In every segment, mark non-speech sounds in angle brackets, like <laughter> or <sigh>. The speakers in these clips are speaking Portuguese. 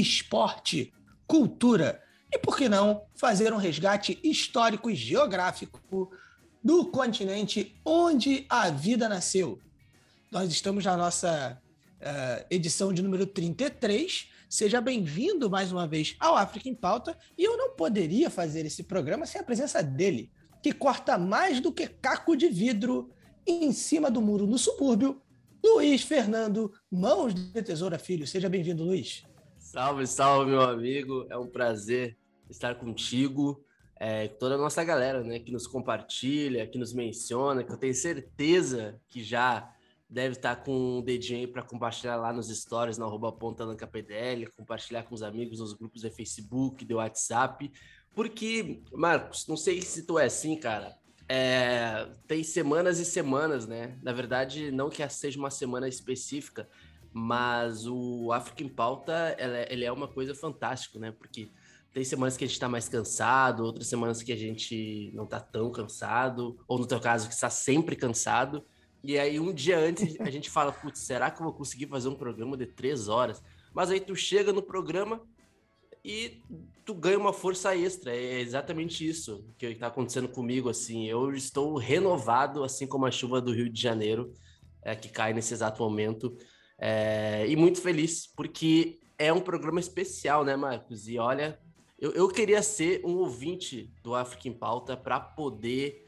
esporte, cultura e, por que não, fazer um resgate histórico e geográfico do continente onde a vida nasceu. Nós estamos na nossa uh, edição de número 33. Seja bem-vindo mais uma vez ao África em Pauta. E eu não poderia fazer esse programa sem a presença dele, que corta mais do que caco de vidro em cima do muro no subúrbio, Luiz Fernando Mãos de Tesoura Filho. Seja bem-vindo, Luiz. Salve, salve, meu amigo. É um prazer estar contigo. É, toda a nossa galera, né, que nos compartilha, que nos menciona, que eu tenho certeza que já deve estar com um dedinho aí para compartilhar lá nos stories, na arroba PDL, compartilhar com os amigos nos grupos do Facebook, do WhatsApp. Porque, Marcos, não sei se tu é assim, cara. É, tem semanas e semanas, né? Na verdade, não que seja uma semana específica, mas o África em Pauta, ela, é, ele é uma coisa fantástica, né? Porque tem semanas que a gente está mais cansado, outras semanas que a gente não está tão cansado, ou no teu caso, que está sempre cansado. E aí, um dia antes, a gente fala, <laughs> putz, será que eu vou conseguir fazer um programa de três horas? Mas aí tu chega no programa e tu ganha uma força extra. É exatamente isso que está acontecendo comigo, assim. Eu estou renovado, assim como a chuva do Rio de Janeiro, é, que cai nesse exato momento. É, e muito feliz, porque é um programa especial, né, Marcos? E olha, eu, eu queria ser um ouvinte do África em Pauta para poder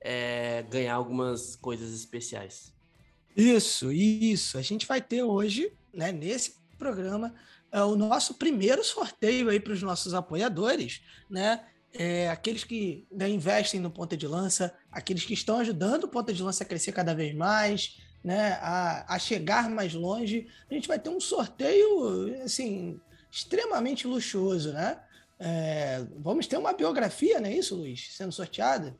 é, ganhar algumas coisas especiais. Isso, isso. A gente vai ter hoje, né, nesse programa, é, o nosso primeiro sorteio aí para os nossos apoiadores, né? É, aqueles que né, investem no Ponta de Lança, aqueles que estão ajudando o Ponta de Lança a crescer cada vez mais, né, a, a chegar mais longe, a gente vai ter um sorteio assim extremamente luxuoso, né? É, vamos ter uma biografia, não é isso, Luiz? Sendo sorteada?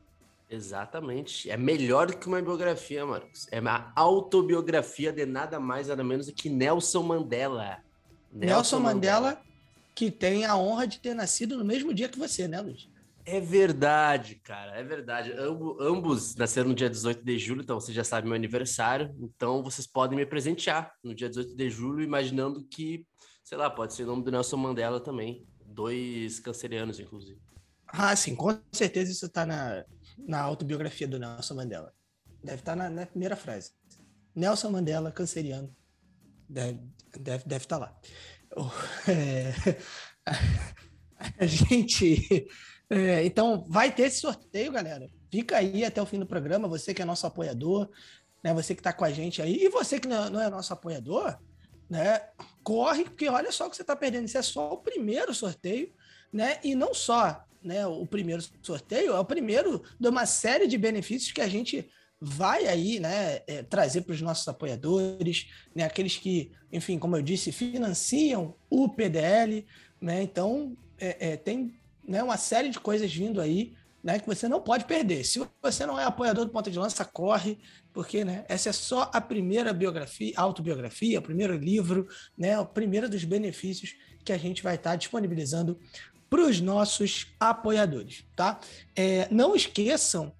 Exatamente. É melhor do que uma biografia, Marcos. É uma autobiografia de nada mais, nada menos do que Nelson Mandela. Nelson, Nelson Mandela, Mandela, que tem a honra de ter nascido no mesmo dia que você, né, Luiz? É verdade, cara, é verdade. Ambo, ambos nasceram no dia 18 de julho, então você já sabe meu aniversário. Então vocês podem me presentear no dia 18 de julho, imaginando que, sei lá, pode ser o nome do Nelson Mandela também. Dois cancerianos, inclusive. Ah, sim, com certeza isso está na, na autobiografia do Nelson Mandela. Deve estar tá na, na, primeira frase. Nelson Mandela, canceriano. Deve estar deve, deve tá lá. <laughs> É, a gente é, então, vai ter esse sorteio, galera. Fica aí até o fim do programa. Você que é nosso apoiador, né? Você que está com a gente aí. E você que não é nosso apoiador, né? Corre, porque olha só o que você está perdendo. Isso é só o primeiro sorteio, né? E não só né, o primeiro sorteio, é o primeiro de uma série de benefícios que a gente vai aí, né, é, trazer para os nossos apoiadores, né, aqueles que, enfim, como eu disse, financiam o PDL, né, então é, é, tem né, uma série de coisas vindo aí, né, que você não pode perder. Se você não é apoiador do Ponta de Lança, corre, porque, né, essa é só a primeira biografia, autobiografia, o primeiro livro, né, o primeiro dos benefícios que a gente vai estar disponibilizando para os nossos apoiadores, tá? É, não esqueçam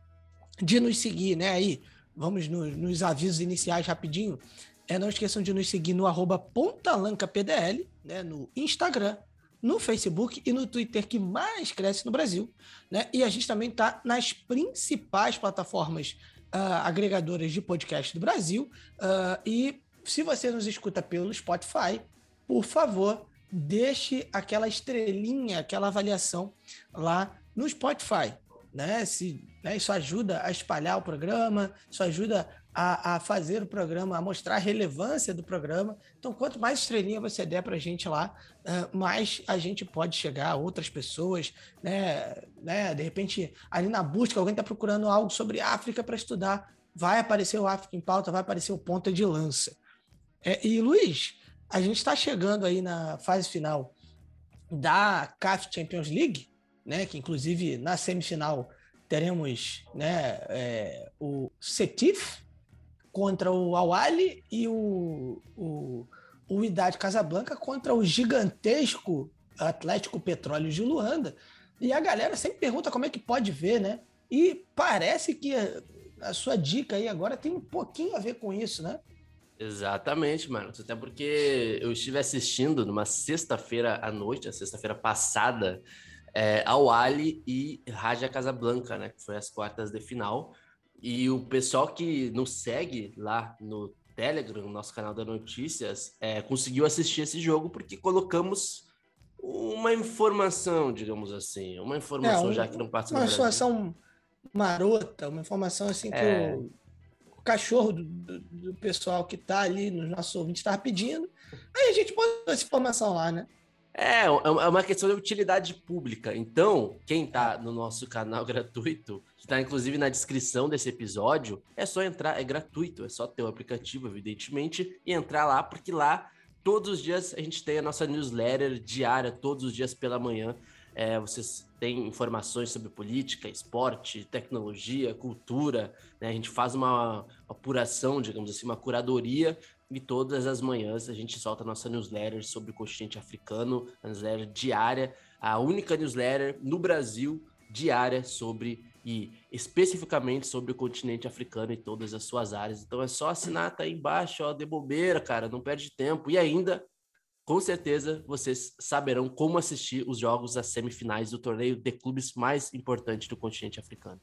de nos seguir, né, aí, vamos no, nos avisos iniciais rapidinho, é, não esqueçam de nos seguir no arroba pontalancapdl, né, no Instagram, no Facebook e no Twitter que mais cresce no Brasil. Né? E a gente também está nas principais plataformas uh, agregadoras de podcast do Brasil. Uh, e se você nos escuta pelo Spotify, por favor, deixe aquela estrelinha, aquela avaliação lá no Spotify. Né? Se, né? Isso ajuda a espalhar o programa, isso ajuda a, a, fazer o programa, a mostrar a relevância do programa. Então, quanto mais estrelinha você der para a gente lá, uh, mais a gente pode chegar a outras pessoas, né? né? De repente, ali na busca, alguém está procurando algo sobre África para estudar, vai aparecer o África em pauta, vai aparecer o ponta de lança. É, e Luiz, a gente está chegando aí na fase final da CAF Champions League, né? Que inclusive na semifinal teremos né, é, o Setif contra o Awali e o, o, o Idade Casablanca contra o gigantesco Atlético Petróleo de Luanda. E a galera sempre pergunta como é que pode ver, né? E parece que a sua dica aí agora tem um pouquinho a ver com isso, né? Exatamente, mano. Até porque eu estive assistindo numa sexta-feira à noite, a sexta-feira passada, é, ao Ali e Raja Casablanca, né? Que foi as quartas de final. E o pessoal que nos segue lá no Telegram, no nosso canal da Notícias, é, conseguiu assistir esse jogo porque colocamos uma informação, digamos assim. Uma informação, é, um, já que não passa Uma informação marota, uma informação assim que é... o, o, cachorro do, do, do, pessoal que está ali nos nossos ouvintes estava pedindo. Aí a gente botou essa informação lá, né? É, é, é uma questão de utilidade pública. Então, quem está no nosso canal <laughs> gratuito, que está inclusive na descrição desse episódio, é só entrar, é gratuito, é só ter o aplicativo, evidentemente, e entrar lá, porque lá todos os dias a gente tem a nossa newsletter diária, todos os dias pela manhã. É, vocês têm informações sobre política, esporte, tecnologia, cultura. Né? A gente faz uma apuração, digamos assim, uma curadoria e todas as manhãs a gente solta nossa newsletter sobre o continente africano, a newsletter diária, a única newsletter no Brasil diária sobre e especificamente sobre o continente africano e todas as suas áreas. Então é só assinar, tá aí embaixo, ó, de bobeira, cara, não perde tempo. E ainda, com certeza, vocês saberão como assistir os jogos das semifinais do torneio de clubes mais importante do continente africano.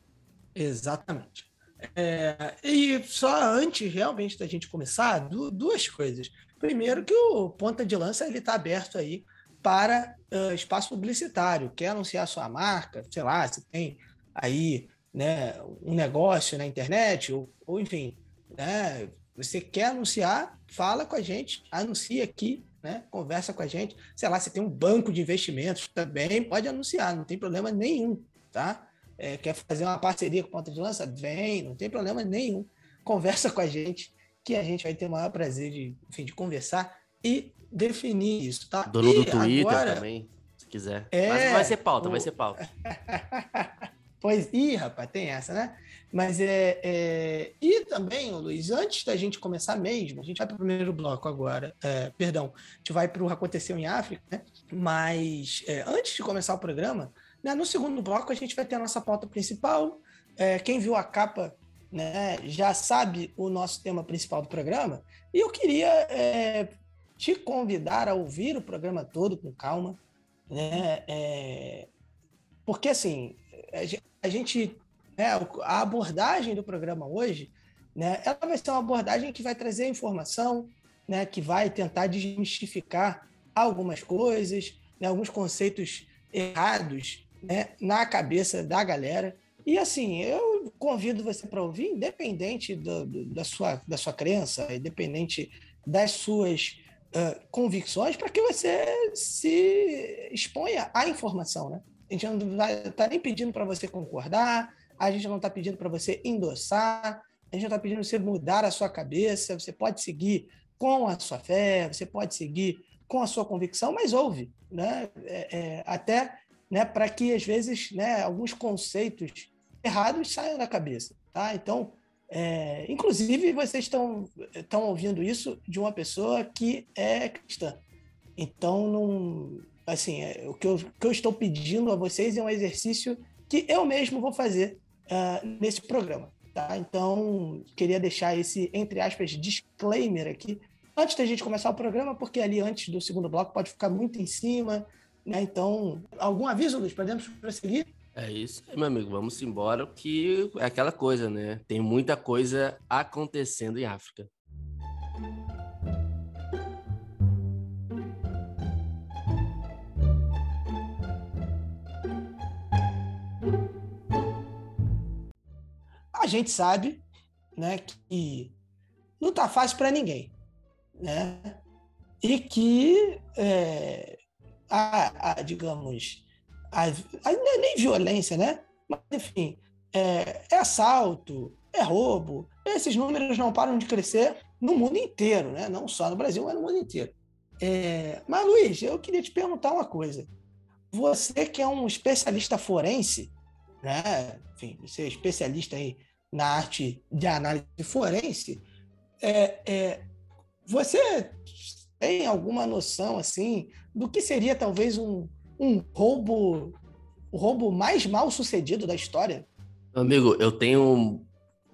Exatamente. É, e só antes realmente da gente começar, duas coisas. Primeiro que o ponta de lança ele está aberto aí para uh, espaço publicitário. Quer anunciar sua marca, sei lá, se tem aí né, um negócio na internet, ou, ou enfim, né, você quer anunciar, fala com a gente, anuncia aqui, né, conversa com a gente. Sei lá, você tem um banco de investimentos também, pode anunciar, não tem problema nenhum, tá? É, quer fazer uma parceria com ponta de lança, vem, não tem problema nenhum. Conversa com a gente, que a gente vai ter o maior prazer de, enfim, de conversar e definir isso, tá? Dono do Twitter agora... também, se quiser. É, Mas vai ser pauta, o... vai ser pauta. <laughs> pois, ih, rapaz, tem essa, né? Mas é, é, E também, Luiz, antes da gente começar mesmo, a gente vai para o primeiro bloco agora. É, perdão, a gente vai para o Aconteceu em África, né? Mas é, antes de começar o programa, né? No segundo bloco, a gente vai ter a nossa pauta principal. É, quem viu a capa né, já sabe o nosso tema principal do programa. E eu queria é, te convidar a ouvir o programa todo com calma. Né? É, porque, assim, a gente. Né, a abordagem do programa hoje né, ela vai ser uma abordagem que vai trazer informação, né, que vai tentar desmistificar algumas coisas, né, alguns conceitos errados né, na cabeça da galera. E assim, eu convido você para ouvir, independente do, do, da, sua, da sua crença, independente das suas uh, convicções, para que você se exponha à informação. Né? A gente não está nem pedindo para você concordar, a gente não está pedindo para você endossar, a gente não está pedindo para você mudar a sua cabeça, você pode seguir com a sua fé, você pode seguir com a sua convicção, mas ouve. Né? É, é, até né, para que às vezes né, alguns conceitos errados saiam da cabeça. Tá? Então, é, inclusive, vocês estão, ouvindo isso de uma pessoa que é cristã. Então, não, assim, é, o, que eu, o que eu estou pedindo a vocês é um exercício que eu mesmo vou fazer uh, nesse programa. Tá? Então, queria deixar esse, entre aspas, disclaimer aqui, antes da gente começar o programa, porque ali antes do segundo bloco pode ficar muito em cima, né? Então, algum aviso, Luiz? Podemos prosseguir? É isso aí, meu amigo. Vamos embora, que é aquela coisa, né? Tem muita coisa acontecendo em África. A gente sabe, né, que não tá fácil para ninguém, né? E que é, a, a digamos, a, a, é nem violência, né? Mas, enfim, é, é, assalto, é roubo. Esses números não param de crescer no mundo inteiro, né? Não só no Brasil, mas no mundo inteiro. É, mas, Luiz, eu queria te perguntar uma coisa. Você que é um especialista forense, né? Enfim, você é especialista aí na arte de análise forense, é, é, você tem alguma noção assim do que seria talvez um, um roubo, o roubo mais mal sucedido da história? Amigo, eu tenho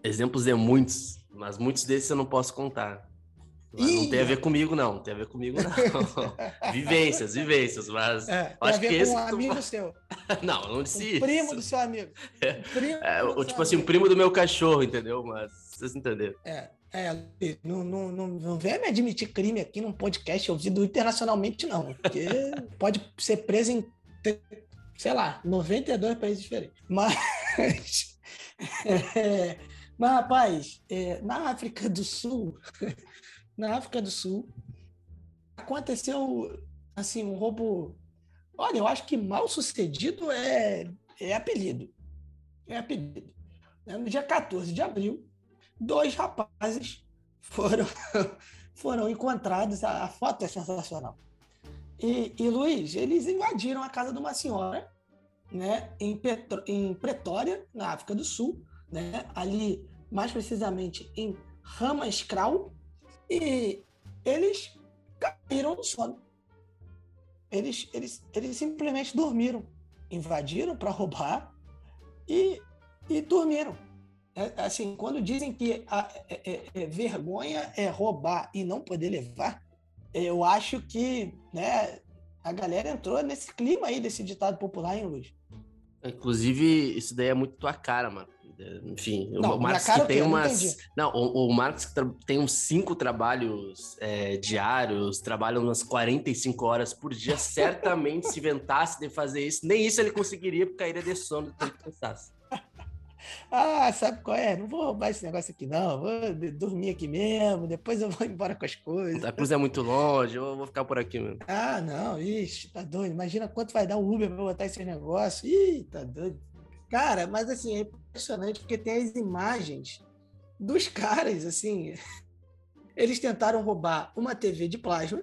exemplos de muitos, mas muitos desses eu não posso contar. não tem a ver comigo, não. Não tem a ver comigo, não. <laughs> vivências, vivências, mas é, acho que esse. um amigo <laughs> seu. não, não disse um primo do seu amigo. É, é, tipo assim, um primo do meu cachorro, entendeu? Mas vocês entenderam. É, é, não, não, não, não venha me admitir crime aqui num podcast ouvido internacionalmente, não. Porque <laughs> pode ser preso em, sei lá, 92 países diferentes. Mas. <laughs> É, mas, rapaz, é, na África do Sul, <laughs> na África do Sul, aconteceu assim um roubo. Olha, eu acho que mal sucedido é, é apelido. É apelido. No dia 14 de abril, dois rapazes foram, <laughs> foram encontrados. A, a foto é sensacional. E, e, Luiz, eles invadiram a casa de uma senhora, né, em, Petro, em Pretória, na África do Sul, né, ali mais precisamente em Ramaskral, e eles caíram no sono. Eles, eles, eles simplesmente dormiram, invadiram para roubar e, e dormiram. É, assim, quando dizem que a, é, é, é, vergonha é roubar e não poder levar, eu acho que né, a galera entrou nesse clima aí desse ditado popular, hein, Luiz? Inclusive, isso daí é muito tua cara, mano. Enfim, não, o Marcos que tem umas. Não, o, o Marcos que tem uns cinco trabalhos é, diários, trabalha umas 45 horas por dia. Certamente, se inventasse de fazer isso, nem isso ele conseguiria, porque cairia de sono do tanto que pensasse. Ah, sabe qual é? Não vou roubar esse negócio aqui, não. Vou dormir aqui mesmo, depois eu vou <laughs> embora com as coisas. A cruz é muito longe, eu vou ficar por aqui mesmo. Ah, não, ixi, tá doido. Imagina quanto vai dar o Uber pra botar esse negócio. Ih, tá doido. Cara, mas assim, é impressionante porque tem as imagens dos caras, assim. <laughs> Eles tentaram roubar uma TV de plasma,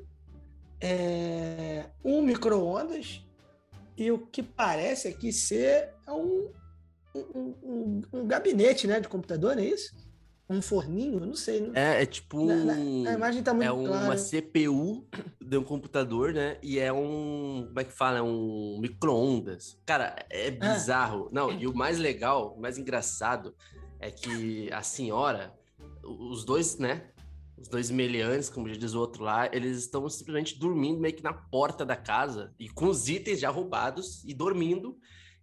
é, um micro-ondas e o que parece aqui ser um um, um, um, gabinete né, de computador, não é isso? Um forninho, não sei. Não... É, é tipo um... Na, na, a imagem tá muito É uma clara. CPU de um computador, né? E é um... Como é que fala? É um micro-ondas. Cara, é ah. bizarro. Ah. Não, e o mais legal, o mais engraçado é que a senhora, os dois, né? Os dois meliantes, como já diz o outro lá, eles estão simplesmente dormindo meio que na porta da casa e com os itens já roubados e dormindo.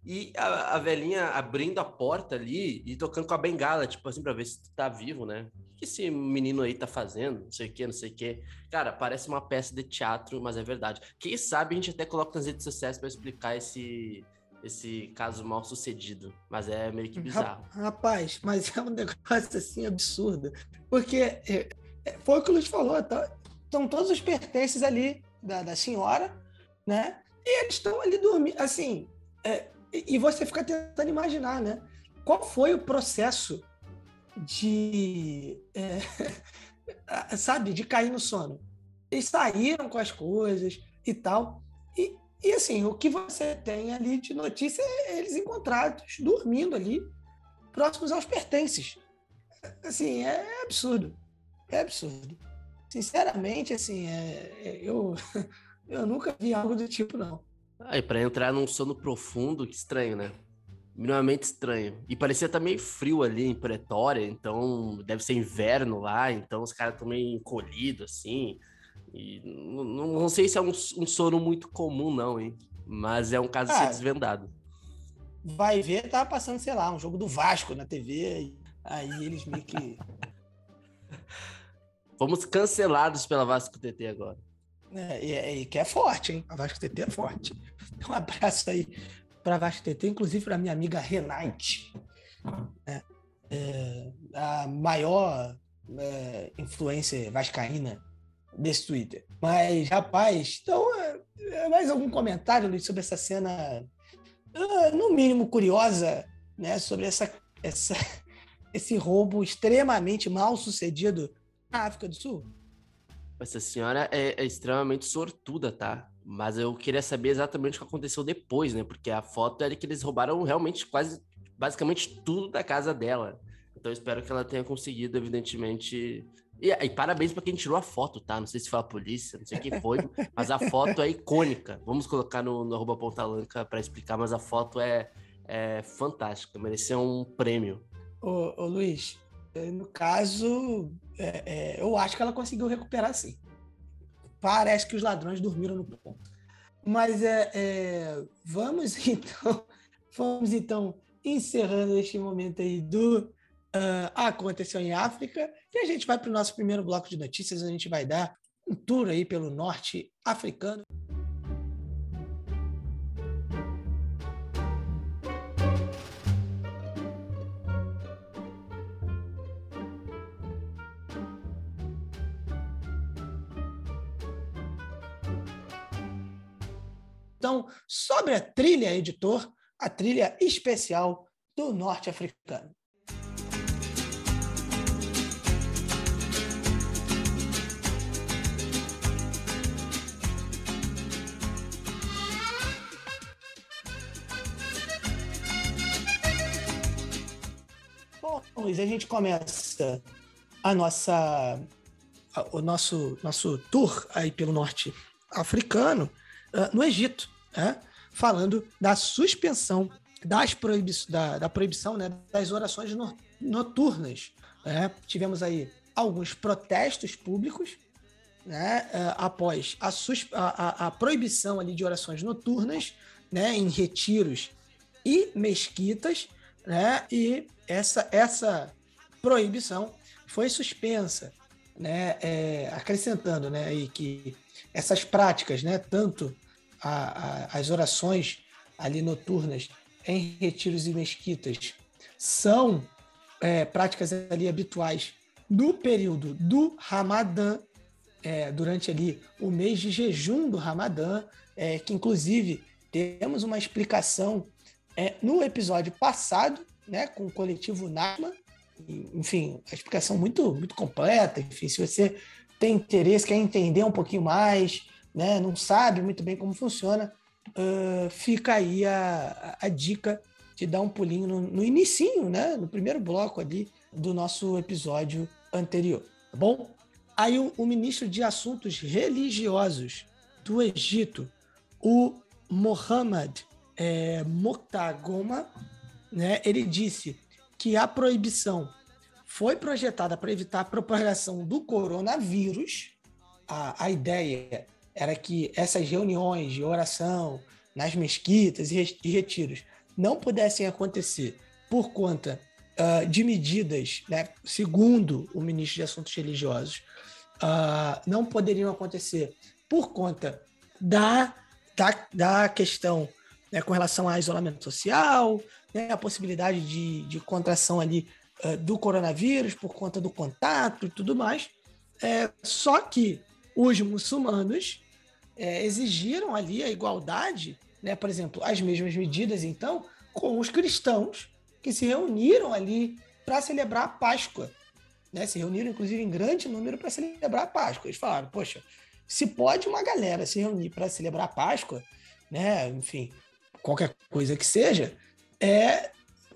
E a, a, velhinha abrindo a porta ali e tocando com a bengala, tipo assim, pra ver se tu tá vivo, né? O que esse menino aí tá fazendo? Não sei o que, não sei o que. Cara, parece uma peça de teatro, mas é verdade. Quem sabe a gente até coloca nas redes sociais para explicar esse, esse caso mal sucedido. Mas é meio que bizarro. Rapaz, mas <laughs> é um negócio assim absurdo. Porque é, é, foi o que o Luiz falou, tá, estão todos os pertences ali da, da senhora, né? E eles estão ali dormindo. Assim, é, e você fica tentando imaginar, né? Qual foi o processo de, é, <laughs> sabe, de cair no sono? Eles saíram com as coisas e tal. E, e assim, o que você tem ali de notícia é eles encontrados dormindo ali, próximos aos pertences. Assim, é absurdo. É absurdo. Sinceramente, assim, é, é eu, <laughs> eu nunca vi algo do tipo, não. Ah, e pra entrar num sono profundo, que estranho, né? Minimamente estranho. E parecia estar meio frio ali em Pretória, então deve ser inverno lá, então os caras estão meio encolhidos, assim. E não, não, sei se é um, um, sono muito comum, não, hein? Mas é um caso a ser ah, desvendado. Vai ver, tá passando, sei lá, um jogo do Vasco na TV, aí eles meio que. <laughs> Fomos cancelados pela Vasco TT agora. É, e, e, que é forte, hein? A Vasco TT é forte. <laughs> Um abraço aí para a Vasco TT, inclusive para minha amiga Renate, é, é, a maior é, influência vascaína desse Twitter. Mas, rapaz, então, é, é mais algum comentário, Luiz, sobre essa cena, uh, no mínimo curiosa, né? Sobre essa, essa, <laughs> esse roubo extremamente mal sucedido na África do Sul? Essa senhora é, é, extremamente sortuda, tá? Mas eu queria saber exatamente o que aconteceu depois, né? Porque a foto era que eles roubaram realmente quase, basicamente tudo da casa dela. Então eu espero que ela tenha conseguido, evidentemente. E, e parabéns para quem tirou a foto, tá? Não sei se foi a polícia, não sei quem foi, <laughs> mas a foto é icônica. Vamos colocar no, no arroba pontalanca para explicar, mas a foto é, é fantástica, mereceu um prêmio. Ô, ô Luiz, no caso, é, é, eu acho que ela conseguiu recuperar sim. Parece que os ladrões dormiram no ponto. Mas é, é vamos <laughs> então, vamos então encerrando este momento aí do uh, Aconteceu em África e a gente vai para o nosso primeiro bloco de notícias. A gente vai dar um tour aí pelo norte africano. Sobre a trilha, editor, a trilha especial do norte-africano. Bom, Luiz, a gente começa a nossa, o nosso, nosso tour aí pelo norte africano uh, no Egito né? falando da suspensão das proibi da, da, proibição né, das orações no noturnas. Né? Tivemos aí alguns protestos públicos né, uh, após a, a, a, proibição ali de orações noturnas né, em retiros e mesquitas, né, e essa, essa proibição foi suspensa, né, é, acrescentando né, aí que essas práticas, né, tanto a, a, as orações ali noturnas em retiros e mesquitas são é, práticas ali habituais no período do Ramadã, é, durante ali o mês de jejum do Ramadã, é, que inclusive temos uma explicação é, no episódio passado, né, com o coletivo Natma, enfim, a explicação muito, muito completa, enfim, se você tem interesse, quer entender um pouquinho mais, né, não sabe muito bem como funciona, uh, fica aí a, a, dica de dar um pulinho no, no inicinho, né, no primeiro bloco ali do nosso episódio anterior, tá bom? Aí o, o ministro de Assuntos Religiosos do Egito, o Mohammad é, Moktagoma, né, ele disse que a proibição foi projetada para evitar a propagação do coronavírus. A, a ideia era que essas reuniões de oração nas mesquitas e retiros não pudessem acontecer por conta uh, de medidas, né, segundo o ministro de Assuntos Religiosos, uh, não poderiam acontecer por conta da, da, da questão né, com relação ao isolamento social, né, a possibilidade de, de contração ali uh, do coronavírus por conta do contato e tudo mais. É, só que os muçulmanos é, exigiram ali a igualdade, né, por exemplo, as mesmas medidas, então, com os cristãos que se reuniram ali para celebrar a Páscoa. Né? Se reuniram, inclusive, em grande número para celebrar a Páscoa. Eles falaram, poxa, se pode uma galera se reunir para celebrar a Páscoa, né? enfim, qualquer coisa que seja, é,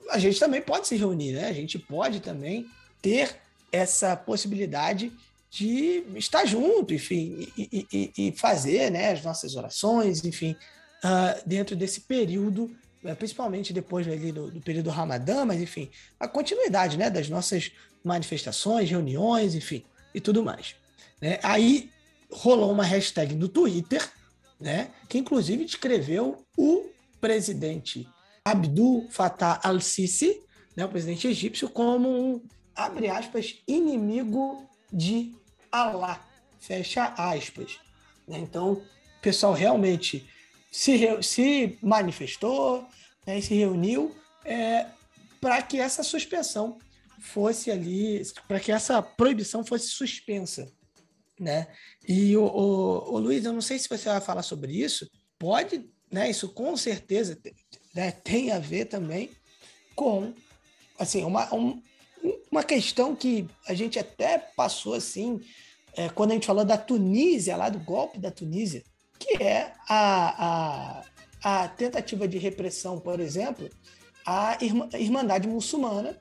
a gente também pode se reunir, né? A gente pode também ter essa possibilidade de estar junto, enfim, e, e, e fazer né, as nossas orações, enfim, uh, dentro desse período, né, principalmente depois ali do, do, período Ramadã, mas enfim, a continuidade né, das nossas manifestações, reuniões, enfim, e tudo mais. Né? Aí rolou uma hashtag no Twitter, né, que inclusive descreveu o presidente Abdul Fattah al-Sisi, né, o presidente egípcio, como um, abre aspas, inimigo de Alá, fecha aspas. Né? Então, o pessoal realmente se, se manifestou né, e se reuniu é, para que essa suspensão fosse ali, para que essa proibição fosse suspensa. Né? E o, o, o, Luiz, eu não sei se você vai falar sobre isso, pode, né? Isso com certeza né, tem a ver também com assim, uma, um, uma questão que a gente até passou assim é, quando a gente falou da Tunísia, lá do golpe da Tunísia, que é a, a, a tentativa de repressão, por exemplo, à Irmandade Muçulmana,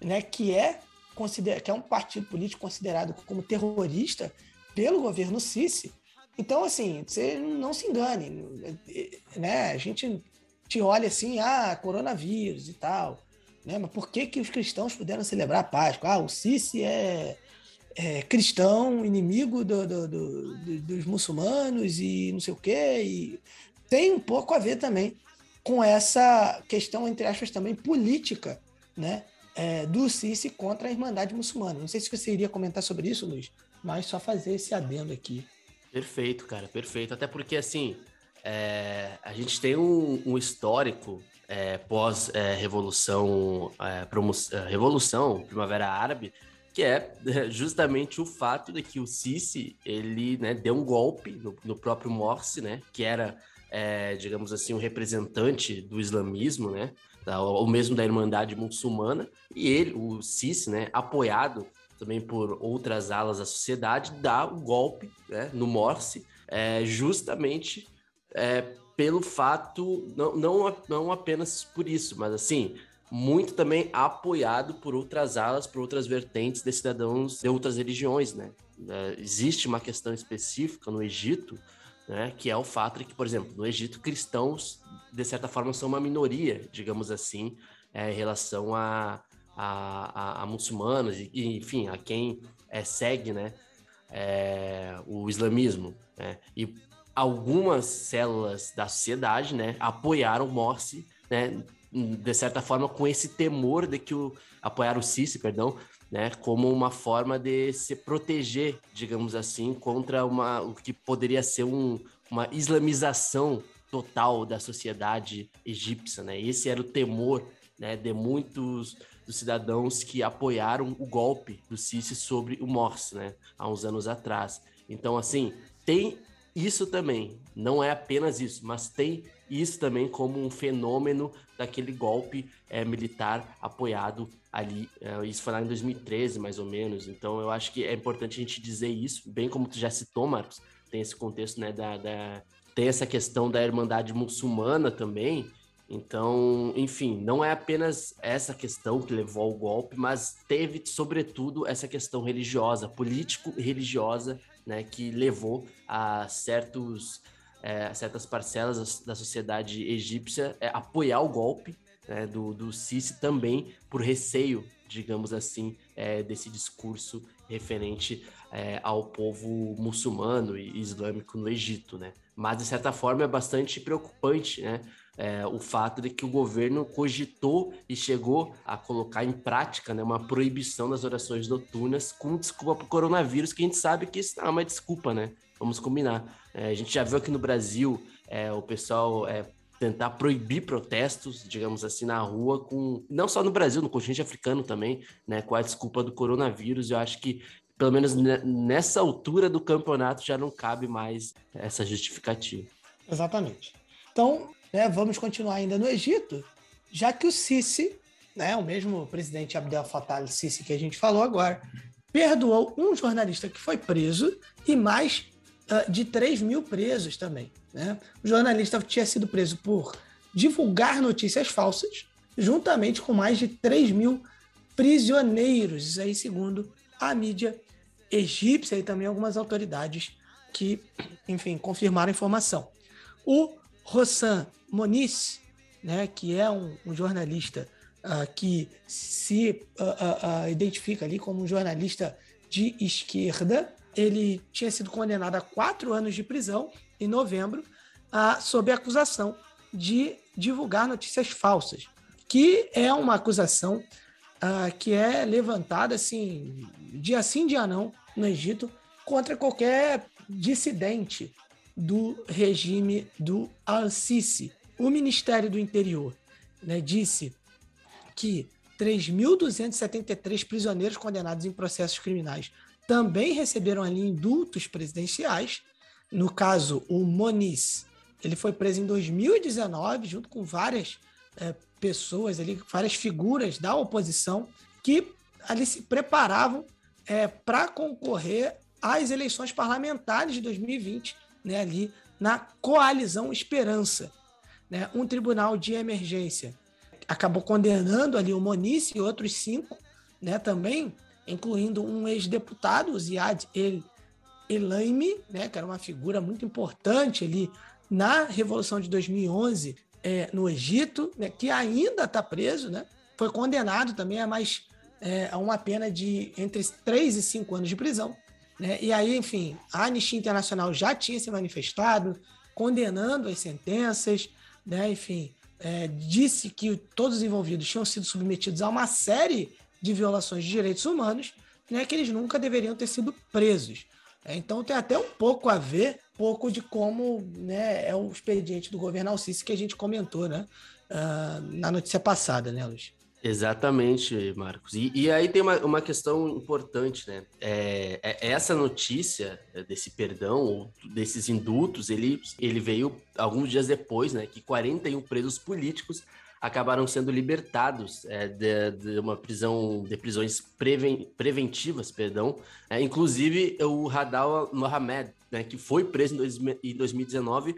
né, que, é, considera, que é um partido político considerado como terrorista pelo governo Sisi. Então, assim, você não se engane, né? A gente te olha assim, ah, coronavírus e tal, né? Mas por que, que os cristãos puderam celebrar a Páscoa? Ah, o Sisi é, é cristão, inimigo do, do, do, dos muçulmanos e não sei o quê. E tem um pouco a ver também com essa questão, entre aspas, também política, né? É, do Sisi contra a Irmandade Muçulmana. Não sei se você iria comentar sobre isso, Luiz, mas só fazer esse adendo aqui. Perfeito, cara, perfeito. Até porque, assim, é, a gente tem um, um histórico é, pós-revolução, é, é, revolução, Primavera Árabe, que é justamente o fato de que o Sisi ele né, deu um golpe no, no próprio Morsi, né, que era, é, digamos assim, um representante do islamismo, né, ou mesmo da Irmandade Muçulmana, e ele, o Sisi, né, apoiado também por outras alas da sociedade, dá o golpe né, no Morse, é, justamente é, pelo fato, não, não, não apenas por isso, mas assim, muito também apoiado por outras alas, por outras vertentes de cidadãos de outras religiões, né? É, existe uma questão específica no Egito, né, que é o fato de que, por exemplo, no Egito, cristãos, de certa forma, são uma minoria, digamos assim, é, em relação a, a, a, a muçulmanos e, enfim, a quem é, segue, né, é, o islamismo, né? E algumas células da sociedade, né, apoiaram Morsi, né, de certa forma com esse temor de que o apoiar o Sisi, perdão, né, como uma forma de se proteger, digamos assim, contra uma o que poderia ser um, uma islamização total da sociedade egípcia, né? Esse era o temor, né, de muitos dos cidadãos que apoiaram o golpe do Sisi sobre o Morsi, né, há uns anos atrás. Então, assim, tem isso também, não é apenas isso, mas tem isso também como um fenômeno daquele golpe é, militar apoiado ali. É, isso foi lá em 2013, mais ou menos. Então, eu acho que é importante a gente dizer isso, bem como tu já citou, Marcos, tem esse contexto, né, da, da tem essa questão da irmandade muçulmana também, então, enfim, não é apenas essa questão que levou ao golpe, mas teve, sobretudo, essa questão religiosa, político-religiosa, né, que levou a certos, é, certas parcelas da sociedade egípcia é, apoiar o golpe né, do, do Sisi também por receio, digamos assim, é, desse discurso referente é, ao povo muçulmano e islâmico no Egito, né? Mas, de certa forma, é bastante preocupante, né? é, o fato de que o governo cogitou e chegou a colocar em prática né, uma proibição das orações noturnas com desculpa para o coronavírus, que a gente sabe que isso não é uma desculpa, né? Vamos combinar. É, a gente já viu aqui no Brasil é, o pessoal é, tentar proibir protestos, digamos assim, na rua, com não só no Brasil, no continente africano também, né, com a desculpa do coronavírus. Eu acho que pelo menos nessa altura do campeonato já não cabe mais essa justificativa. Exatamente. Então, né, vamos continuar ainda no Egito, já que o Sisi, né, o mesmo presidente Abdel Fattah al-Sisi que a gente falou agora, perdoou um jornalista que foi preso e mais de 3 mil presos também. Né? O jornalista tinha sido preso por divulgar notícias falsas, juntamente com mais de 3 mil prisioneiros, isso aí segundo a mídia egípcia e também algumas autoridades que, enfim, confirmaram a informação. O Rossan Moniz, né, que é um, um jornalista uh, que se uh, uh, identifica ali como um jornalista de esquerda, ele tinha sido condenado a quatro anos de prisão em novembro, sob a acusação de divulgar notícias falsas, que é uma acusação que é levantada assim, dia sim, dia não, no Egito, contra qualquer dissidente do regime do Al-Sisi. O Ministério do Interior né, disse que 3.273 prisioneiros condenados em processos criminais também receberam ali indultos presidenciais. No caso, o Moniz, ele foi preso em 2019, junto com várias é, pessoas ali, várias figuras da oposição que ali se preparavam é, para concorrer às eleições parlamentares de 2020, né, ali na coalizão Esperança, né, um tribunal de emergência acabou condenando ali o Moniz e outros cinco, né, também, incluindo um ex-deputado, Ziad El Elaime, né, que era uma figura muito importante ali na Revolução de 2011 é, no Egito, né, que ainda está preso, né, foi condenado também a mais é, a uma pena de entre 3 e 5 anos de prisão. Né? E aí, enfim, a Anistia Internacional já tinha se manifestado, condenando as sentenças, né? enfim, é, disse que todos os envolvidos tinham sido submetidos a uma série de violações de direitos humanos, né? que eles nunca deveriam ter sido presos. É, então tem até um pouco a ver, pouco de como né, é o expediente do governo Alcice que a gente comentou né, uh, na notícia passada, né, Luiz? Exatamente, Marcos. E, e, aí tem uma, uma questão importante, né? É, é, essa notícia desse perdão, desses indultos, ele, ele veio alguns dias depois, né? Que 41 presos políticos acabaram sendo libertados é, de, de, uma prisão, de prisões preven, preventivas, perdão. É, inclusive o Hadal Mohamed, né? Que foi preso em, dois, em 2019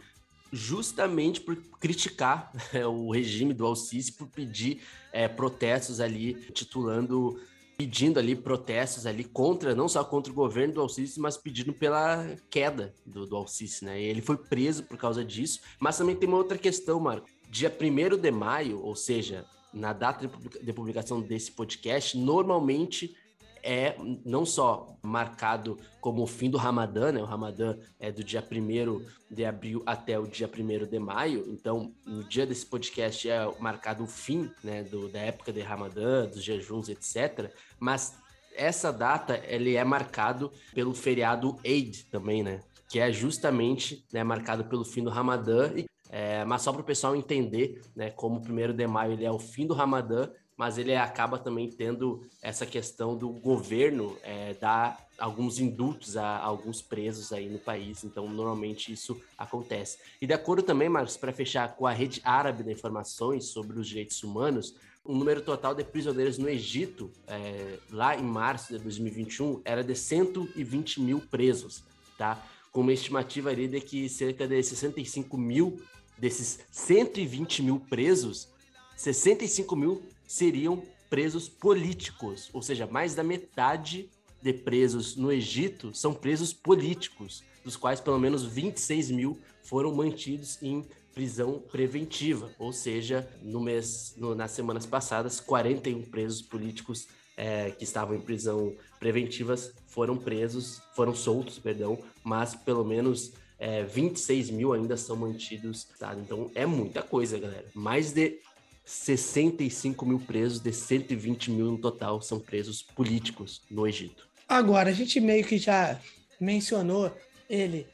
justamente por criticar é, o regime do Al-Sisi, por pedir é, protestos ali, titulando, pedindo ali protestos ali contra, não só contra o governo do Al-Sisi, mas pedindo pela queda do, do Al-Sisi, né? E ele foi preso por causa disso, mas também tem uma outra questão, Marco. Dia 1 de maio, ou seja, na data de publicação desse podcast, normalmente é não só marcado como o fim do Ramadã, né? O Ramadã é do dia 1 de abril até o dia 1 de maio. Então, no dia desse podcast é marcado o fim, né, do, da época de Ramadã, dos jejuns, etc. Mas essa data ele é marcado pelo feriado Eid também, né? Que é justamente né, marcado pelo fim do Ramadã. É, mas só para o pessoal entender, né, como o 1 de maio ele é o fim do Ramadã, mas ele acaba também tendo essa questão do governo é, dar alguns indultos a, a, alguns presos aí no país, então normalmente isso acontece. E de acordo também, Marcos, para fechar com a rede árabe de informações sobre os direitos humanos, o número total de prisioneiros no Egito, é, lá em março de 2021, era de 120 mil presos, tá? Com uma estimativa ali de que cerca de 65 mil desses 120 mil presos, 65 mil seriam presos políticos, ou seja, mais da metade de presos no Egito são presos políticos, dos quais pelo menos 26 mil foram mantidos em prisão preventiva, ou seja, no mês, no, nas semanas passadas, 41 presos políticos é, que estavam em prisão preventivas foram presos, foram soltos, perdão, mas pelo menos é, 26 mil ainda são mantidos, tá? Então é muita coisa, galera. Mais de 65 mil presos, de 120 mil no total são presos políticos no Egito. Agora, a gente meio que já mencionou ele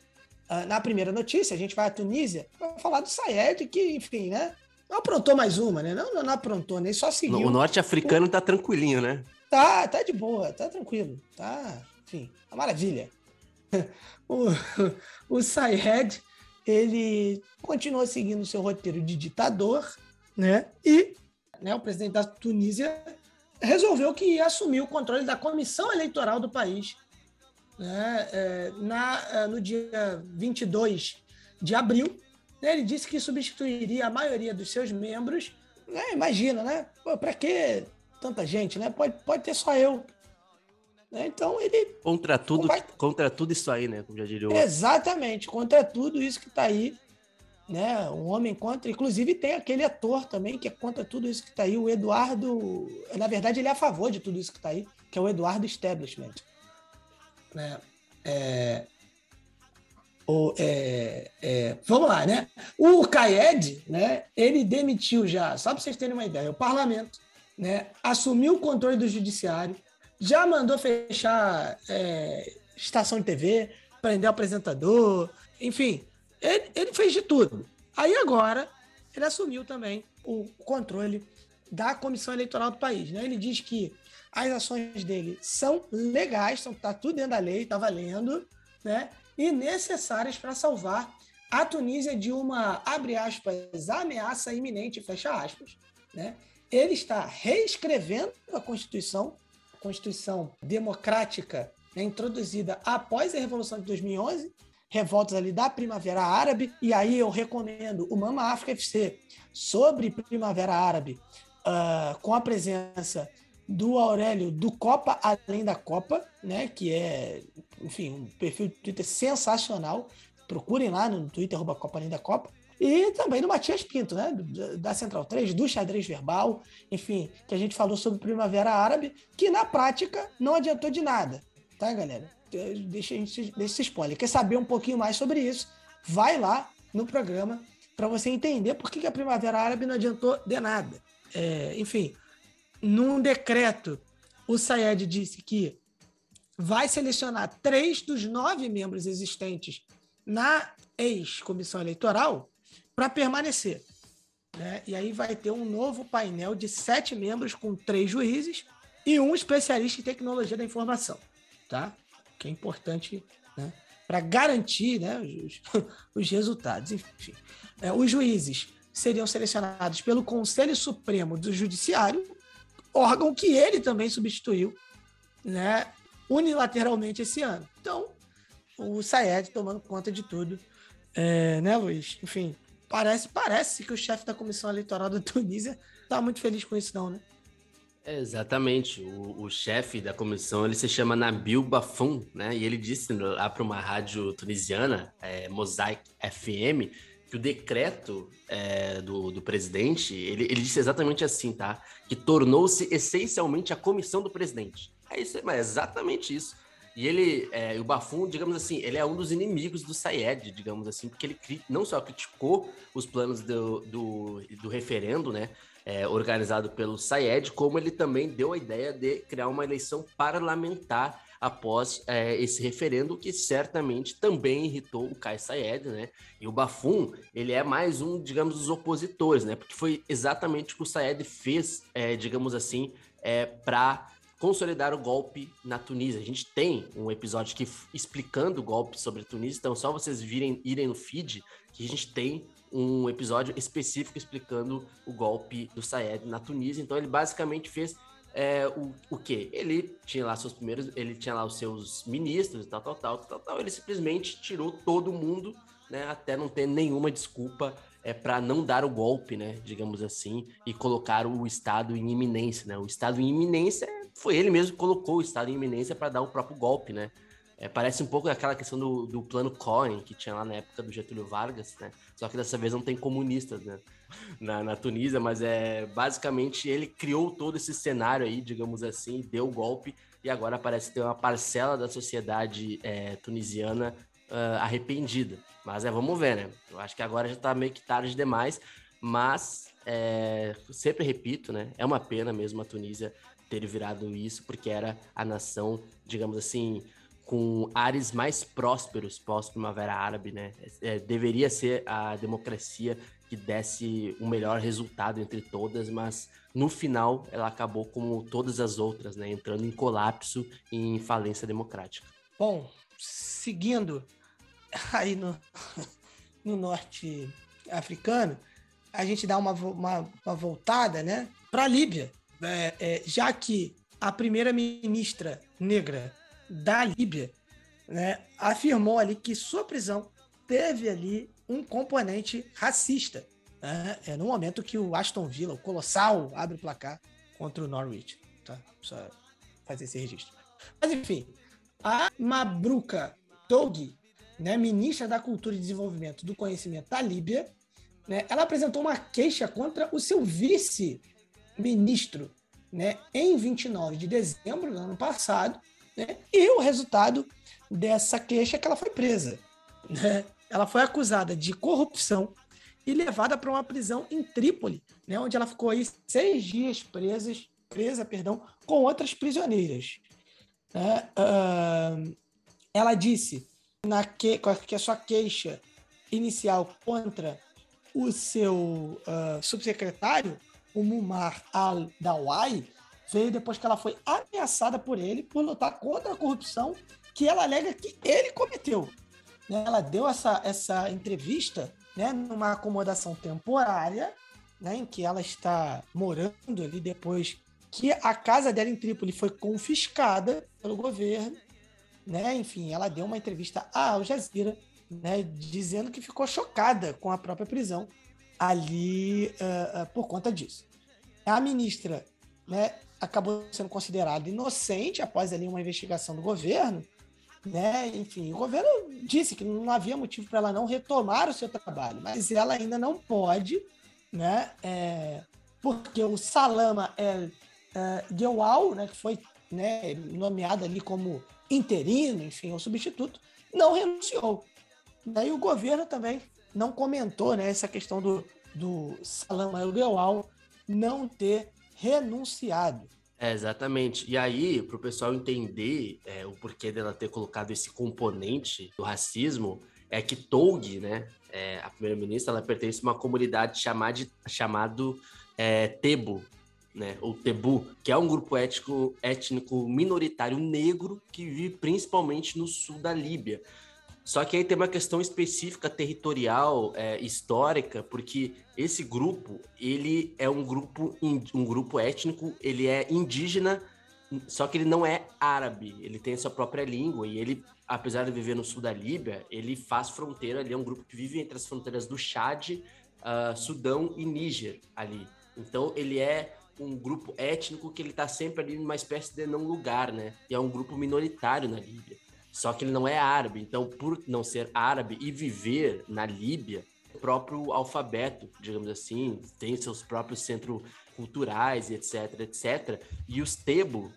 uh, na primeira notícia, a gente vai à Tunísia para falar do Sayed, que, enfim, né? Não aprontou mais uma, né? Não, não, aprontou, nem só seguiu. O norte-africano o... tá tranquilinho, né? Tá, tá de boa, tá tranquilo. Tá, enfim, tá maravilha. <laughs> o, o Sayed, ele continua seguindo seu roteiro de ditador, né? E né, o presidente da Tunísia resolveu que ia assumir o controle da comissão eleitoral do país né, é, na, é, no dia 22 de abril. Né, ele disse que substituiria a maioria dos seus membros. Né, imagina, né? Para que tanta gente? Né? Pode, pode ter só eu. Né? Então ele. Contra tudo, vai... contra tudo isso aí, né? Como já diria o... Exatamente, contra tudo isso que está aí né? Um homem contra. Inclusive tem aquele ator também que é contra tudo isso que está aí, o Eduardo. Na verdade, ele é a favor de tudo isso que está aí, que é o Eduardo Establishment. Né? É... O, é, é, vamos lá, né? O Caed, né? Ele demitiu já, só para vocês terem uma ideia, o parlamento, né? Assumiu o controle do judiciário, já mandou fechar é, estação de TV, prender o apresentador, enfim, ele, ele fez de tudo. Aí agora, ele assumiu também o controle da comissão eleitoral do país. Né? Ele diz que as ações dele são legais, estão tá tudo dentro da lei, está valendo, né? e necessárias para salvar a Tunísia de uma, abre aspas, ameaça iminente, fecha aspas. Né? Ele está reescrevendo a Constituição, Constituição democrática né, introduzida após a Revolução de 2011, revoltas ali da Primavera Árabe, e aí eu recomendo o Mama África FC sobre Primavera Árabe, uh, com a presença do Aurélio do Copa Além da Copa, né, que é, enfim, um perfil de Twitter sensacional. Procurem lá no Twitter, arroba Copa Além da Copa. E também do Matias Pinto, né? Da Central 3, do xadrez verbal, enfim, que a gente falou sobre Primavera Árabe, que na prática não adiantou de nada, tá, galera? Deixa, deixa esse spoiler. Quer saber um pouquinho mais sobre isso? Vai lá no programa para você entender por que, que a Primavera Árabe não adiantou de nada. É, enfim, num decreto, o Sayed disse que vai selecionar três dos nove membros existentes na ex-comissão eleitoral para permanecer. Né? E aí vai ter um novo painel de sete membros com três juízes e um especialista em tecnologia da informação, tá? Que é importante, né? Para garantir, né, os, <laughs> os resultados. Enfim, é, os juízes seriam selecionados pelo Conselho Supremo do Judiciário, órgão que ele também substituiu, né, unilateralmente esse ano. Então, o Sayed tomando conta de tudo, é, né, Luiz? Enfim, Parece, parece que o chefe da comissão eleitoral da <laughs> Tunísia tá muito feliz com isso, não, né? Exatamente. O, o chefe da comissão ele se chama Nabil Bafum, né? E ele disse lá para uma rádio tunisiana, é, Mosaic FM, que o decreto é, do, do presidente ele, ele disse exatamente assim, tá? Que tornou-se essencialmente a comissão do presidente. É isso, é exatamente isso. E ele, é, o Bafum, digamos assim, ele é um dos inimigos do Sayed, digamos assim, porque ele não só criticou os planos do, do, do referendo, né, é, organizado pelo Sayed, como ele também deu a ideia de criar uma eleição parlamentar após é, esse referendo, que certamente também irritou o Kai Sayed, né? E o Bafum, ele é mais um, digamos, dos opositores, né? Porque foi exatamente o que o Sayed fez, é, digamos assim, é, para consolidar o golpe na Tunísia. A gente tem um episódio que explicando o golpe sobre a Tunísia, então só vocês virem irem no feed que a gente tem um episódio específico explicando o golpe do Sayed na Tunísia. Então ele basicamente fez é, o, o que? Ele tinha lá seus primeiros, ele tinha lá os seus ministros e tal, tal, tal, tal, tal. Ele simplesmente tirou todo mundo, né, até não ter nenhuma desculpa é para não dar o golpe, né, digamos assim, e colocar o Estado em iminência, né? O Estado em iminência foi ele mesmo que colocou o Estado em iminência para dar o próprio golpe, né? É, parece um pouco aquela questão do, do plano Cohen que tinha lá na época do Getúlio Vargas, né? Só que dessa vez não tem comunistas, né? <laughs> Na, na Tunísia, mas é basicamente ele criou todo esse cenário aí, digamos assim, deu o golpe e agora parece ter uma parcela da sociedade é, tunisiana uh, arrependida. Mas é, vamos ver, né? Eu acho que agora já tá meio que tarde demais, mas é, sempre repito, né? É uma pena mesmo a Tunísia ter virado isso, porque era a nação, digamos assim, com ares mais prósperos pós-primavera árabe, né? É, deveria ser a democracia que desse o um melhor resultado entre todas, mas no final ela acabou como todas as outras, né? Entrando em colapso e em falência democrática. Bom, seguindo aí no, <laughs> no norte africano, a gente dá uma, uma, uma voltada né, para a Líbia, é, é, já que a primeira-ministra negra da Líbia né, afirmou ali que sua prisão teve ali um componente racista. Né, é no momento que o Aston Villa, o Colossal, abre o placar contra o Norwich. Tá? Só fazer esse registro. Mas enfim, a Mabruka Togi, né, ministra da Cultura e Desenvolvimento do Conhecimento da Líbia, né, ela apresentou uma queixa contra o seu vice-ministro né, em 29 de dezembro do ano passado, né, e o resultado dessa queixa é que ela foi presa. Né? Ela foi acusada de corrupção e levada para uma prisão em Trípoli, né, onde ela ficou aí seis dias presas, presa perdão, com outras prisioneiras. Uh, ela disse na que, que a sua queixa inicial contra o seu uh, subsecretário, o Mumar al-Dawai, veio depois que ela foi ameaçada por ele por lutar contra a corrupção que ela alega que ele cometeu. Né, ela deu essa, essa entrevista né, numa acomodação temporária, né, em que ela está morando ali depois que a casa dela em Trípoli foi confiscada pelo governo né? Enfim, ela deu uma entrevista à Al Jazeera, né? Dizendo que ficou chocada com a própria prisão ali uh, uh, por conta disso. A ministra, né? Acabou sendo considerada inocente após ali uma investigação do governo, né? Enfim, o governo disse que não havia motivo para ela não retomar o seu trabalho, mas ela ainda não pode, né? É, porque o Salama El uh, né, que foi né, nomeado ali como interino, enfim, o substituto, não renunciou. Daí o governo também não comentou né, essa questão do, do Salama Gewal não ter renunciado. É, exatamente. E aí, para o pessoal entender é, o porquê dela ter colocado esse componente do racismo, é que Toug, né, é, a primeira-ministra, ela pertence a uma comunidade chamada, chamado é, Tebo, né, ou Tebu, que é um grupo étnico, étnico minoritário negro que vive principalmente no sul da Líbia. Só que aí tem uma questão específica territorial, é, histórica, porque esse grupo ele é um grupo um grupo étnico, ele é indígena, só que ele não é árabe, ele tem a sua própria língua e ele, apesar de viver no sul da Líbia, ele faz fronteira, ele é um grupo que vive entre as fronteiras do Chad, uh, Sudão e Níger ali. Então ele é um grupo étnico que ele está sempre ali numa espécie de não lugar, né? E é um grupo minoritário na Líbia. Só que ele não é árabe. Então, por não ser árabe e viver na Líbia, o próprio alfabeto, digamos assim, tem seus próprios centros culturais, etc, etc. E os Tebo,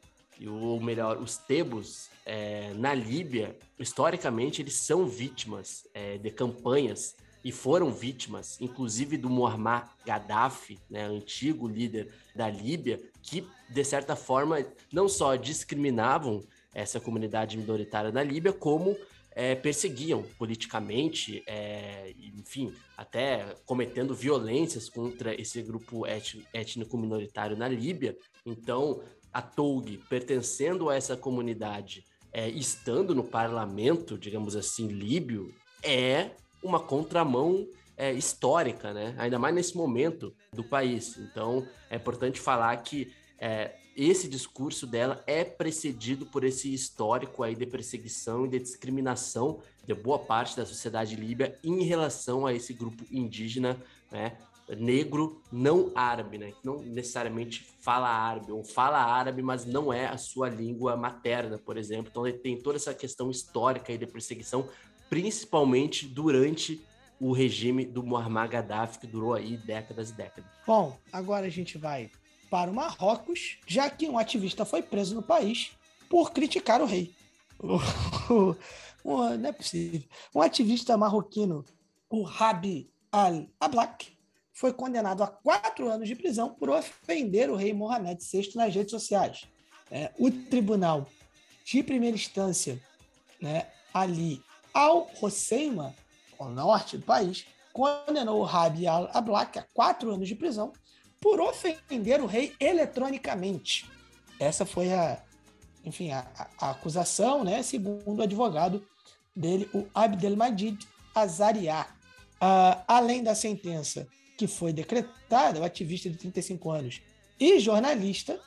ou melhor, os Tebos é, na Líbia, historicamente, eles são vítimas é, de campanhas e foram vítimas, inclusive do Muammar Gaddafi, né, antigo líder da Líbia, que de certa forma não só discriminavam essa comunidade minoritária na Líbia, como é, perseguiam politicamente, é, enfim, até cometendo violências contra esse grupo étnico minoritário na Líbia. Então, a Toug, pertencendo a essa comunidade, é, estando no parlamento, digamos assim, líbio, é uma contramão é, histórica, né? Ainda mais nesse momento do país. Então, é importante falar que é, esse discurso dela é precedido por esse histórico aí de perseguição e de discriminação de boa parte da sociedade líbia em relação a esse grupo indígena, né? negro não árabe, né? Não necessariamente fala árabe, ou fala árabe, mas não é a sua língua materna, por exemplo. Então tem toda essa questão histórica aí de perseguição principalmente durante o regime do Muammar Gaddafi, que durou aí décadas e décadas. Bom, agora a gente vai para o Marrocos, já que um ativista foi preso no país por criticar o rei. <laughs> não é possível. Um ativista marroquino, o Rabi al-Ablak, foi condenado a quatro anos de prisão por ofender o rei Mohamed VI nas redes sociais. É, o tribunal de primeira instância, né, ali al Hosseima, ao norte do país, condenou Rabi al-Ablak a quatro anos de prisão por ofender o rei eletronicamente. Essa foi a, enfim, a, a acusação, né, segundo o advogado dele, o Abdelmajid Azariah. Uh, além da sentença que foi decretada, o ativista de 35 anos e jornalista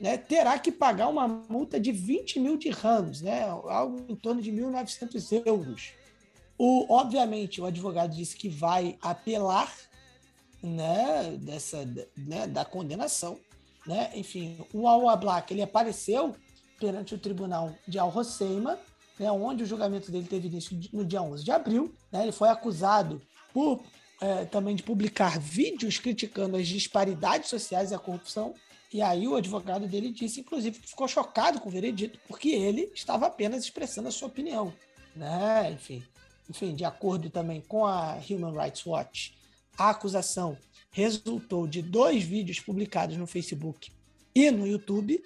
né, terá que pagar uma multa de 20 mil dirhams, né, algo em torno de 1.900 euros. O, obviamente, o advogado disse que vai apelar né, dessa, né, da condenação. Né? Enfim, o Al-Ablak ele apareceu perante o tribunal de Al-Hosseima, né, onde o julgamento dele teve início no dia 11 de abril. Né? Ele foi acusado por é, também de publicar vídeos criticando as disparidades sociais e a corrupção e aí o advogado dele disse, inclusive, que ficou chocado com o veredito, porque ele estava apenas expressando a sua opinião. Né? Enfim, enfim, de acordo também com a Human Rights Watch, a acusação resultou de dois vídeos publicados no Facebook e no YouTube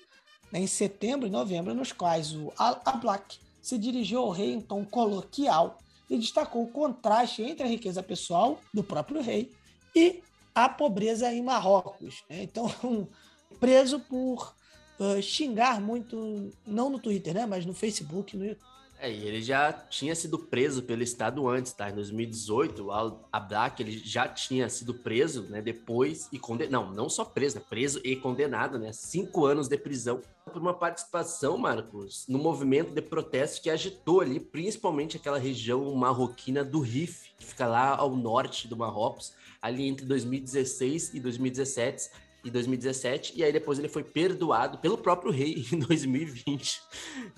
né, em setembro e novembro, nos quais o Al-Ablak se dirigiu ao rei em tom coloquial e destacou o contraste entre a riqueza pessoal do próprio rei e a pobreza em Marrocos. Né? Então, <laughs> preso por uh, xingar muito, não no Twitter, né, mas no Facebook, no, É, e ele já tinha sido preso pelo Estado antes, tá? Em 2018, o Al-Ablaq, ele já tinha sido preso, né? Depois e condenado. Não, não só preso, né? Preso e condenado, né? Cinco anos de prisão por uma participação, Marcos, no movimento de protesto que agitou ali, principalmente aquela região marroquina do Rif, que fica lá ao norte do Marrocos, ali entre 2016 e 2017 em 2017, e aí depois ele foi perdoado pelo próprio rei <laughs> em 2020.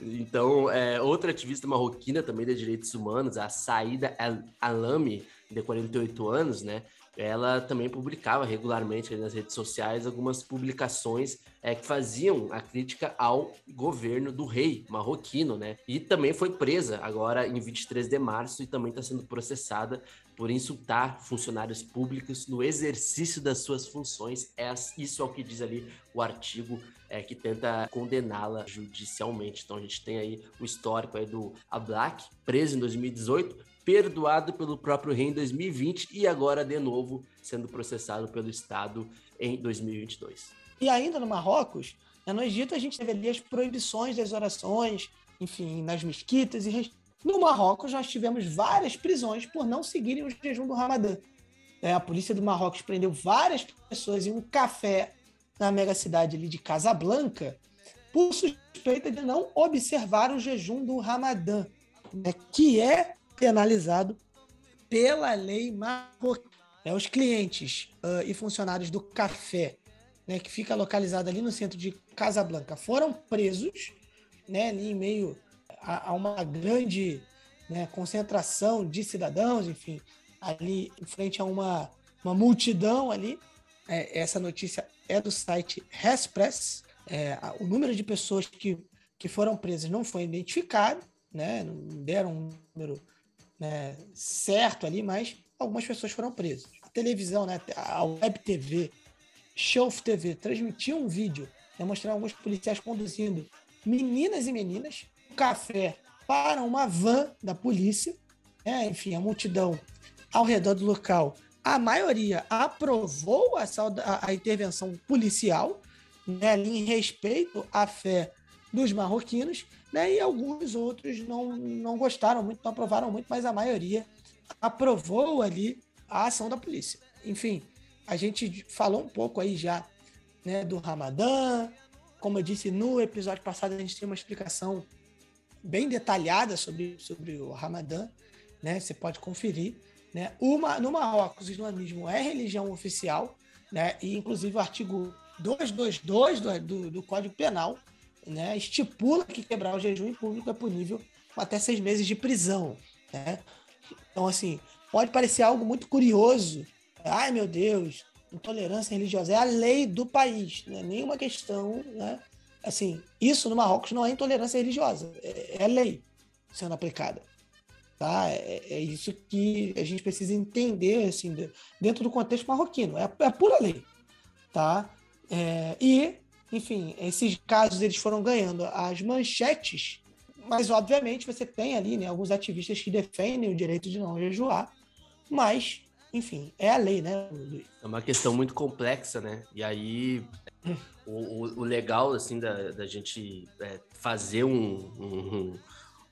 Então, é, outra ativista marroquina também de direitos humanos, a Saída Alami, de 48 anos, né? Ela também publicava regularmente nas redes sociais algumas publicações é, que faziam a crítica ao governo do rei marroquino, né? E também foi presa agora em 23 de março e também está sendo processada por insultar funcionários públicos no exercício das suas funções. É isso é o que diz ali o artigo é, que tenta condená-la judicialmente. Então a gente tem aí o histórico aí do Ablak, preso em 2018, perdoado pelo próprio rei em 2020 e agora de novo sendo processado pelo Estado em 2022. E ainda no Marrocos, né, no Egito a gente teve ali as proibições das orações, enfim, nas mesquitas e no Marrocos, nós tivemos várias prisões por não seguirem o jejum do Ramadã. É, a polícia do Marrocos prendeu várias pessoas em um café na mega cidade ali de Casablanca por suspeita de não observar o jejum do Ramadã, né, que é penalizado pela lei marroquina. É, os clientes uh, e funcionários do café, né, que fica localizado ali no centro de Casablanca, foram presos, né, em meio a, a uma grande né, concentração de cidadãos, enfim, ali em frente a uma, uma multidão ali. É, essa notícia é do site Respress. É, o número de pessoas que, que foram presas não foi identificado, né, não deram um número né, certo ali, mas algumas pessoas foram presas. A televisão, né, a Web TV, Show TV, transmitiu um vídeo né, mostrando alguns policiais conduzindo meninas e meninas café para uma van da polícia, né? enfim, a multidão ao redor do local, a maioria aprovou a, a intervenção policial, né, em respeito à fé dos marroquinos, né, e alguns outros não, não gostaram muito, não aprovaram muito, mas a maioria aprovou ali a ação da polícia. Enfim, a gente falou um pouco aí já né, do Ramadã, como eu disse no episódio passado, a gente tem uma explicação bem detalhada sobre, sobre o Ramadã, né? Você pode conferir. Né? Uma, no Marrocos, o islamismo é religião oficial, né? e inclusive o artigo 222 do, do, do Código Penal né? estipula que quebrar o jejum em público é punível com até seis meses de prisão. Né? Então, assim, pode parecer algo muito curioso. Ai, meu Deus, intolerância religiosa é a lei do país, não é nenhuma questão né, assim, isso no Marrocos não é intolerância religiosa, é, é lei sendo aplicada. Tá? É, é, isso que a gente precisa entender assim, dentro do contexto marroquino. É, é pura lei. Tá? É, e, enfim, esses casos eles foram ganhando as manchetes, mas obviamente você tem ali né, alguns ativistas que defendem o direito de não jejuar, mas, enfim, é a lei, né, Luiz? É uma questão muito complexa, né? E aí o, o, legal, assim, da, da gente é, fazer um, um,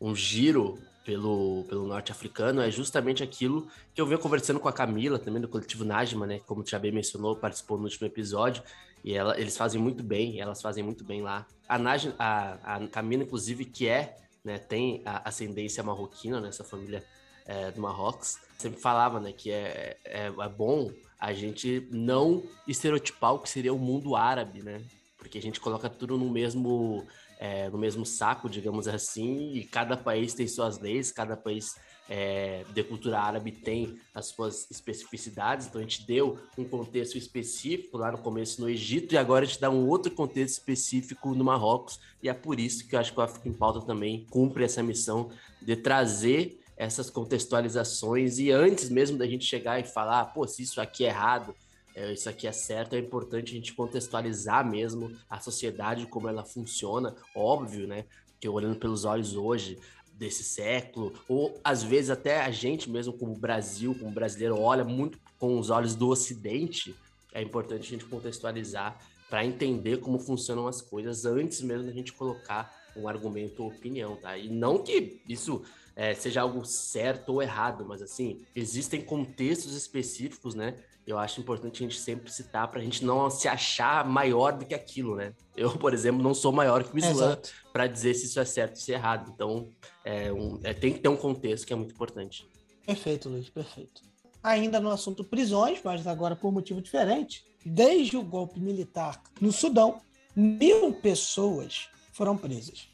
um, giro pelo, pelo norte-africano é justamente aquilo que eu venho conversando com a Camila, também do coletivo Najma, né? Como o bem mencionou, participou no último episódio. E ela, eles fazem muito bem, elas fazem muito bem lá. A, Najma, a, a Camila, inclusive, que é, né, tem a ascendência marroquina, nessa né, família é, do Marrocos, sempre falava, né, que é, é, é bom a gente não estereotipar o que seria o mundo árabe, né? Porque a gente coloca tudo no mesmo, é, no mesmo saco, digamos assim, e cada país tem suas leis, cada país é, de cultura árabe tem as suas especificidades, então a gente deu um contexto específico lá no começo no Egito e agora a gente dá um outro contexto específico no Marrocos, e é por isso que eu acho que o África em Pauta também cumpre essa missão de trazer essas contextualizações e antes mesmo da gente chegar e falar, pô, se isso aqui é errado, é, isso aqui é certo, é importante a gente contextualizar mesmo a sociedade, como ela funciona, óbvio, né? Que olhando pelos olhos hoje desse século, ou às vezes até a gente mesmo como Brasil, como brasileiro, olha muito com os olhos do Ocidente, é importante a gente contextualizar para entender como funcionam as coisas antes mesmo da gente colocar um argumento ou opinião, tá? E não que isso é, seja algo certo ou errado, mas assim, existem contextos específicos, né? Eu acho importante a gente sempre citar para a gente não se achar maior do que aquilo, né? Eu, por exemplo, não sou maior que o Islã para dizer se isso é certo ou se é errado. Então, é um, é, tem que ter um contexto que é muito importante. Perfeito, Luiz, perfeito. Ainda no assunto prisões, mas agora por motivo diferente, desde o golpe militar no Sudão, mil pessoas foram presas.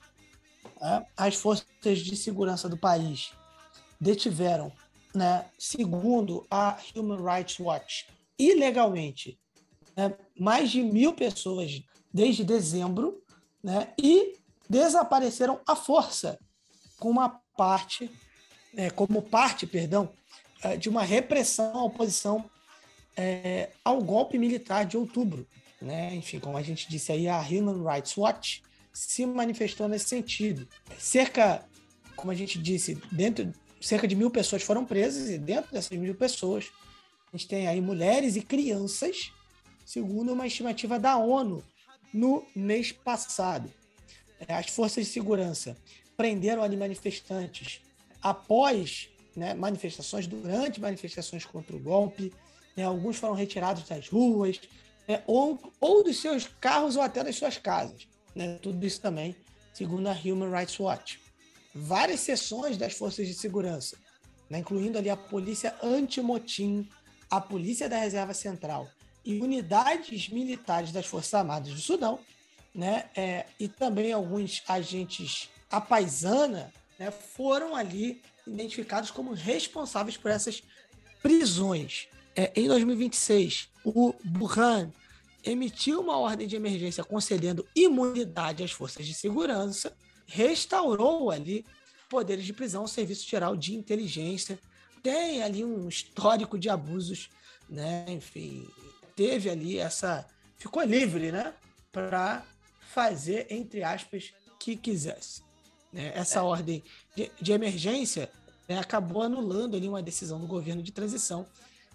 É, as forças de segurança do país detiveram, né, segundo a Human Rights Watch, ilegalmente, né, mais de mil pessoas desde dezembro, né, e desapareceram à força, com uma parte, é, como parte, perdão, é, de uma repressão à oposição é, ao golpe militar de outubro. Né? Enfim, como a gente disse aí, a Human Rights Watch se manifestou nesse sentido. Cerca, como a gente disse, dentro cerca de mil pessoas foram presas e dentro dessas mil pessoas a gente tem aí mulheres e crianças, segundo uma estimativa da ONU no mês passado. É, as forças de segurança prenderam ali manifestantes após né, manifestações, durante manifestações contra o golpe. Né, alguns foram retirados das ruas, né, ou, ou dos seus carros ou até das suas casas. Né, tudo isso também, segundo a Human Rights Watch. Várias seções das forças de segurança, né, incluindo ali a polícia anti-motim, a polícia da Reserva Central e unidades militares das Forças Armadas do Sudão, né, é, e também alguns agentes a paisana, né, foram ali identificados como responsáveis por essas prisões. É, em 2026, o Burhan emitiu uma ordem de emergência concedendo imunidade às forças de segurança, restaurou ali poderes de prisão ao Serviço Geral de Inteligência, tem ali um histórico de abusos, né? Enfim, teve ali essa. ficou livre, né? Para fazer, entre aspas, que quisesse. Né? Essa é. ordem de, de emergência né, acabou anulando ali uma decisão do governo de transição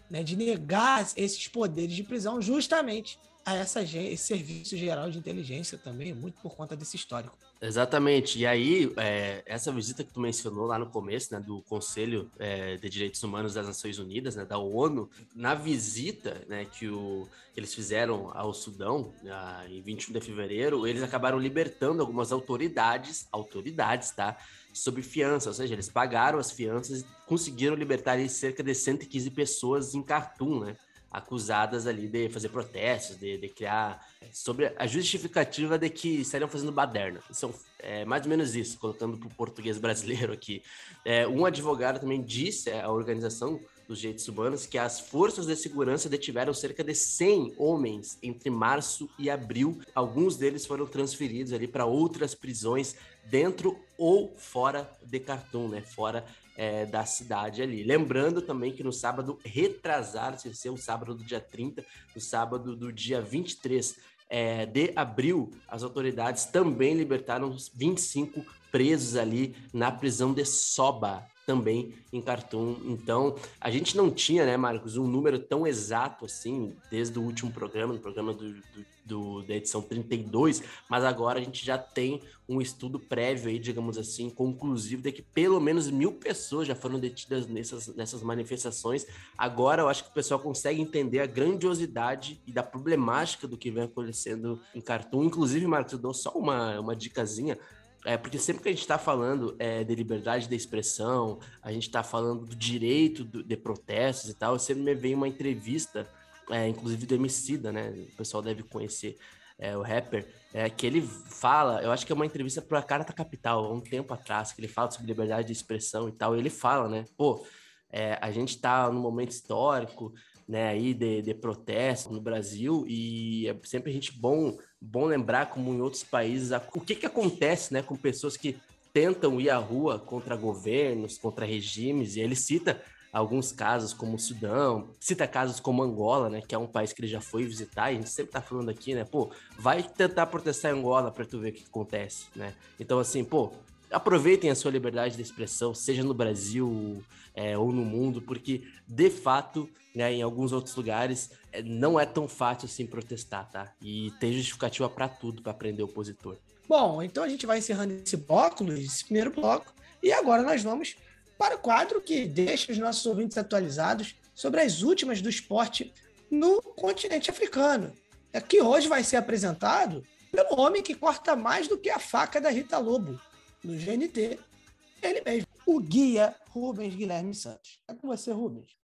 né, de negar esses poderes de prisão justamente a essa, esse serviço geral de inteligência também, muito por conta desse histórico. Exatamente. E aí, é, essa visita que tu mencionou lá no começo, né, do Conselho é, de Direitos Humanos das Nações Unidas, né, da ONU, na visita né, que, o, que eles fizeram ao Sudão, ah, em 21 de fevereiro, eles acabaram libertando algumas autoridades, autoridades, tá? Sobre fiança, ou seja, eles pagaram as fianças e conseguiram libertar cerca de 115 pessoas em Khartoum, né? Acusadas ali de fazer protestos, de, de, criar sobre a justificativa de que estariam fazendo baderna. São é, mais ou menos isso, colocando para o português brasileiro aqui. É, um advogado também disse à organização dos direitos humanos que as forças de segurança detiveram cerca de 100 homens entre março e abril. Alguns deles foram transferidos ali para outras prisões dentro ou fora de Khartoum, né? Fora é, da cidade ali. Lembrando também que no sábado retrasado, se ser o sábado do dia 30, no sábado do dia 23 é, de abril, as autoridades também libertaram 25 presos ali na prisão de Soba, também em Khartoum. Então, a gente não tinha, né, Marcos, um número tão exato assim, desde o último programa, no programa do, do, do, da edição 32, mas agora a gente já tem um estudo prévio aí, digamos assim, conclusivo, de que pelo menos mil pessoas já foram detidas nessas, nessas manifestações. Agora eu acho que o pessoal consegue entender a grandiosidade e da problemática do que vem acontecendo em Khartoum. Inclusive, Marcos, eu dou só uma, uma dicasinha é, porque sempre que a gente está falando é, de liberdade de expressão, a gente está falando do direito do, de protestos e tal, sempre me vem uma entrevista, é, inclusive do Emicida, né? O pessoal deve conhecer é, o rapper, é, que ele fala, eu acho que é uma entrevista para a Carta Capital, há um tempo atrás, que ele fala sobre liberdade de expressão e tal, e ele fala, né? Pô, é, a gente está num momento histórico, né, aí de, de protesto no Brasil e é sempre a gente bom bom lembrar como em outros países o que que acontece, né, com pessoas que tentam ir à rua contra governos, contra regimes e ele cita alguns casos como o Sudão, cita casos como Angola, né, que é um país que ele já foi visitar, e a gente sempre tá falando aqui, né, pô, vai tentar protestar em Angola para tu ver o que acontece, né? Então assim, pô, aproveitem a sua liberdade de expressão, seja no Brasil é, ou no mundo, porque de fato, né, em alguns outros lugares, é, não é tão fácil assim protestar, tá? E tem justificativa para tudo para prender o opositor. Bom, então a gente vai encerrando esse bloco, Luiz, esse primeiro bloco, e agora nós vamos para o quadro que deixa os nossos ouvintes atualizados sobre as últimas do esporte no continente africano. É que hoje vai ser apresentado pelo homem que corta mais do que a faca da Rita Lobo, no GNT, ele mesmo, o guia Rubens Guilherme Santos. É com você, Rubens.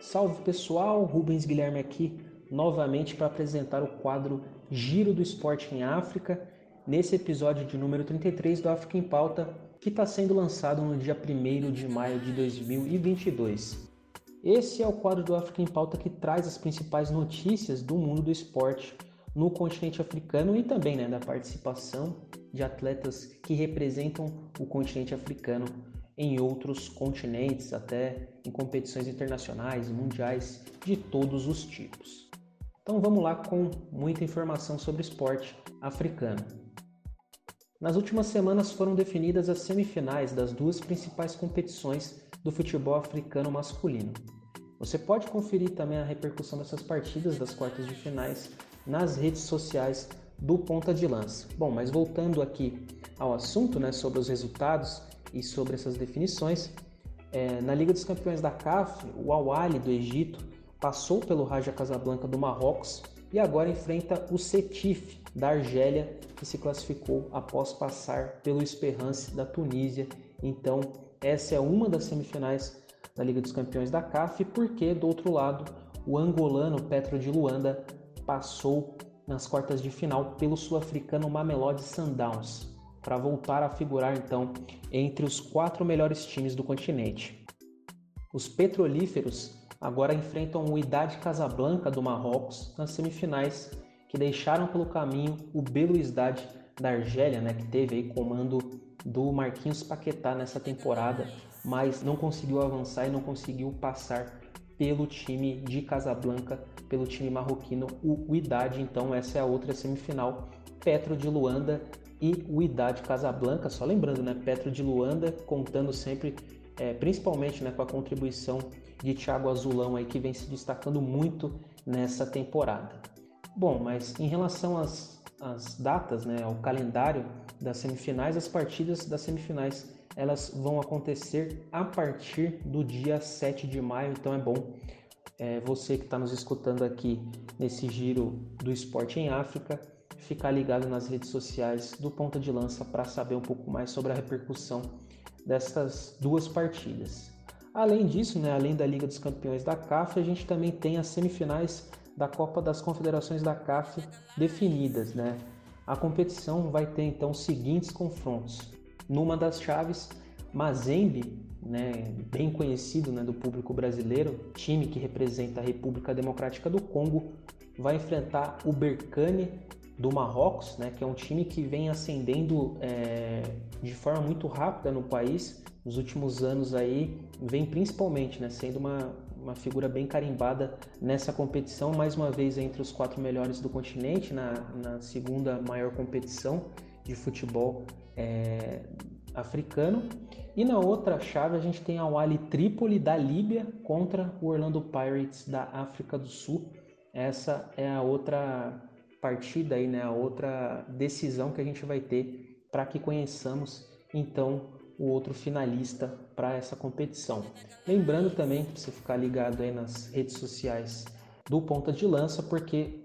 Salve pessoal, Rubens Guilherme aqui novamente para apresentar o quadro Giro do Esporte em África, nesse episódio de número 33 do África em Pauta, que está sendo lançado no dia 1 de maio de 2022. Esse é o quadro do África em Pauta que traz as principais notícias do mundo do esporte no continente africano e também né, da participação de atletas que representam o continente africano em outros continentes, até em competições internacionais, mundiais, de todos os tipos. Então vamos lá com muita informação sobre esporte africano. Nas últimas semanas foram definidas as semifinais das duas principais competições do futebol africano masculino. Você pode conferir também a repercussão dessas partidas das quartas de finais nas redes sociais do Ponta de Lança. Bom, mas voltando aqui ao assunto, né, sobre os resultados e sobre essas definições, é, na Liga dos Campeões da CAF, o Al-Ahly do Egito passou pelo Raja Casablanca do Marrocos e agora enfrenta o Setif da Argélia, que se classificou após passar pelo Esperance da Tunísia. Então, essa é uma das semifinais da Liga dos Campeões da CAF, porque do outro lado, o angolano Petro de Luanda passou nas quartas de final pelo sul-africano Mamelodi Sundowns, para voltar a figurar então entre os quatro melhores times do continente. Os petrolíferos agora enfrentam o Idade Casablanca do Marrocos nas semifinais, que deixaram pelo caminho o Belouizdad da Argélia, né, que teve aí comando do Marquinhos Paquetá nessa temporada, mas não conseguiu avançar e não conseguiu passar pelo time de Casablanca, pelo time marroquino, o Idade. Então essa é a outra semifinal, Petro de Luanda e o Idade Casablanca. Só lembrando, né, Petro de Luanda contando sempre, é, principalmente, né, com a contribuição de Thiago Azulão aí que vem se destacando muito nessa temporada. Bom, mas em relação às, às datas, né, ao calendário das semifinais, as partidas das semifinais elas vão acontecer a partir do dia 7 de maio, então é bom é, você que está nos escutando aqui nesse giro do esporte em África ficar ligado nas redes sociais do Ponta de Lança para saber um pouco mais sobre a repercussão dessas duas partidas. Além disso, né, além da Liga dos Campeões da CAF, a gente também tem as semifinais da Copa das Confederações da CAF definidas. Né? A competição vai ter então os seguintes confrontos. Numa das chaves, Mazembe, né, bem conhecido né, do público brasileiro, time que representa a República Democrática do Congo, vai enfrentar o Berkane do Marrocos, né, que é um time que vem ascendendo é, de forma muito rápida no país nos últimos anos aí vem principalmente né, sendo uma, uma figura bem carimbada nessa competição, mais uma vez entre os quatro melhores do continente, na, na segunda maior competição de futebol é, africano. E na outra chave a gente tem a Wali Trípoli da Líbia contra o Orlando Pirates da África do Sul. Essa é a outra partida aí, né, a outra decisão que a gente vai ter para que conheçamos então o outro finalista para essa competição. Lembrando também para você ficar ligado aí nas redes sociais do Ponta de Lança, porque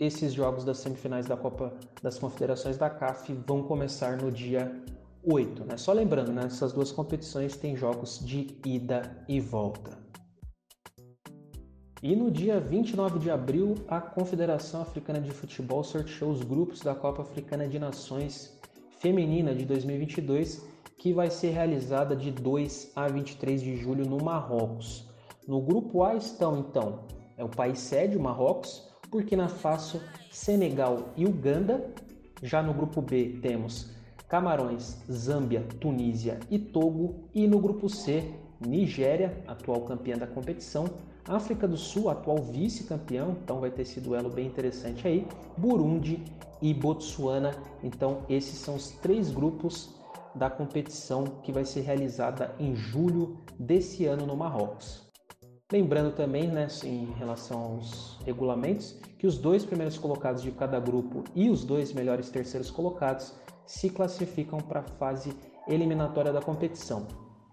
esses jogos das semifinais da Copa das Confederações da CAF vão começar no dia 8. Né? Só lembrando, né? essas duas competições têm jogos de ida e volta. E no dia 29 de abril, a Confederação Africana de Futebol sorteou os grupos da Copa Africana de Nações Feminina de 2022 que vai ser realizada de 2 a 23 de julho no Marrocos. No grupo A estão então é o país sede, o Marrocos, Burkina Faso, Senegal e Uganda. Já no grupo B temos Camarões, Zâmbia, Tunísia e Togo. E no grupo C, Nigéria, atual campeã da competição, África do Sul, atual vice-campeão, então vai ter esse duelo bem interessante aí, Burundi e Botsuana. Então esses são os três grupos da competição que vai ser realizada em julho desse ano no Marrocos. Lembrando também, né, em relação aos regulamentos, que os dois primeiros colocados de cada grupo e os dois melhores terceiros colocados se classificam para a fase eliminatória da competição.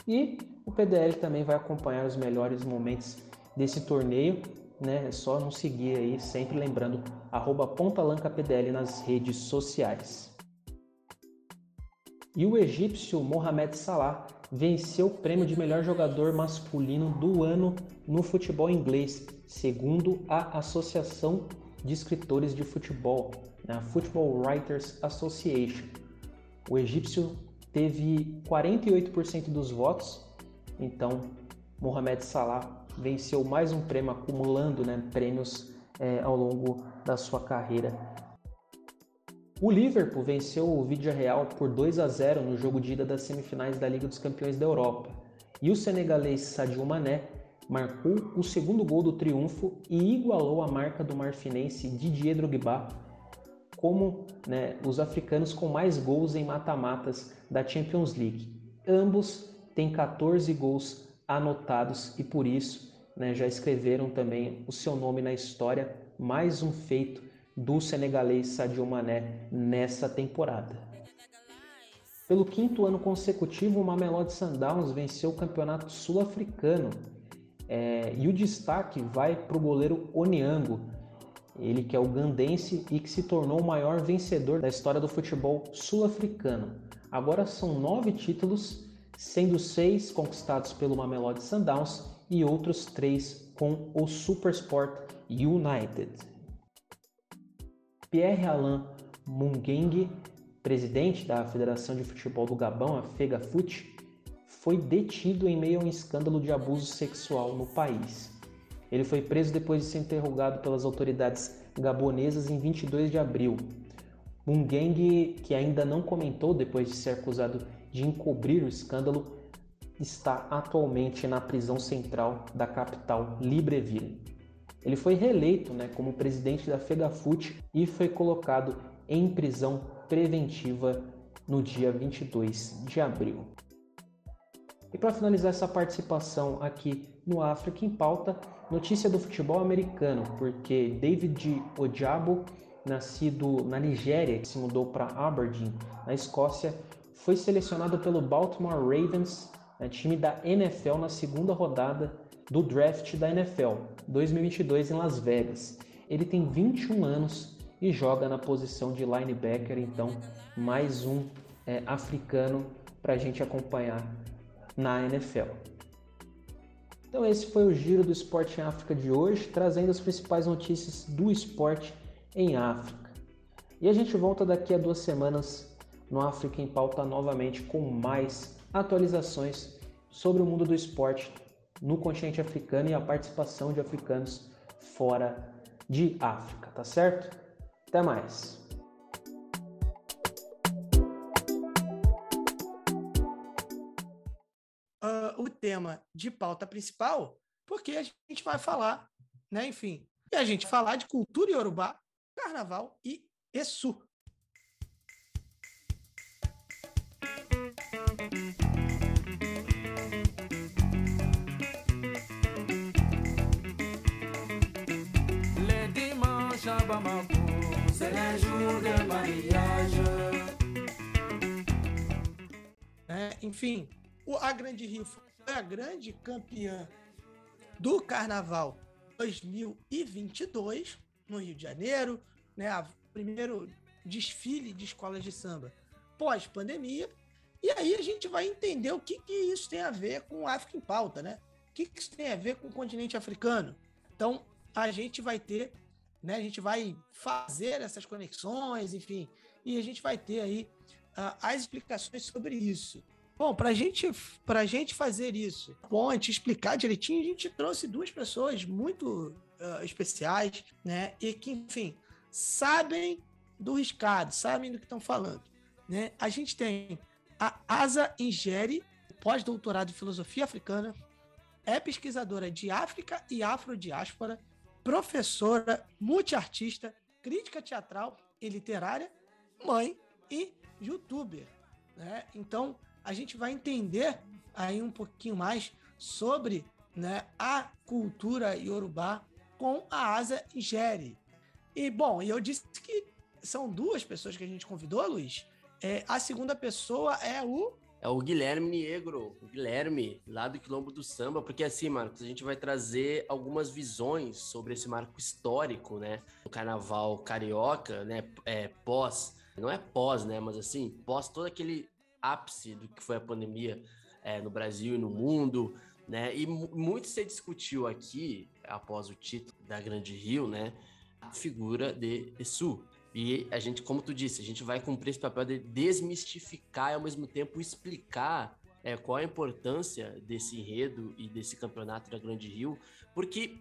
E o PDL também vai acompanhar os melhores momentos desse torneio, né? É só não seguir aí, sempre lembrando, PontalancapDL nas redes sociais. E o egípcio Mohamed Salah venceu o prêmio de melhor jogador masculino do ano no futebol inglês, segundo a Associação de Escritores de Futebol, a né? Football Writers Association. O egípcio teve 48% dos votos, então Mohamed Salah venceu mais um prêmio, acumulando né, prêmios é, ao longo da sua carreira. O Liverpool venceu o Vídeo Real por 2 a 0 no jogo de ida das semifinais da Liga dos Campeões da Europa. E o senegalês Sadio Mané marcou o segundo gol do triunfo e igualou a marca do marfinense Didier Drogba como né, os africanos com mais gols em mata-matas da Champions League. Ambos têm 14 gols anotados e por isso né, já escreveram também o seu nome na história, mais um feito do senegalês Sadio Mané nessa temporada. Pelo quinto ano consecutivo, o Mamelodi Sundowns venceu o campeonato sul-africano é, e o destaque vai para o goleiro Oniango, ele que é o gandense e que se tornou o maior vencedor da história do futebol sul-africano. Agora são nove títulos, sendo seis conquistados pelo Mamelodi Sundowns e outros três com o Supersport United. Pierre Alain Mungeng, presidente da Federação de Futebol do Gabão, a FEGAFUT, foi detido em meio a um escândalo de abuso sexual no país. Ele foi preso depois de ser interrogado pelas autoridades gabonesas em 22 de abril. Mungeng, que ainda não comentou depois de ser acusado de encobrir o escândalo, está atualmente na prisão central da capital Libreville. Ele foi reeleito né, como presidente da FEGAFUT e foi colocado em prisão preventiva no dia 22 de abril. E para finalizar essa participação aqui no África em Pauta, notícia do futebol americano, porque David Ojabo, nascido na Nigéria, que se mudou para Aberdeen, na Escócia, foi selecionado pelo Baltimore Ravens, né, time da NFL, na segunda rodada do draft da NFL 2022 em Las Vegas. Ele tem 21 anos e joga na posição de linebacker, então mais um é, africano para a gente acompanhar na NFL. Então esse foi o giro do esporte em África de hoje, trazendo as principais notícias do esporte em África. E a gente volta daqui a duas semanas no África em Pauta novamente com mais atualizações sobre o mundo do esporte no continente africano e a participação de africanos fora de África, tá certo? Até mais. Uh, o tema de pauta principal, porque a gente vai falar, né, enfim, e a gente falar de cultura iorubá, carnaval e É, enfim, a Grande Rio foi a grande campeã do Carnaval 2022 no Rio de Janeiro, né? O primeiro desfile de escolas de samba pós-pandemia. E aí a gente vai entender o que, que isso tem a ver com o África em pauta, né? O que, que isso tem a ver com o continente africano. Então, a gente vai ter né? A gente vai fazer essas conexões, enfim, e a gente vai ter aí uh, as explicações sobre isso. Bom, para gente, a gente fazer isso, a gente explicar direitinho, a gente trouxe duas pessoas muito uh, especiais, né? E que, enfim, sabem do riscado, sabem do que estão falando, né? A gente tem a Asa Ingeri, pós-doutorado em filosofia africana, é pesquisadora de África e afrodiáspora, professora, multiartista, crítica teatral e literária, mãe e youtuber. Né? Então, a gente vai entender aí um pouquinho mais sobre né, a cultura iorubá com a Asa Ingere. E, bom, eu disse que são duas pessoas que a gente convidou, Luiz. É, a segunda pessoa é o é o Guilherme Negro, o Guilherme, lá do Quilombo do Samba, porque assim, Marcos, a gente vai trazer algumas visões sobre esse marco histórico, né? O carnaval carioca, né? É, pós, não é pós, né? Mas assim, pós todo aquele ápice do que foi a pandemia é, no Brasil e no mundo, né? E muito se discutiu aqui, após o título da Grande Rio, né? A figura de Essu, e a gente, como tu disse, a gente vai cumprir esse papel de desmistificar e ao mesmo tempo explicar é, qual a importância desse enredo e desse campeonato da Grande Rio, porque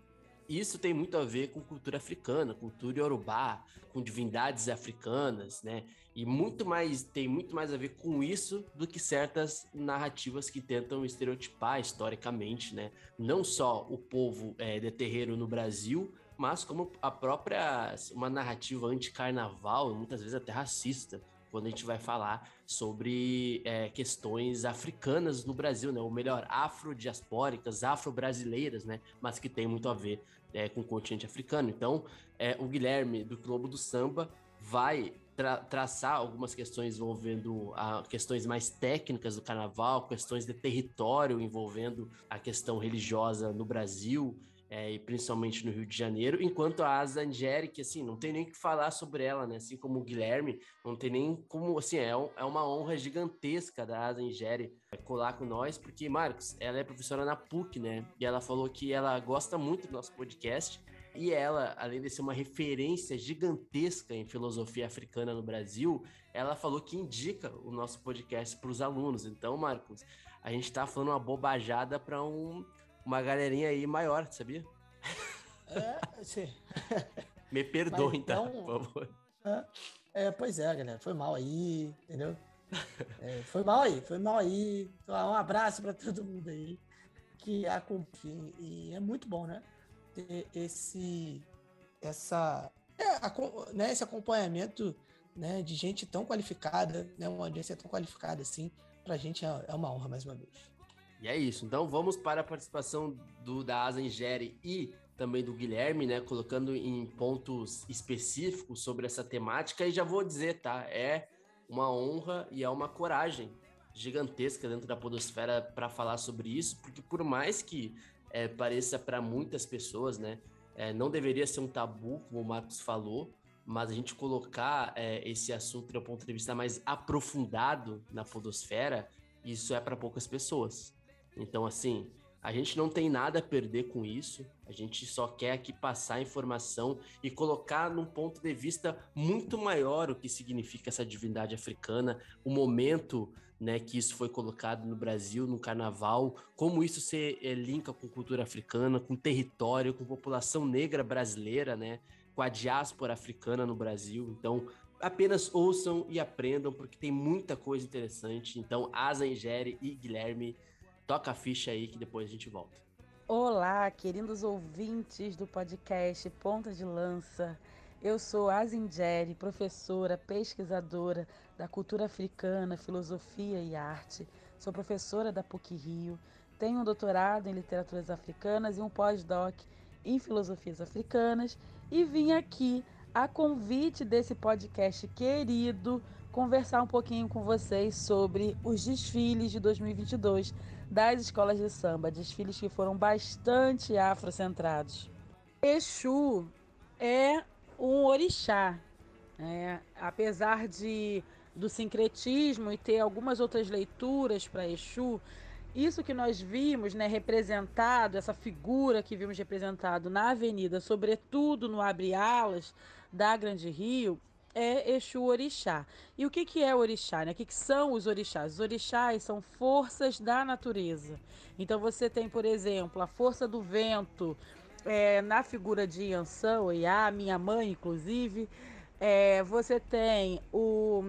isso tem muito a ver com cultura africana, cultura iorubá, com divindades africanas, né? E muito mais tem muito mais a ver com isso do que certas narrativas que tentam estereotipar historicamente, né? Não só o povo é, de terreiro no Brasil, mas como a própria uma narrativa anti-carnaval, muitas vezes até racista, quando a gente vai falar sobre é, questões africanas no Brasil, né? Ou melhor, afrodiaspóricas, afro-brasileiras, né? Mas que tem muito a ver é, com o continente africano. Então, é, o Guilherme, do Globo do Samba, vai tra traçar algumas questões envolvendo a, questões mais técnicas do carnaval, questões de território envolvendo a questão religiosa no Brasil é, e principalmente no Rio de Janeiro, enquanto a Asa Angélica, assim, não tem nem o que falar sobre ela, né? Assim como o Guilherme, não tem nem como, assim, é, é uma honra gigantesca da Asa Angélica colar com nós, porque, Marcos, ela é professora na PUC, né? E ela falou que ela gosta muito do nosso podcast, e ela, além de ser uma referência gigantesca em filosofia africana no Brasil, ela falou que indica o nosso podcast para os alunos. Então, Marcos, a gente está falando uma bobajada para um uma galerinha aí maior, sabia? É, sim. <laughs> Me perdoe, então, tá, por favor. É, é, pois é, galera. Foi mal aí, entendeu? É, foi mal aí, foi mal aí. Um abraço para todo mundo aí que acompanha. E é muito bom, né? Ter esse, essa, é, a, né, esse acompanhamento né, de gente tão qualificada, né, uma audiência tão qualificada assim, para a gente é, é uma honra mais uma vez. E é isso. Então vamos para a participação do da Asa Ingere e também do Guilherme, né? Colocando em pontos específicos sobre essa temática. E já vou dizer, tá? É uma honra e é uma coragem gigantesca dentro da podosfera para falar sobre isso, porque por mais que é, pareça para muitas pessoas, né? É, não deveria ser um tabu, como o Marcos falou, mas a gente colocar é, esse assunto do ponto de vista mais aprofundado na podosfera, isso é para poucas pessoas. Então, assim, a gente não tem nada a perder com isso, a gente só quer aqui passar informação e colocar num ponto de vista muito maior o que significa essa divindade africana, o momento né, que isso foi colocado no Brasil, no carnaval, como isso se é, linka com cultura africana, com território, com população negra brasileira, né, com a diáspora africana no Brasil. Então, apenas ouçam e aprendam, porque tem muita coisa interessante. Então, Asa Ingere e Guilherme Toca a ficha aí que depois a gente volta. Olá, queridos ouvintes do podcast Ponta de Lança. Eu sou Azingeri, professora, pesquisadora da cultura africana, filosofia e arte. Sou professora da PUC Rio. Tenho um doutorado em literaturas africanas e um pós-doc em filosofias africanas e vim aqui a convite desse podcast querido conversar um pouquinho com vocês sobre os desfiles de 2022 das escolas de samba, desfiles que foram bastante afrocentrados. Exu é um orixá, né? apesar de do sincretismo e ter algumas outras leituras para Exu, isso que nós vimos, né, representado, essa figura que vimos representado na avenida, sobretudo no Abre Alas da Grande Rio, é Exu Orixá. E o que, que é Orixá? Né? O que, que são os orixás? Os orixás são forças da natureza. Então você tem, por exemplo, a força do vento é, na figura de Yansan, Oiá, minha mãe, inclusive. É, você tem o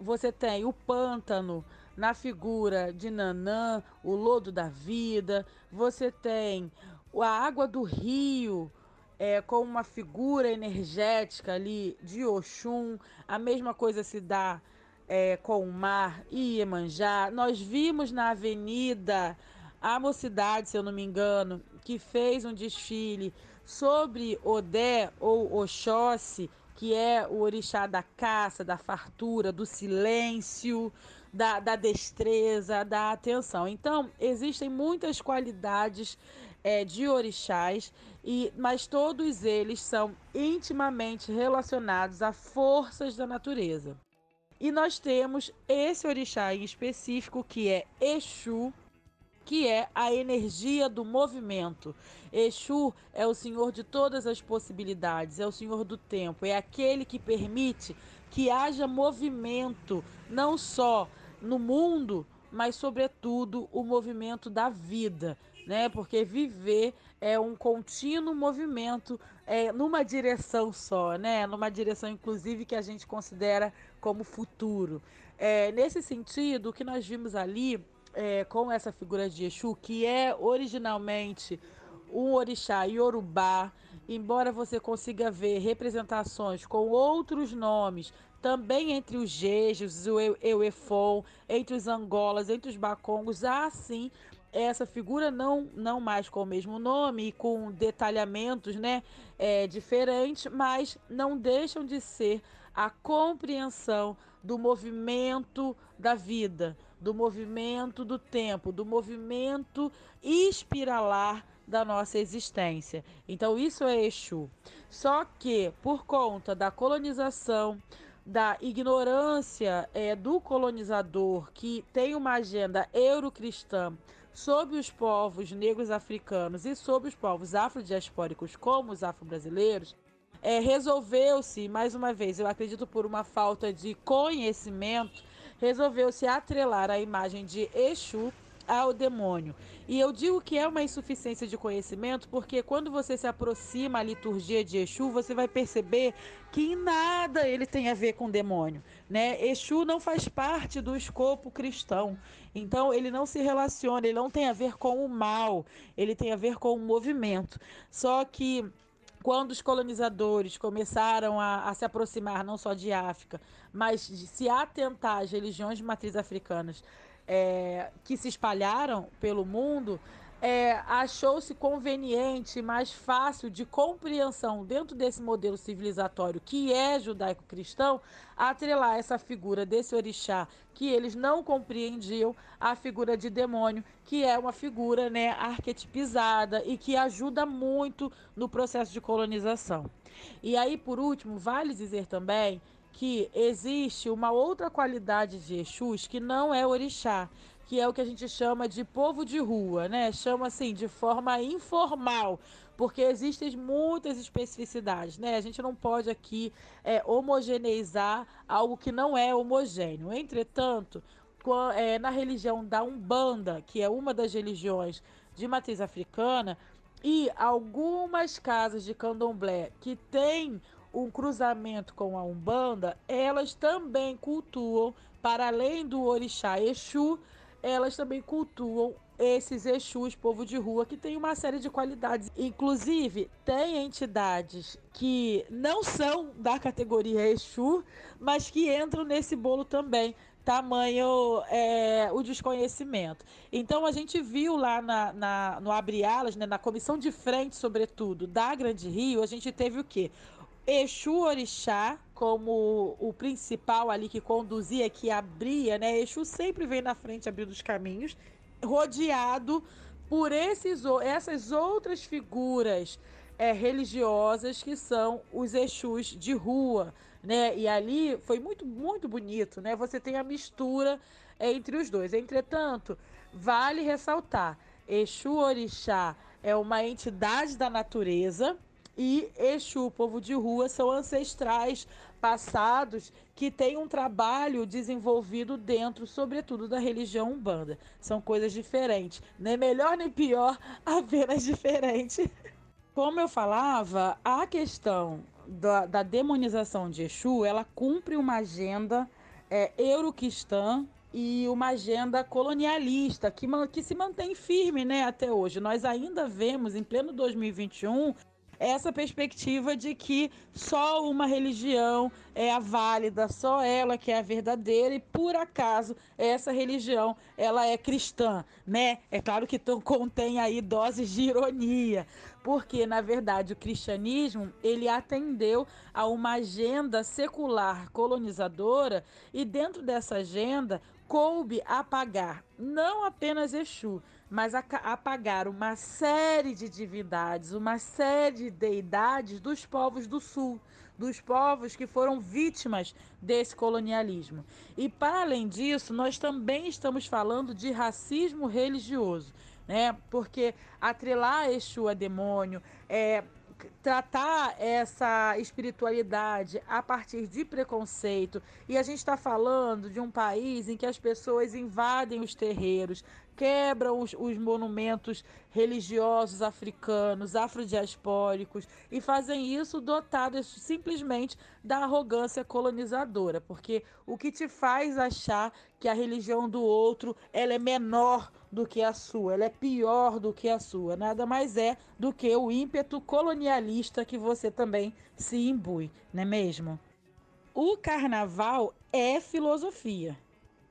você tem o pântano na figura de Nanã, o lodo da vida. Você tem a água do rio é, com uma figura energética ali de Oxum. A mesma coisa se dá é, com o mar e Iemanjá. Nós vimos na avenida a mocidade, se eu não me engano, que fez um desfile sobre Odé ou Oxóssi, que é o orixá da caça, da fartura, do silêncio, da, da destreza, da atenção. Então, existem muitas qualidades é, de orixás, e, mas todos eles são intimamente relacionados a forças da natureza. E nós temos esse orixá em específico que é Exu, que é a energia do movimento. Exu é o senhor de todas as possibilidades, é o senhor do tempo, é aquele que permite que haja movimento, não só no mundo, mas sobretudo o movimento da vida, né? Porque viver é um contínuo movimento é, numa direção só, né? Numa direção, inclusive, que a gente considera como futuro. É, nesse sentido, o que nós vimos ali é, com essa figura de Exu, que é originalmente um orixá iorubá, embora você consiga ver representações com outros nomes, também entre os jejos, o euefon, entre os angolas, entre os bacongos, há sim essa figura não, não mais com o mesmo nome e com detalhamentos né, é, diferentes, mas não deixam de ser a compreensão do movimento da vida, do movimento do tempo, do movimento espiralar da nossa existência. Então, isso é Exu. Só que, por conta da colonização, da ignorância é, do colonizador que tem uma agenda eurocristã sobre os povos negros africanos e sobre os povos afrodiaspóricos, como os afro-brasileiros, é, resolveu-se, mais uma vez, eu acredito por uma falta de conhecimento, resolveu-se atrelar a imagem de Exu ao demônio. E eu digo que é uma insuficiência de conhecimento porque quando você se aproxima à liturgia de Exu, você vai perceber que em nada ele tem a ver com demônio, né? Exu não faz parte do escopo cristão. Então ele não se relaciona, ele não tem a ver com o mal, ele tem a ver com o movimento. Só que quando os colonizadores começaram a, a, se aproximar não só de África, mas de se atentar às religiões de matriz africanas é, que se espalharam pelo mundo, é, achou-se conveniente, mais fácil de compreensão dentro desse modelo civilizatório que é judaico-cristão, atrelar essa figura desse orixá que eles não compreendiam à figura de demônio, que é uma figura né, arquetipizada e que ajuda muito no processo de colonização. E aí, por último, vale dizer também que existe uma outra qualidade de Exus que não é orixá, que é o que a gente chama de povo de rua, né? Chama assim de forma informal, porque existem muitas especificidades, né? A gente não pode aqui é, homogeneizar algo que não é homogêneo. Entretanto, é, na religião da Umbanda, que é uma das religiões de matriz africana, e algumas casas de candomblé que têm um cruzamento com a Umbanda, elas também cultuam, para além do orixá Exu, elas também cultuam esses Exus, povo de rua, que tem uma série de qualidades. Inclusive, tem entidades que não são da categoria Exu, mas que entram nesse bolo também. Tamanho é, o desconhecimento. Então, a gente viu lá na, na no Abre Alas, né, na comissão de frente, sobretudo, da Grande Rio, a gente teve o quê? Exu Orixá como o principal ali que conduzia, que abria, né? Exu sempre vem na frente abrindo os caminhos, rodeado por esses, essas outras figuras é, religiosas que são os Exus de rua, né? E ali foi muito, muito bonito, né? Você tem a mistura entre os dois. Entretanto, vale ressaltar, Exu Orixá é uma entidade da natureza, e Exu, povo de rua, são ancestrais passados que têm um trabalho desenvolvido dentro, sobretudo, da religião umbanda. São coisas diferentes. Nem melhor nem pior, <laughs> apenas diferente. Como eu falava, a questão da, da demonização de Exu, ela cumpre uma agenda é, euroquistã e uma agenda colonialista que, que se mantém firme né, até hoje. Nós ainda vemos, em pleno 2021, essa perspectiva de que só uma religião é a válida, só ela que é a verdadeira e por acaso essa religião ela é cristã, né? É claro que contém aí doses de ironia, porque na verdade o cristianismo ele atendeu a uma agenda secular colonizadora e dentro dessa agenda coube apagar não apenas Exu, mas apagar uma série de divindades, uma série de deidades dos povos do sul, dos povos que foram vítimas desse colonialismo. E para além disso, nós também estamos falando de racismo religioso, né? Porque atrelar Exu a demônio, é, tratar essa espiritualidade a partir de preconceito. E a gente está falando de um país em que as pessoas invadem os terreiros, quebram os, os monumentos religiosos africanos, afrodiaspóricos e fazem isso dotados simplesmente da arrogância colonizadora, porque o que te faz achar que a religião do outro ela é menor do que a sua, ela é pior do que a sua, nada mais é do que o ímpeto colonialista que você também se imbui, não é mesmo? O carnaval é filosofia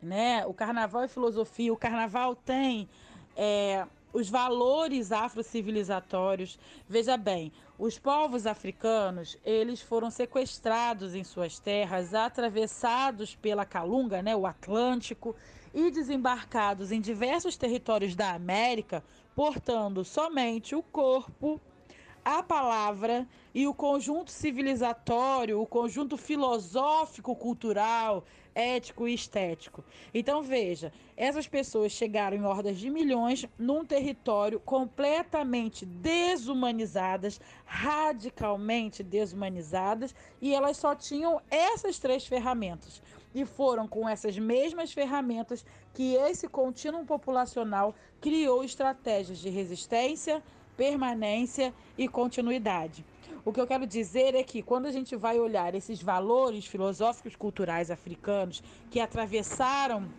né? O carnaval é filosofia, o carnaval tem é, os valores afrocivilizatórios. Veja bem, os povos africanos, eles foram sequestrados em suas terras, atravessados pela Calunga, né, o Atlântico, e desembarcados em diversos territórios da América, portando somente o corpo, a palavra e o conjunto civilizatório, o conjunto filosófico, cultural, ético e estético. Então veja, essas pessoas chegaram em hordas de milhões num território completamente desumanizadas, radicalmente desumanizadas, e elas só tinham essas três ferramentas. E foram com essas mesmas ferramentas que esse contínuo populacional criou estratégias de resistência, permanência e continuidade. O que eu quero dizer é que quando a gente vai olhar esses valores filosóficos culturais africanos que atravessaram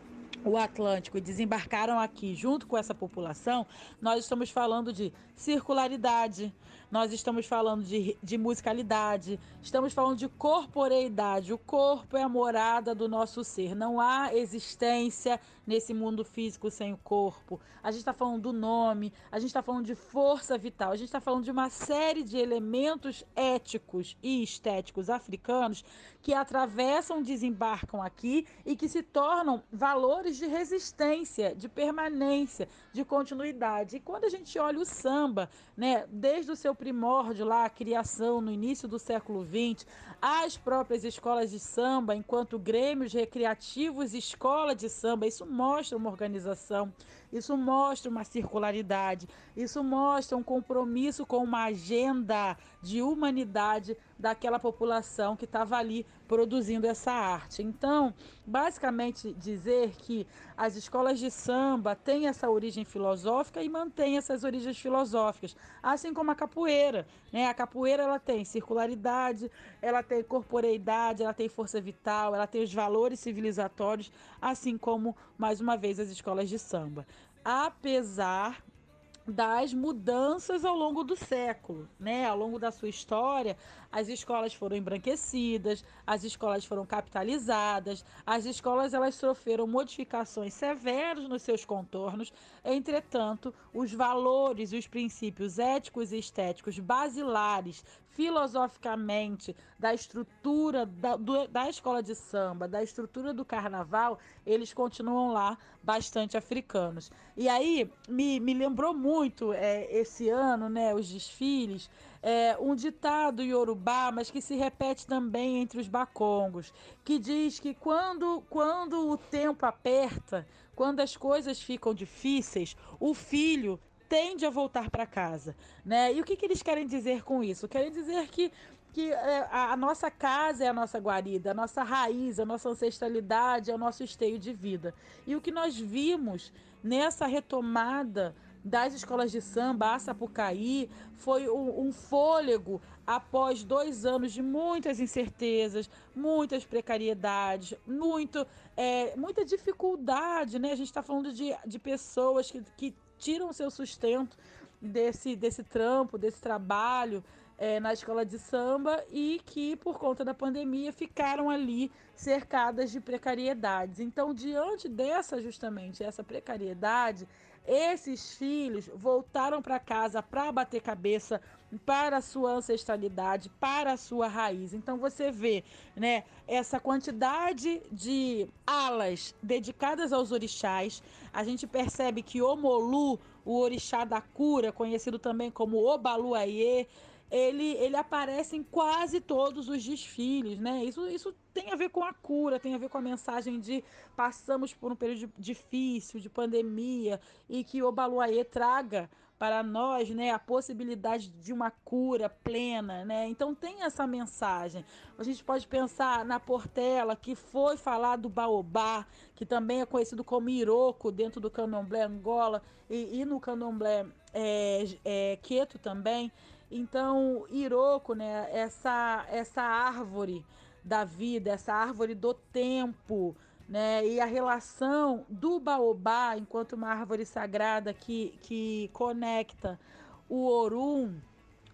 o Atlântico e desembarcaram aqui junto com essa população, nós estamos falando de circularidade, nós estamos falando de, de musicalidade, estamos falando de corporeidade. O corpo é a morada do nosso ser. Não há existência nesse mundo físico sem o corpo. A gente está falando do nome, a gente está falando de força vital, a gente está falando de uma série de elementos éticos e estéticos africanos que atravessam, desembarcam aqui e que se tornam valores de resistência, de permanência, de continuidade. E quando a gente olha o samba, né, desde o seu primórdio lá, a criação no início do século XX, as próprias escolas de samba, enquanto grêmios recreativos escola de samba, isso mostra uma organização, isso mostra uma circularidade, isso mostra um compromisso com uma agenda de humanidade daquela população que estava ali produzindo essa arte. Então, basicamente dizer que as escolas de samba têm essa origem filosófica e mantêm essas origens filosóficas, assim como a capoeira. Né? A capoeira ela tem circularidade, ela tem corporeidade, ela tem força vital, ela tem os valores civilizatórios, assim como, mais uma vez, as escolas de samba. Apesar das mudanças ao longo do século, né? Ao longo da sua história, as escolas foram embranquecidas, as escolas foram capitalizadas, as escolas elas sofreram modificações severas nos seus contornos. Entretanto, os valores e os princípios éticos e estéticos basilares, filosoficamente, da estrutura da, do, da escola de samba, da estrutura do carnaval, eles continuam lá bastante africanos. E aí me, me lembrou muito é, esse ano, né, os desfiles é, um ditado iorubá, mas que se repete também entre os bacongos, que diz que quando, quando o tempo aperta, quando as coisas ficam difíceis, o filho tende a voltar para casa, né? E o que, que eles querem dizer com isso? Querem dizer que que é, a nossa casa é a nossa guarida, a nossa raiz, a nossa ancestralidade é o nosso esteio de vida. E o que nós vimos nessa retomada das escolas de samba, a Sapucaí, foi um, um fôlego após dois anos de muitas incertezas, muitas precariedades, muito, é, muita dificuldade, né? A gente está falando de, de pessoas que, que tiram seu sustento desse, desse trampo, desse trabalho é, na escola de samba e que, por conta da pandemia, ficaram ali cercadas de precariedades. Então, diante dessa, justamente, essa precariedade, esses filhos voltaram para casa para bater cabeça para a sua ancestralidade, para a sua raiz. Então você vê, né, essa quantidade de alas dedicadas aos orixás. A gente percebe que Omolu, o orixá da cura, conhecido também como Obaluayê, ele, ele aparece em quase todos os desfiles, né? Isso, isso tem a ver com a cura, tem a ver com a mensagem de passamos por um período difícil, de pandemia, e que o Baluaê traga para nós, né, a possibilidade de uma cura plena, né? Então tem essa mensagem. A gente pode pensar na Portela, que foi falar do baobá, que também é conhecido como Iroko dentro do Candomblé Angola e, e no Candomblé é, é, Queto também. Então, Iroko, né, essa, essa árvore da vida, essa árvore do tempo, né, e a relação do baobá enquanto uma árvore sagrada que, que conecta o Orum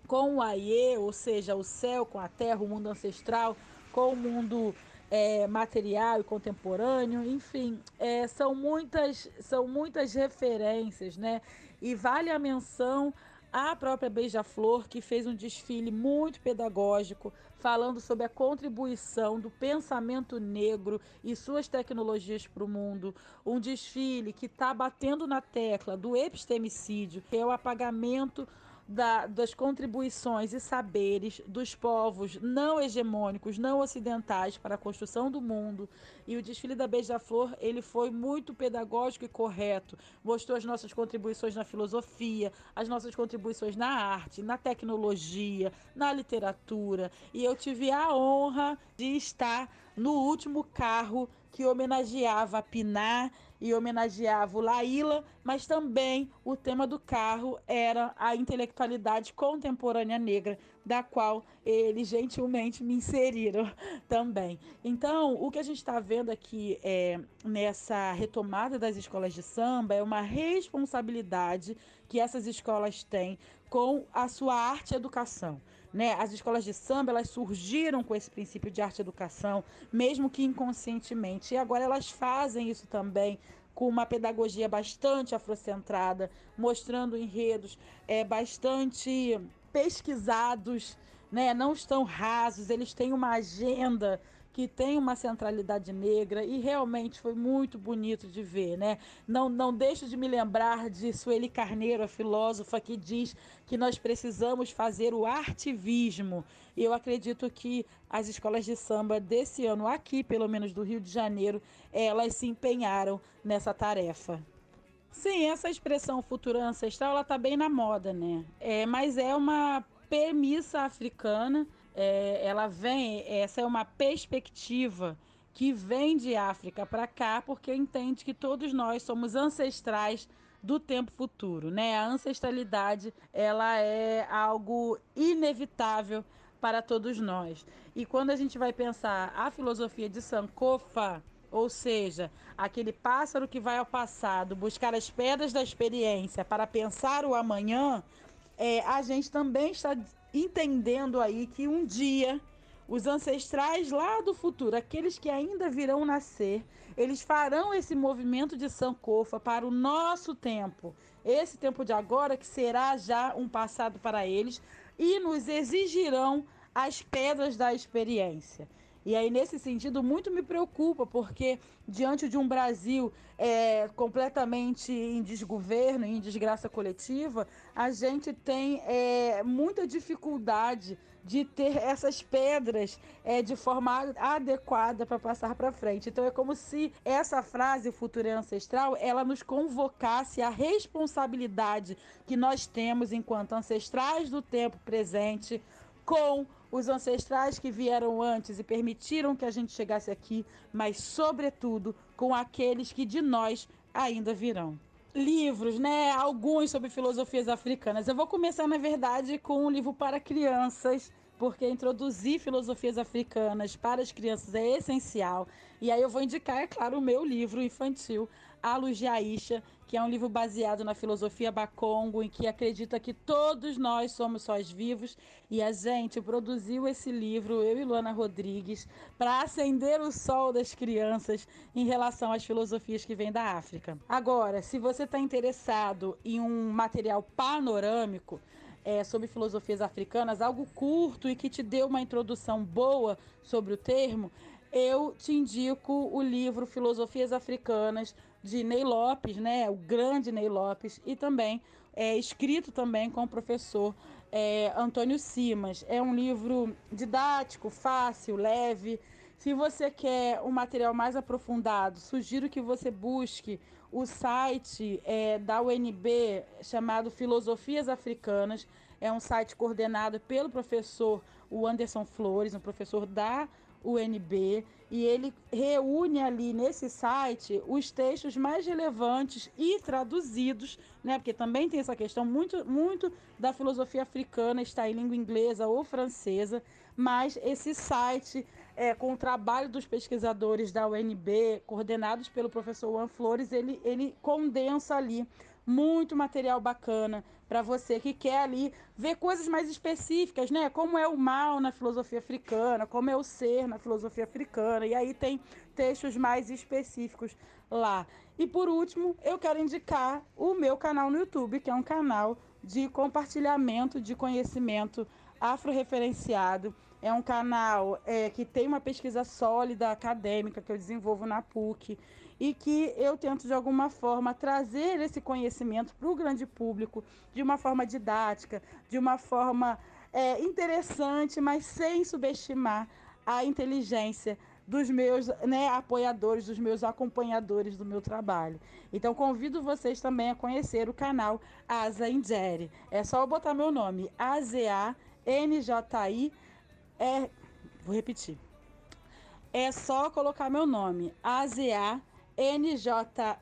com o Aie, ou seja, o céu com a terra, o mundo ancestral com o mundo é, material e contemporâneo, enfim, é, são, muitas, são muitas referências, né? E vale a menção a própria Beija-Flor, que fez um desfile muito pedagógico, falando sobre a contribuição do pensamento negro e suas tecnologias para o mundo. Um desfile que está batendo na tecla do epistemicídio, que é o apagamento da, das contribuições e saberes dos povos não hegemônicos, não ocidentais para a construção do mundo. E o desfile da Beija-Flor, ele foi muito pedagógico e correto. Mostrou as nossas contribuições na filosofia, as nossas contribuições na arte, na tecnologia, na literatura. E eu tive a honra de estar no último carro que homenageava Pinar e homenageava o Laíla, mas também o tema do carro era a intelectualidade contemporânea negra, da qual eles gentilmente me inseriram <laughs> também. Então, o que a gente está vendo aqui é, nessa retomada das escolas de samba é uma responsabilidade que essas escolas têm com a sua arte e educação. Né? As escolas de samba elas surgiram com esse princípio de arte e educação, mesmo que inconscientemente. E agora elas fazem isso também com uma pedagogia bastante afrocentrada, mostrando enredos é, bastante pesquisados, né? não estão rasos, eles têm uma agenda que tem uma centralidade negra e realmente foi muito bonito de ver, né? Não, não deixo de me lembrar de Sueli Carneiro, a filósofa, que diz que nós precisamos fazer o artivismo. E eu acredito que as escolas de samba desse ano, aqui, pelo menos do Rio de Janeiro, elas se empenharam nessa tarefa. Sim, essa expressão futura ancestral, ela tá bem na moda, né? É, mas é uma premissa africana é, ela vem, essa é uma perspectiva que vem de África para cá, porque entende que todos nós somos ancestrais do tempo futuro, né? A ancestralidade, ela é algo inevitável para todos nós. E quando a gente vai pensar a filosofia de Sankofa, ou seja, aquele pássaro que vai ao passado buscar as pedras da experiência para pensar o amanhã, é, a gente também está entendendo aí que um dia os ancestrais lá do futuro, aqueles que ainda virão nascer, eles farão esse movimento de Sankofa para o nosso tempo, esse tempo de agora que será já um passado para eles, e nos exigirão as pedras da experiência. E aí, nesse sentido, muito me preocupa, porque diante de um Brasil é, completamente em desgoverno, em desgraça coletiva, a gente tem é, muita dificuldade de ter essas pedras é, de forma adequada para passar para frente. Então é como se essa frase futuro é ancestral ela nos convocasse a responsabilidade que nós temos enquanto ancestrais do tempo presente com os ancestrais que vieram antes e permitiram que a gente chegasse aqui, mas, sobretudo, com aqueles que de nós ainda virão. Livros, né? Alguns sobre filosofias africanas. Eu vou começar, na verdade, com um livro para crianças, porque introduzir filosofias africanas para as crianças é essencial. E aí eu vou indicar, é claro, o meu livro infantil, A Luz de Aisha, que é um livro baseado na filosofia Bakongo, em que acredita que todos nós somos sóis vivos. E a gente produziu esse livro, eu e Luana Rodrigues, para acender o sol das crianças em relação às filosofias que vêm da África. Agora, se você está interessado em um material panorâmico, é, sobre filosofias africanas, algo curto e que te dê uma introdução boa sobre o termo, eu te indico o livro Filosofias Africanas de Ney Lopes, né, o grande Ney Lopes, e também é escrito também com o professor é, Antônio Simas. É um livro didático, fácil, leve. Se você quer um material mais aprofundado, sugiro que você busque o site é, da UNB chamado Filosofias Africanas. É um site coordenado pelo professor Anderson Flores, um professor da UNB, e ele reúne ali nesse site os textos mais relevantes e traduzidos, né? Porque também tem essa questão muito muito da filosofia africana está em língua inglesa ou francesa, mas esse site é, com o trabalho dos pesquisadores da UNB, coordenados pelo professor Juan Flores, ele, ele condensa ali muito material bacana para você que quer ali ver coisas mais específicas, né? Como é o mal na filosofia africana, como é o ser na filosofia africana. E aí tem textos mais específicos lá. E por último, eu quero indicar o meu canal no YouTube, que é um canal de compartilhamento de conhecimento afro-referenciado. É um canal é, que tem uma pesquisa sólida acadêmica que eu desenvolvo na PUC e que eu tento de alguma forma trazer esse conhecimento para o grande público de uma forma didática, de uma forma é, interessante, mas sem subestimar a inteligência dos meus né, apoiadores, dos meus acompanhadores do meu trabalho. Então convido vocês também a conhecer o canal Asa Ingere. É só botar meu nome, A-Z-A-N-J-I. É, vou repetir. É só colocar meu nome, A-Z-A N-J-E-R-I,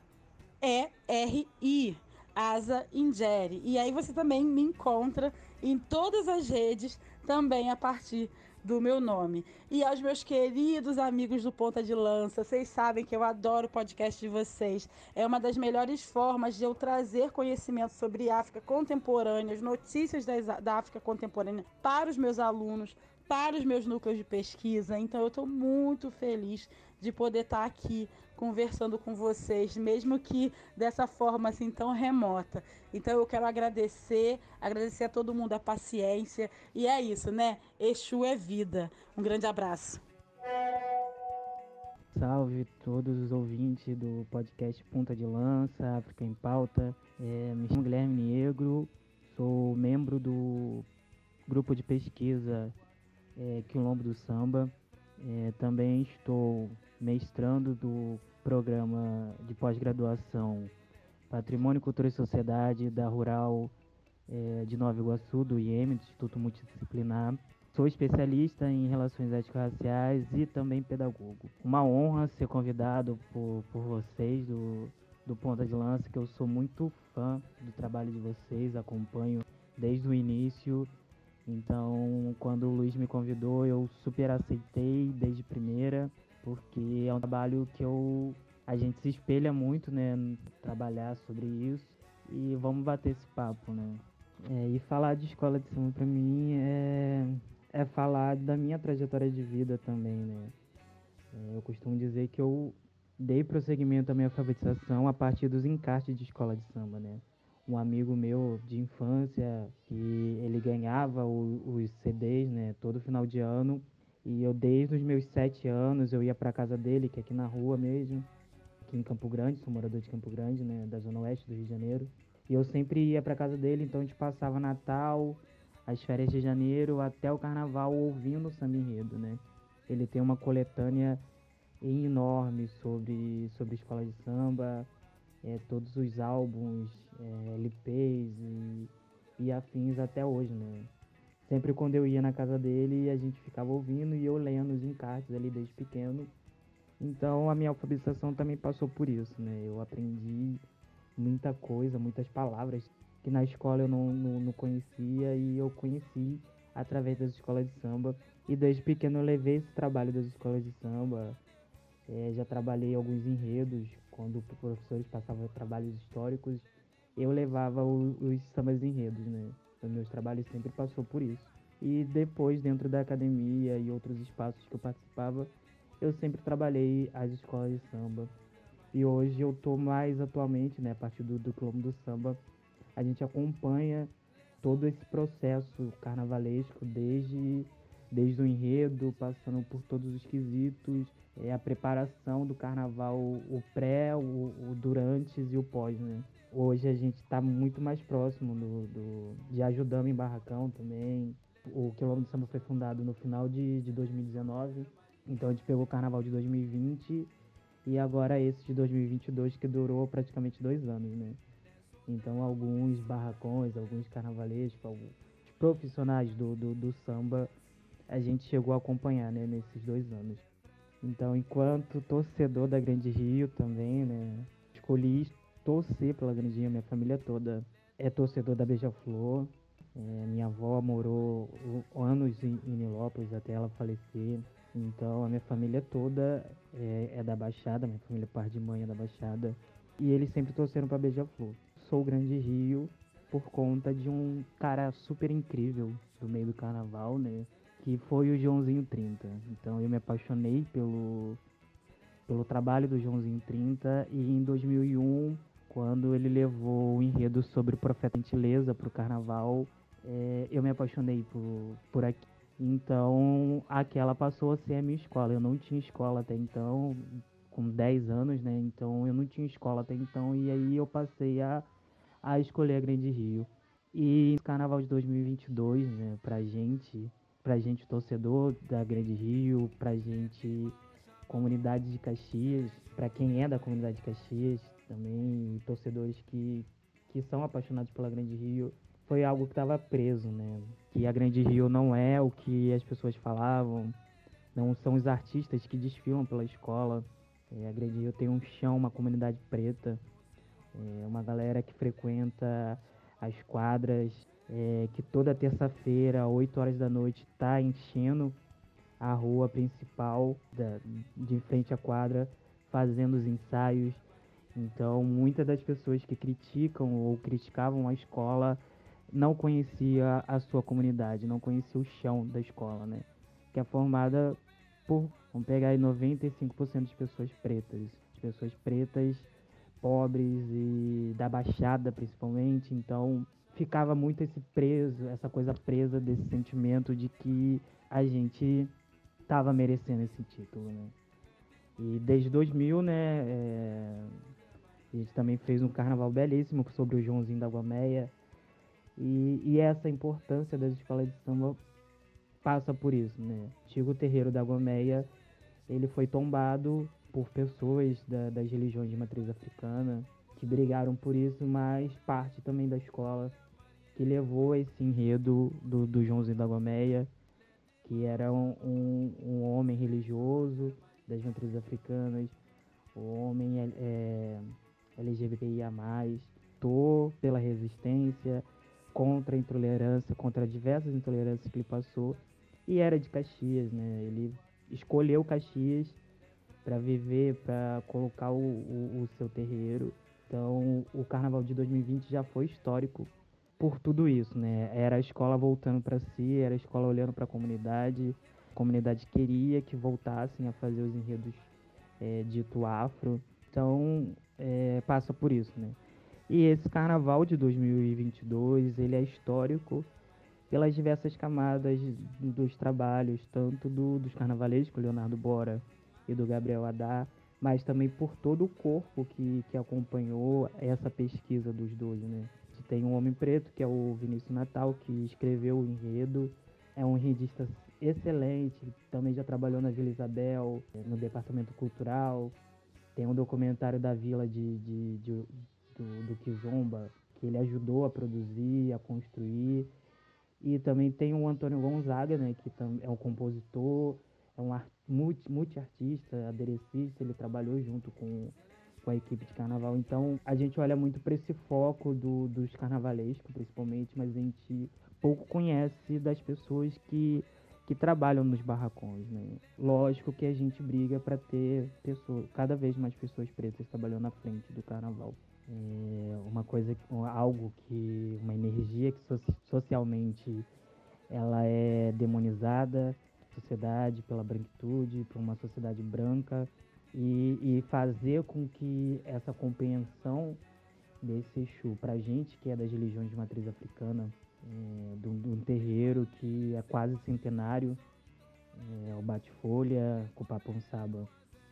Asa Ingere. E aí você também me encontra em todas as redes, também a partir do meu nome. E aos meus queridos amigos do Ponta de Lança, vocês sabem que eu adoro o podcast de vocês. É uma das melhores formas de eu trazer conhecimento sobre África contemporânea, as notícias da África contemporânea para os meus alunos, para os meus núcleos de pesquisa. Então eu estou muito feliz de poder estar aqui conversando com vocês, mesmo que dessa forma assim tão remota. Então eu quero agradecer, agradecer a todo mundo a paciência e é isso, né? Exu é vida. Um grande abraço. Salve todos os ouvintes do podcast Punta de Lança, África em Pauta. É, me chamo Guilherme Negro, sou membro do grupo de pesquisa é, Quilombo do Samba. É, também estou mestrando do programa de pós-graduação Patrimônio, Cultura e Sociedade da Rural é, de Nova Iguaçu, do IEM, do Instituto Multidisciplinar. Sou especialista em relações étnico-raciais e também pedagogo. Uma honra ser convidado por, por vocês do, do Ponta de Lança, que eu sou muito fã do trabalho de vocês, acompanho desde o início. Então, quando o Luiz me convidou, eu super aceitei desde primeira porque é um trabalho que eu a gente se espelha muito, né, trabalhar sobre isso e vamos bater esse papo, né? É, e falar de escola de samba para mim é é falar da minha trajetória de vida também, né? É, eu costumo dizer que eu dei prosseguimento à minha alfabetização a partir dos encartes de escola de samba, né? Um amigo meu de infância que ele ganhava o, os CDs, né, todo final de ano e eu, desde os meus sete anos, eu ia para casa dele, que é aqui na rua mesmo, aqui em Campo Grande, sou morador de Campo Grande, né, da zona oeste do Rio de Janeiro. E eu sempre ia para casa dele, então a gente passava Natal, as férias de janeiro, até o carnaval ouvindo o samba enredo, né. Ele tem uma coletânea enorme sobre, sobre escola de samba, é, todos os álbuns, é, LPs e, e afins até hoje, né. Sempre quando eu ia na casa dele, a gente ficava ouvindo e eu lendo os encartes ali desde pequeno. Então a minha alfabetização também passou por isso, né? Eu aprendi muita coisa, muitas palavras que na escola eu não, não, não conhecia e eu conheci através das escolas de samba. E desde pequeno eu levei esse trabalho das escolas de samba É, já trabalhei alguns enredos, quando professores passavam trabalhos históricos, eu levava o, os sambas enredos, né? Meus trabalhos sempre passou por isso. E depois, dentro da academia e outros espaços que eu participava, eu sempre trabalhei as escolas de samba. E hoje eu tô mais atualmente, né, a partir do, do Quilombo do Samba, a gente acompanha todo esse processo carnavalesco, desde, desde o enredo, passando por todos os quesitos, é, a preparação do carnaval, o pré, o, o durante e o pós, né? Hoje a gente está muito mais próximo do, do, de ajudando em barracão também. O Quilombo do Samba foi fundado no final de, de 2019 então a gente pegou o carnaval de 2020 e agora esse de 2022 que durou praticamente dois anos, né? Então alguns barracões, alguns carnavalescos, alguns profissionais do, do, do samba a gente chegou a acompanhar, né, nesses dois anos. Então, enquanto torcedor da Grande Rio também, né, escolhi torcer pela Grande Rio, minha família toda é torcedor da Beija-Flor. É, minha avó morou anos em, Nilópolis até ela falecer. Então a minha família toda é, é da Baixada, minha família par de mãe é da Baixada. E eles sempre torceram para Beija-Flor. Sou o Grande Rio por conta de um cara super incrível do meio do carnaval, né? Que foi o Joãozinho 30. Então eu me apaixonei pelo, pelo trabalho do Joãozinho 30 e em 2001, quando ele levou o enredo sobre o Profeta Gentileza para o carnaval, é, eu me apaixonei por, por, aqui, então, aquela passou a ser a minha escola. Eu não tinha escola até então, com 10 anos, né? Então, eu não tinha escola até então. E aí eu passei a, a escolher a Grande Rio. E Carnaval de 2022, né? Pra gente, pra gente torcedor da Grande Rio, pra gente comunidade de Caxias, para quem é da comunidade de Caxias também, torcedores que, que são apaixonados pela Grande Rio, foi algo que estava preso, né? Que a Grande Rio não é o que as pessoas falavam, não são os artistas que desfilam pela escola. É, a Grande Rio tem um chão, uma comunidade preta, é, uma galera que frequenta as quadras, é, que toda terça-feira, 8 horas da noite, está enchendo a rua principal da, de frente à quadra, fazendo os ensaios. Então, muitas das pessoas que criticam ou criticavam a escola não conhecia a sua comunidade, não conhecia o chão da escola, né? Que é formada por, vamos pegar aí 95% de pessoas pretas, de pessoas pretas, pobres e da baixada principalmente, então ficava muito esse preso, essa coisa presa desse sentimento de que a gente estava merecendo esse título, né? E desde 2000, né, é, a gente também fez um carnaval belíssimo sobre o Joãozinho da Guameia, e, e essa importância das escolas de samba passa por isso, né? Antigo terreiro da Gomeia, ele foi tombado por pessoas da, das religiões de matriz africana que brigaram por isso, mas parte também da escola que levou esse enredo do, do Joãozinho da Gomeia, que era um, um, um homem religioso das matrizes africanas, o homem é, é, LGBTIA+, tô pela resistência, contra a intolerância, contra diversas intolerâncias que ele passou. E era de Caxias, né? Ele escolheu Caxias para viver, para colocar o, o, o, seu terreiro. Então, o carnaval de 2020 já foi histórico por tudo isso, né? Era a escola voltando para si, era a escola olhando para a comunidade. A comunidade queria que voltassem a fazer os enredos é, dito afro. Então, é, passa por isso, né? E esse carnaval de 2022, ele é histórico pelas diversas camadas dos trabalhos, tanto do, dos carnavalescos, Leonardo Bora e do Gabriel Adá, mas também por todo o corpo que, que acompanhou essa pesquisa dos dois, né? Tem um homem preto, que é o Vinícius Natal, que escreveu o enredo, é um enredista excelente, também já trabalhou na Vila Isabel, no Departamento Cultural, tem um documentário da Vila de, de, de, do, do Kizomba, que ele ajudou a produzir, a construir. E também tem o Antônio Gonzaga, né, que é um compositor, é um multi-artista, aderecista, ele trabalhou junto com, com a equipe de carnaval. Então a gente olha muito para esse foco do, dos carnavalescos, principalmente, mas a gente pouco conhece das pessoas que, que trabalham nos barracões, né? Lógico que a gente briga para ter pessoas, cada vez mais pessoas pretas trabalhando na frente do carnaval. É uma coisa, algo que, uma energia que socialmente ela é demonizada, sociedade pela branquitude, por uma sociedade branca e, e fazer com que essa compreensão desse Exu para gente que é das religiões de matriz africana, é, de, um, terreiro que é quase centenário, é, o Bate-Folha, Cupaponsaba,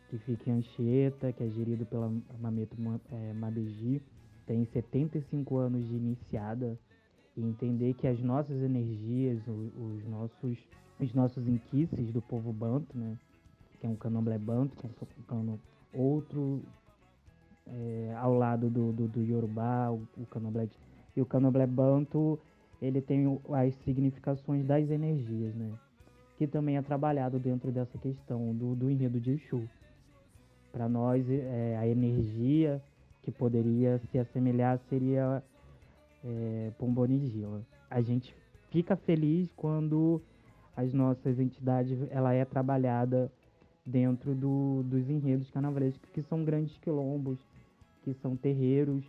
que fica em Anchieta, que é gerido pela Mameto é, Mabeji, tem 75 anos de iniciada, e entender que as nossas energias, os, os nossos, os nossos inquices do povo banto, né, que é um candomblé banto, que é um cano outro é, ao lado do, do, do Yorubá, o, o candomblé de, e o candomblé banto ele tem as significações das energias, né? Que também é trabalhado dentro dessa questão do, do enredo de Exu. Para nós, é, a energia que poderia se assemelhar seria é, Pombonigila. A gente fica feliz quando as nossas entidades ela é trabalhada dentro do, dos enredos carnavalescos, que são grandes quilombos, que são terreiros.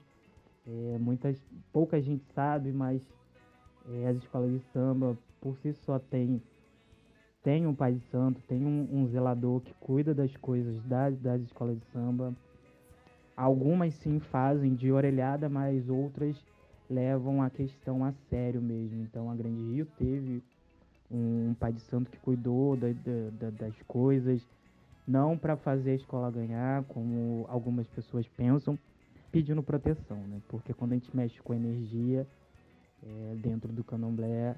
É, muitas, pouca gente sabe, mas é, as escolas de samba por si só tem tem um pai de santo, tem um, um zelador que cuida das coisas das, das escolas de samba. Algumas sim fazem de orelhada, mas outras levam a questão a sério mesmo. Então a Grande Rio teve um pai de santo que cuidou da, da, das coisas, não para fazer a escola ganhar, como algumas pessoas pensam, pedindo proteção, né? Porque quando a gente mexe com energia, é, dentro do candomblé,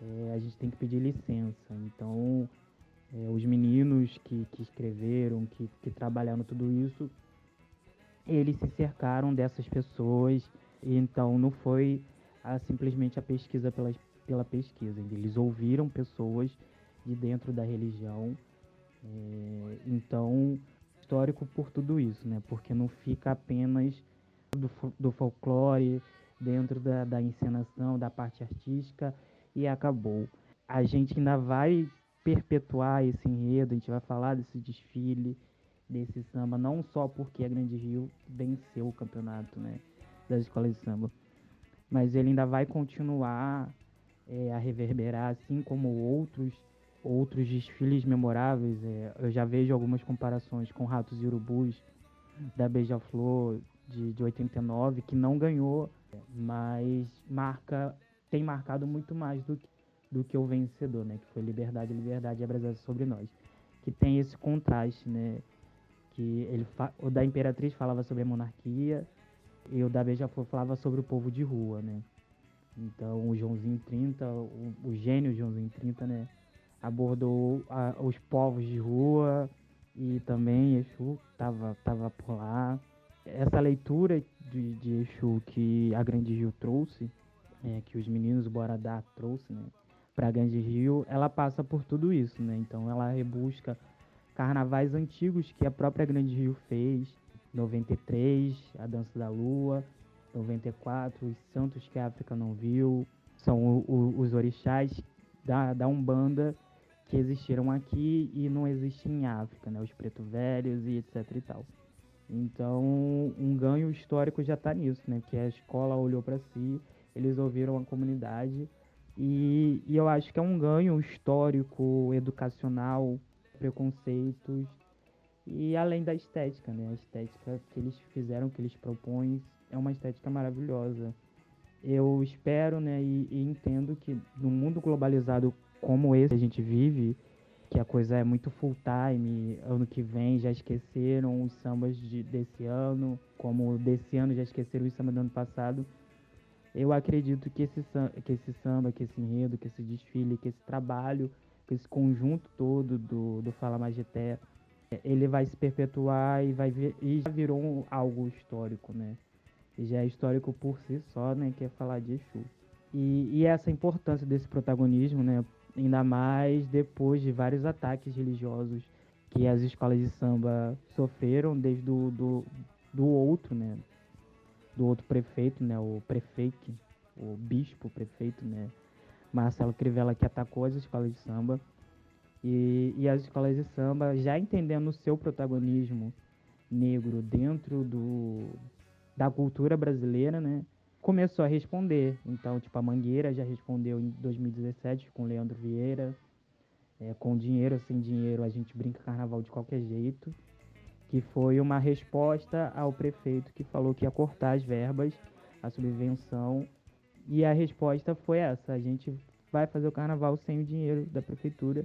é, a gente tem que pedir licença. Então, é, os meninos que, que escreveram, que, que trabalharam tudo isso, eles se cercaram dessas pessoas. Então, não foi a, simplesmente a pesquisa pela, pela pesquisa. Eles ouviram pessoas de dentro da religião. É, então, histórico por tudo isso, né? Porque não fica apenas do, do folclore, dentro da, da encenação, da parte artística e acabou. A gente ainda vai perpetuar esse enredo, a gente vai falar desse desfile, desse samba, não só porque a Grande Rio venceu o campeonato né, das escolas de samba, mas ele ainda vai continuar é, a reverberar, assim como outros outros desfiles memoráveis. É, eu já vejo algumas comparações com Ratos e Urubus da Beija-Flor de, de 89, que não ganhou mas marca tem marcado muito mais do que, do que o vencedor, né? Que foi liberdade, liberdade e brasileira sobre nós. Que tem esse contraste, né? Que ele o da Imperatriz falava sobre a monarquia e o da Beija-Flor falava sobre o povo de rua, né? Então o Joãozinho 30, o, o gênio Joãozinho 30, né? Abordou a, os povos de rua e também Exu tava, tava por lá essa leitura de, de Exu que a Grande Rio trouxe, é, que os meninos Boradá trouxe, né, para a Grande Rio, ela passa por tudo isso, né? Então ela rebusca carnavais antigos que a própria Grande Rio fez, 93, a Dança da Lua, 94, os santos que a África não viu, são o, o, os orixás da, da Umbanda que existiram aqui e não existem em África, né? Os preto velhos e etc e tal. Então, um ganho histórico já está nisso, né? Que a escola olhou para si, eles ouviram a comunidade e, e, eu acho que é um ganho histórico, educacional, preconceitos e além da estética, né? A estética que eles fizeram, que eles propõem, é uma estética maravilhosa. Eu espero, né, e, e entendo que no mundo globalizado como esse que a gente vive, que a coisa é muito full time. Ano que vem já esqueceram os sambas de, desse ano, como desse ano já esqueceram os sambas do ano passado. Eu acredito que esse, que esse samba, que esse enredo, que esse desfile, que esse trabalho, que esse conjunto todo do, do Fala Magité, ele vai se perpetuar e vai vir, e já virou um, algo histórico, né? E já é histórico por si só, né? Que é falar de Exu. E, e essa importância desse protagonismo, né? Ainda mais depois de vários ataques religiosos que as escolas de samba sofreram desde do, do, do outro, né? Do outro prefeito, né? O prefeito, o bispo, prefeito, né? Marcelo Crivella que atacou as escolas de samba. E, e as escolas de samba, já entendendo o seu protagonismo negro dentro do, da cultura brasileira, né? Começou a responder. Então, tipo, a Mangueira já respondeu em 2017 com Leandro Vieira. É, com dinheiro ou sem dinheiro, a gente brinca carnaval de qualquer jeito. Que foi uma resposta ao prefeito que falou que ia cortar as verbas, a subvenção. E a resposta foi essa: a gente vai fazer o carnaval sem o dinheiro da prefeitura.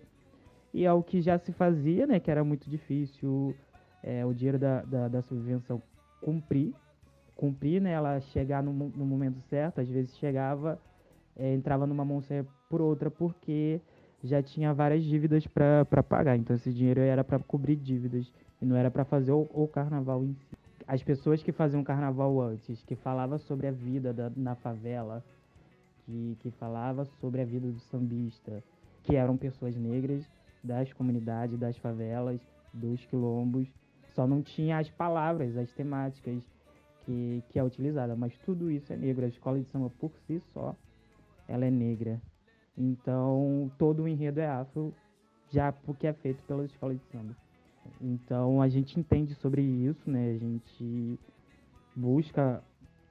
E ao que já se fazia, né, que era muito difícil é, o dinheiro da, da, da, subvenção cumprir, cumprir, né, ela chegar no, no momento certo, às vezes chegava, é, entrava numa mão por outra, porque já tinha várias dívidas para pagar. Então esse dinheiro era para cobrir dívidas e não era para fazer o, o, carnaval em si. As pessoas que faziam carnaval antes, que falava sobre a vida da, na favela, que, que falava sobre a vida do sambista, que eram pessoas negras das comunidades, das favelas, dos quilombos, só não tinha as palavras, as temáticas que, que é utilizada, mas tudo isso é negro. A escola de samba por si só, ela é negra. Então, todo o enredo é afro, já porque é feito pela escola de samba. Então, a gente entende sobre isso, né? A gente busca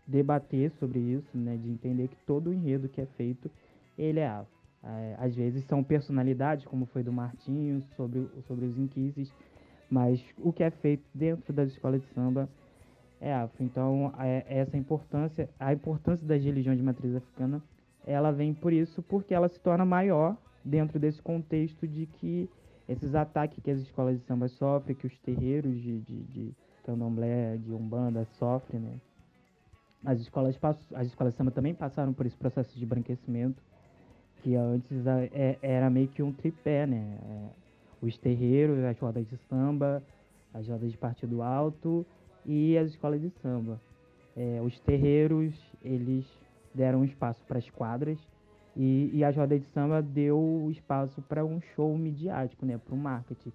debater sobre isso, né? De entender que todo o enredo que é feito, ele é afro. É, às vezes são personalidades, como foi do Martinho, sobre, sobre os inquises, mas o que é feito dentro das escolas de samba é. Então, é, essa importância, a importância das religiões de matriz africana, ela vem por isso, porque ela se torna maior dentro desse contexto de que esses ataques que as escolas de samba sofrem, que os terreiros de, de, de candomblé, de umbanda sofrem, né? As escolas, as escolas de samba também passaram por esse processo de branquecimento, que antes é, era meio que um tripé, né? É, os terreiros, as rodas de samba, as rodas de partido alto e as escolas de samba. É, os terreiros, eles deram espaço para as quadras e, e as rodas de samba deu espaço para um show midiático, né, para o marketing.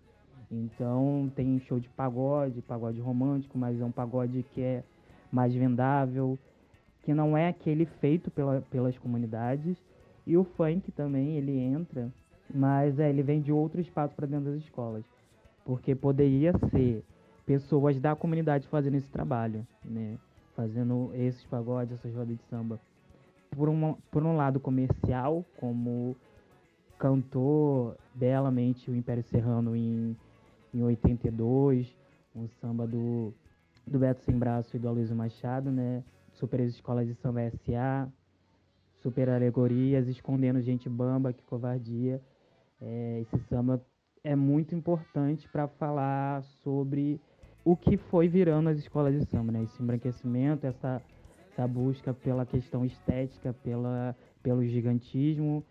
Então tem show de pagode, pagode romântico, mas é um pagode que é mais vendável, que não é aquele feito pela, pelas comunidades. E o funk também, ele entra mas é, ele vem de outro espaço para dentro das escolas. Porque poderia ser pessoas da comunidade fazendo esse trabalho, né? Fazendo esses pagodes, essas rodas de samba. Por, uma, por um lado comercial, como cantou belamente o Império Serrano em, em 82, um samba do, do Beto Sem Braço e do Aloysio Machado, né? Super Escolas de Samba SA, Super Alegorias, Escondendo Gente Bamba, Que Covardia. É, esse samba é muito importante para falar sobre o que foi virando as escolas de samba, né? Esse embranquecimento, essa, essa busca pela questão estética, pela, pelo gigantismo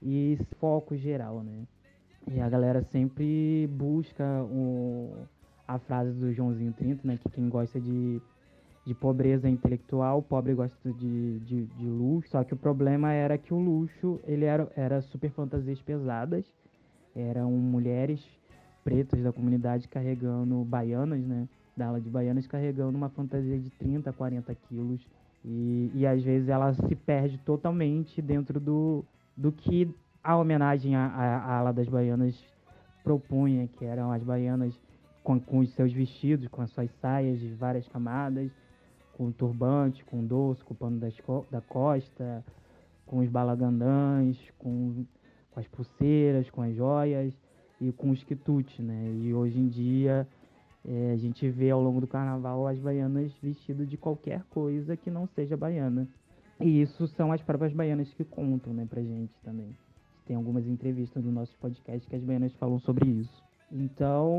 e foco geral, né? E a galera sempre busca o, a frase do Joãozinho 30, né? Que quem gosta de, de pobreza intelectual, pobre gosta de, de, de, luxo. Só que o problema era que o luxo, ele era, era super fantasias pesadas. Eram mulheres pretas da comunidade carregando baianas, né? Da ala de baianas carregando uma fantasia de 30, 40 quilos. E, e às vezes ela se perde totalmente dentro do, do que a homenagem à, à ala das baianas propunha, que eram as baianas com, com os seus vestidos, com as suas saias de várias camadas, com o turbante, com o doce, com o pano das, da costa, com os balagandãs, com, com as pulseiras, com as joias e com os quitutes, né? E hoje em dia é, a gente vê ao longo do carnaval as baianas vestidas de qualquer coisa que não seja baiana. E isso são as próprias baianas que contam, né, pra gente também. Tem algumas entrevistas no nosso podcast que as baianas falam sobre isso. Então,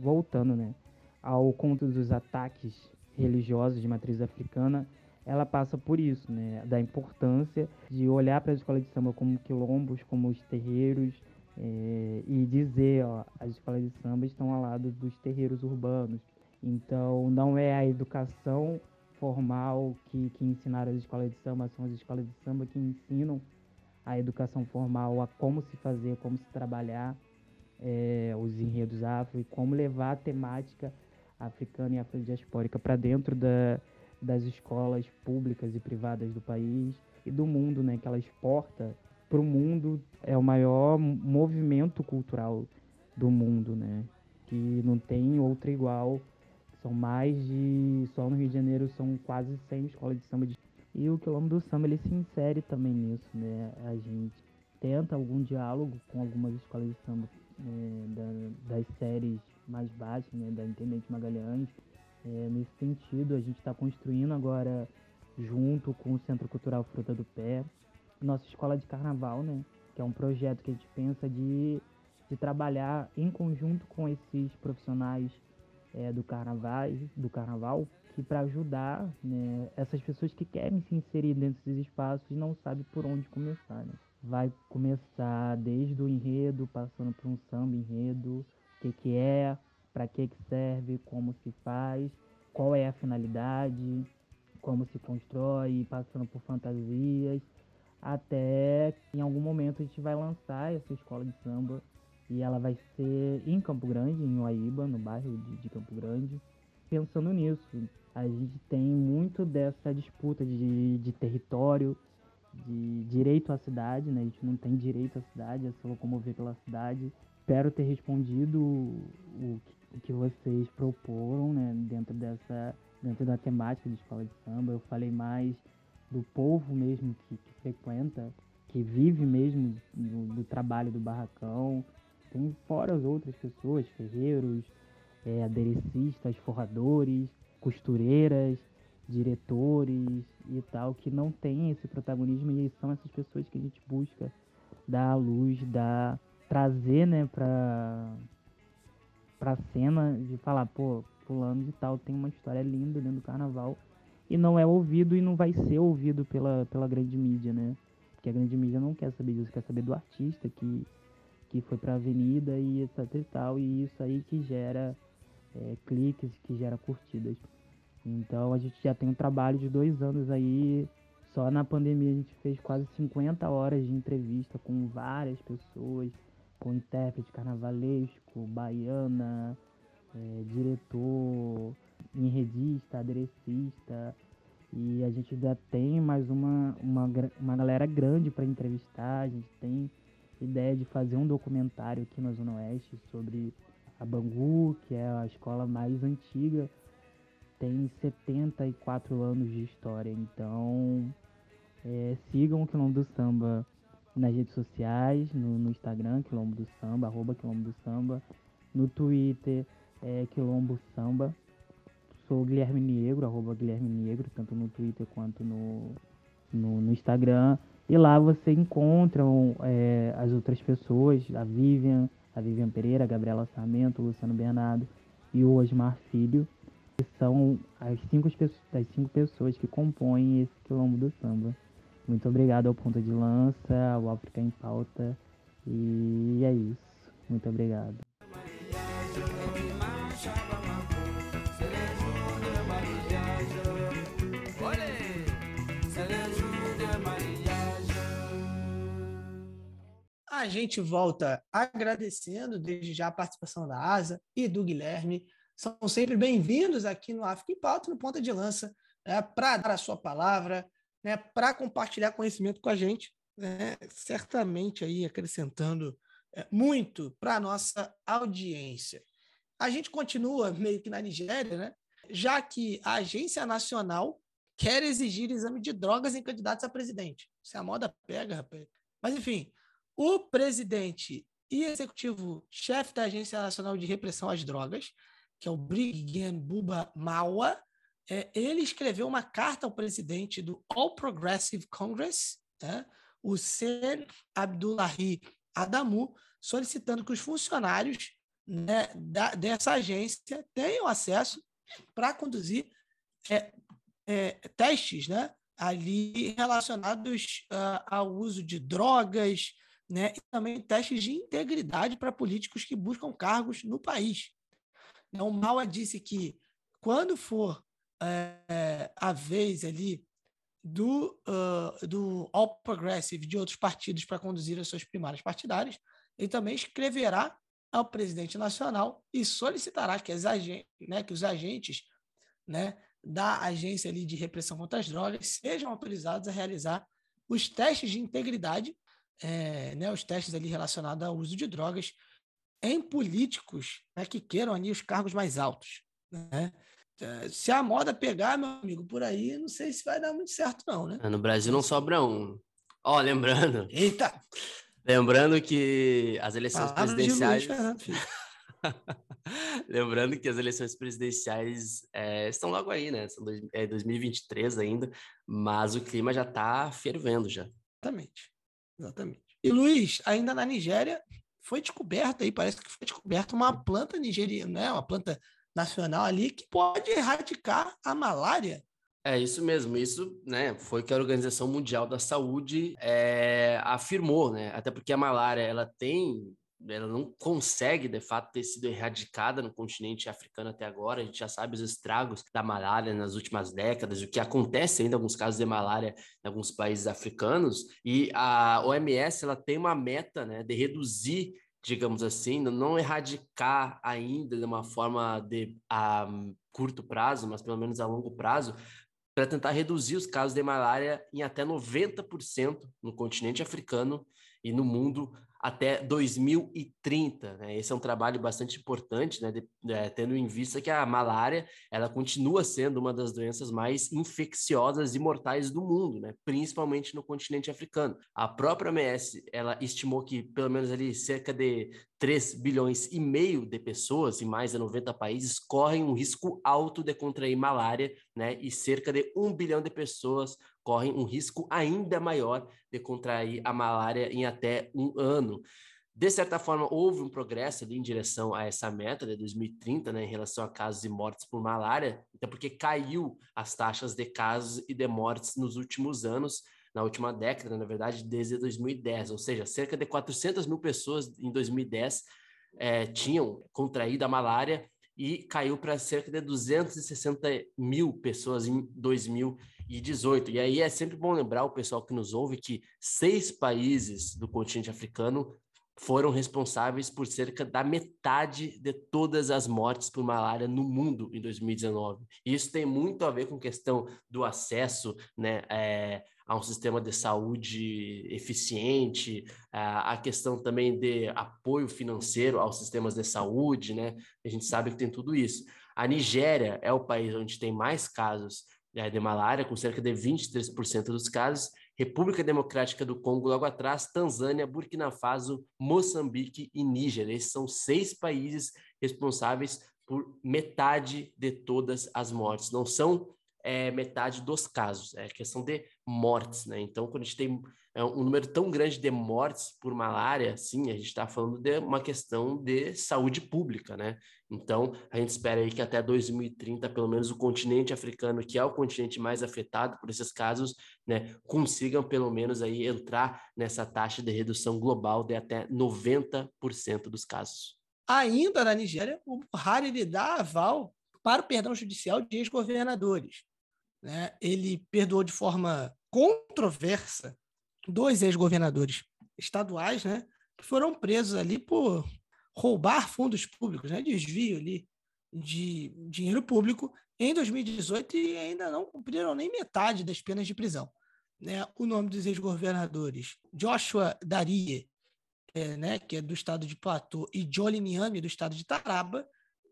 voltando, né, ao conto dos ataques religiosos de matriz africana, ela passa por isso, né? Da importância de olhar para as escolas de samba como quilombos, como os terreiros, é, e dizer, ó, as escolas de samba estão ao lado dos terreiros urbanos. Então, não é a educação formal que, que ensinaram as escolas de samba, são as escolas de samba que ensinam a educação formal, a como se fazer, como se trabalhar é, os enredos afro e como levar a temática africana e afrodiaspórica para dentro da, das escolas públicas e privadas do país e do mundo, né, que ela exporta para o mundo, é o maior movimento cultural do mundo, né? Que não tem outra igual. São mais de. Só no Rio de Janeiro são quase 100 escolas de samba. De... E o Quilombo do Samba ele se insere também nisso, né? A gente tenta algum diálogo com algumas escolas de samba é, da, das séries mais baixas, né? Da Intendente Magalhães. É, nesse sentido, a gente está construindo agora, junto com o Centro Cultural Fruta do Pé, nossa escola de carnaval, né? Que é um projeto que a gente pensa de, de trabalhar em conjunto com esses profissionais é, do carnaval, do carnaval, que para ajudar né, essas pessoas que querem se inserir dentro desses espaços e não sabem por onde começar. Né? Vai começar desde o enredo, passando por um samba enredo, o que, que é, para que, que serve, como se faz, qual é a finalidade, como se constrói, passando por fantasias até que em algum momento a gente vai lançar essa escola de samba e ela vai ser em Campo Grande, em Uaíba, no bairro de, de Campo Grande. Pensando nisso, a gente tem muito dessa disputa de, de território, de direito à cidade, né? A gente não tem direito à cidade, é só locomover pela cidade. Espero ter respondido o, o que vocês proporam, né? Dentro dessa, dentro da temática de escola de samba, eu falei mais do povo mesmo que, que frequenta, que vive mesmo do, do, trabalho do barracão. Tem fora as outras pessoas, ferreiros, é, aderecistas, forradores, costureiras, diretores e tal, que não têm esse protagonismo e são essas pessoas que a gente busca dar a luz, dar, trazer, né, pra, pra cena de falar, pô, fulano de tal tem uma história linda dentro do carnaval e não é ouvido e não vai ser ouvido pela, pela grande mídia, né? Porque a grande mídia não quer saber disso, quer saber do artista que, que foi pra avenida e etc e tal, e isso aí que gera é, cliques, que gera curtidas. Então a gente já tem um trabalho de dois anos aí, só na pandemia a gente fez quase 50 horas de entrevista com várias pessoas, com intérprete carnavalesco, baiana, é, diretor, enredista, aderecista, e a gente ainda tem mais uma, uma, uma galera grande para entrevistar. A gente tem ideia de fazer um documentário aqui na Zona Oeste sobre a Bangu, que é a escola mais antiga, tem 74 anos de história. Então, é, sigam o Quilombo do Samba nas redes sociais, no, no, Instagram, Quilombo do Samba, arroba Quilombo do Samba, no Twitter, é, Quilombo Samba sou Guilherme Negro, arroba Guilherme Negro, tanto no Twitter quanto no, no, no Instagram. E lá você encontra é, as outras pessoas, a Vivian, a Vivian Pereira, a Gabriela Sarmento, Luciano Bernardo e o Osmar Filho, que são as cinco, as cinco pessoas que compõem esse quilombo do samba. Muito obrigado ao Ponta de Lança, ao África em Pauta. E é isso. Muito obrigado. A gente volta agradecendo desde já a participação da Asa e do Guilherme. São sempre bem-vindos aqui no África em Pauta, no Ponta de Lança, né, para dar a sua palavra, né, para compartilhar conhecimento com a gente, né, certamente aí acrescentando é, muito para a nossa audiência. A gente continua meio que na Nigéria, né, já que a Agência Nacional quer exigir exame de drogas em candidatos a presidente. Se a moda pega, rapaz. Mas, enfim, o presidente e executivo-chefe da Agência Nacional de Repressão às Drogas, que é o Brigadier Buba Mawa, é, ele escreveu uma carta ao presidente do All Progressive Congress, né, o Sen Abdullahi Adamu, solicitando que os funcionários né, da, dessa agência tenham acesso para conduzir é, é, testes né, ali relacionados uh, ao uso de drogas, né? e também testes de integridade para políticos que buscam cargos no país. Né, o Maua disse que quando for é, a vez ali do, uh, do All Progressive de outros partidos para conduzir as suas primárias partidárias, ele também escreverá ao presidente nacional e solicitará que, as né, que os agentes né, da agência ali de repressão contra as drogas sejam autorizados a realizar os testes de integridade é, né, os testes ali relacionados ao uso de drogas em políticos né, que queiram ali os cargos mais altos. Né? É, se a moda pegar, meu amigo, por aí, não sei se vai dar muito certo, não, né? No Brasil não sobra um. Ó, oh, <laughs> lembrando. Eita! Lembrando que as eleições Palavra presidenciais. Fernando, <laughs> lembrando que as eleições presidenciais é, estão logo aí, né? São dois, é 2023 ainda, mas o clima já está fervendo já. Exatamente. Exatamente. E Luiz, ainda na Nigéria, foi descoberta aí, parece que foi descoberta uma planta nigeriana, né? Uma planta nacional ali que pode erradicar a malária. É isso mesmo, isso né, foi que a Organização Mundial da Saúde é, afirmou, né? Até porque a malária ela tem ela não consegue, de fato, ter sido erradicada no continente africano até agora. A gente já sabe os estragos da malária nas últimas décadas, o que acontece ainda em alguns casos de malária em alguns países africanos. E a OMS ela tem uma meta né, de reduzir digamos assim, não erradicar ainda de uma forma de a curto prazo, mas pelo menos a longo prazo, para tentar reduzir os casos de malária em até 90% no continente africano e no mundo até 2030. Né? Esse é um trabalho bastante importante, né? De, é, tendo em vista que a malária ela continua sendo uma das doenças mais infecciosas e mortais do mundo, né? principalmente no continente africano. A própria OMS ela estimou que pelo menos ali cerca de 3 bilhões e meio de pessoas em mais de 90 países correm um risco alto de contrair malária, né? E cerca de 1 bilhão de pessoas correm um risco ainda maior de contrair a malária em até um ano. De certa forma, houve um progresso ali em direção a essa meta de 2030, né, em relação a casos e mortes por malária, até porque caiu as taxas de casos e de mortes nos últimos anos, na última década, na verdade, desde 2010, ou seja, cerca de 400 mil pessoas em 2010 é, eh, tinham contraído a malária e caiu para cerca de 260 mil pessoas em 2018. E aí é sempre bom lembrar o pessoal que nos ouve que seis países do continente africano foram responsáveis por cerca da metade de todas as mortes por malária no mundo em 2019. E isso tem muito a ver com questão do acesso né, é, a um sistema de saúde eficiente, a questão também de apoio financeiro aos sistemas de saúde, né? A gente sabe que tem tudo isso. A Nigéria é o país onde tem mais casos né, de malária, com cerca de 23% dos casos. República Democrática do Congo logo atrás, Tanzânia, Burkina Faso, Moçambique e Níger. Esses são seis países responsáveis por metade de todas as mortes. Não são é, metade dos casos, é questão de mortes, né? Então, quando a gente tem é, um número tão grande de mortes por malária, sim, a gente está falando de uma questão de saúde pública, né? Então, a gente espera aí que até 2030, pelo menos o continente africano, que é o continente mais afetado por esses casos, né, consigam pelo menos aí entrar nessa taxa de redução global de até 90% dos casos. Ainda na Nigéria, o Buhari lhe dá aval para o perdão judicial de ex-governadores né, ele perdoou de forma controversa dois ex-governadores estaduais, né, que foram presos ali por roubar fundos públicos, né, desvio ali de dinheiro público em 2018 e ainda não cumpriram nem metade das penas de prisão. Né? O nome dos ex-governadores Joshua Darie, é, né, que é do estado de Plateau, e Joli Niami, do estado de Taraba,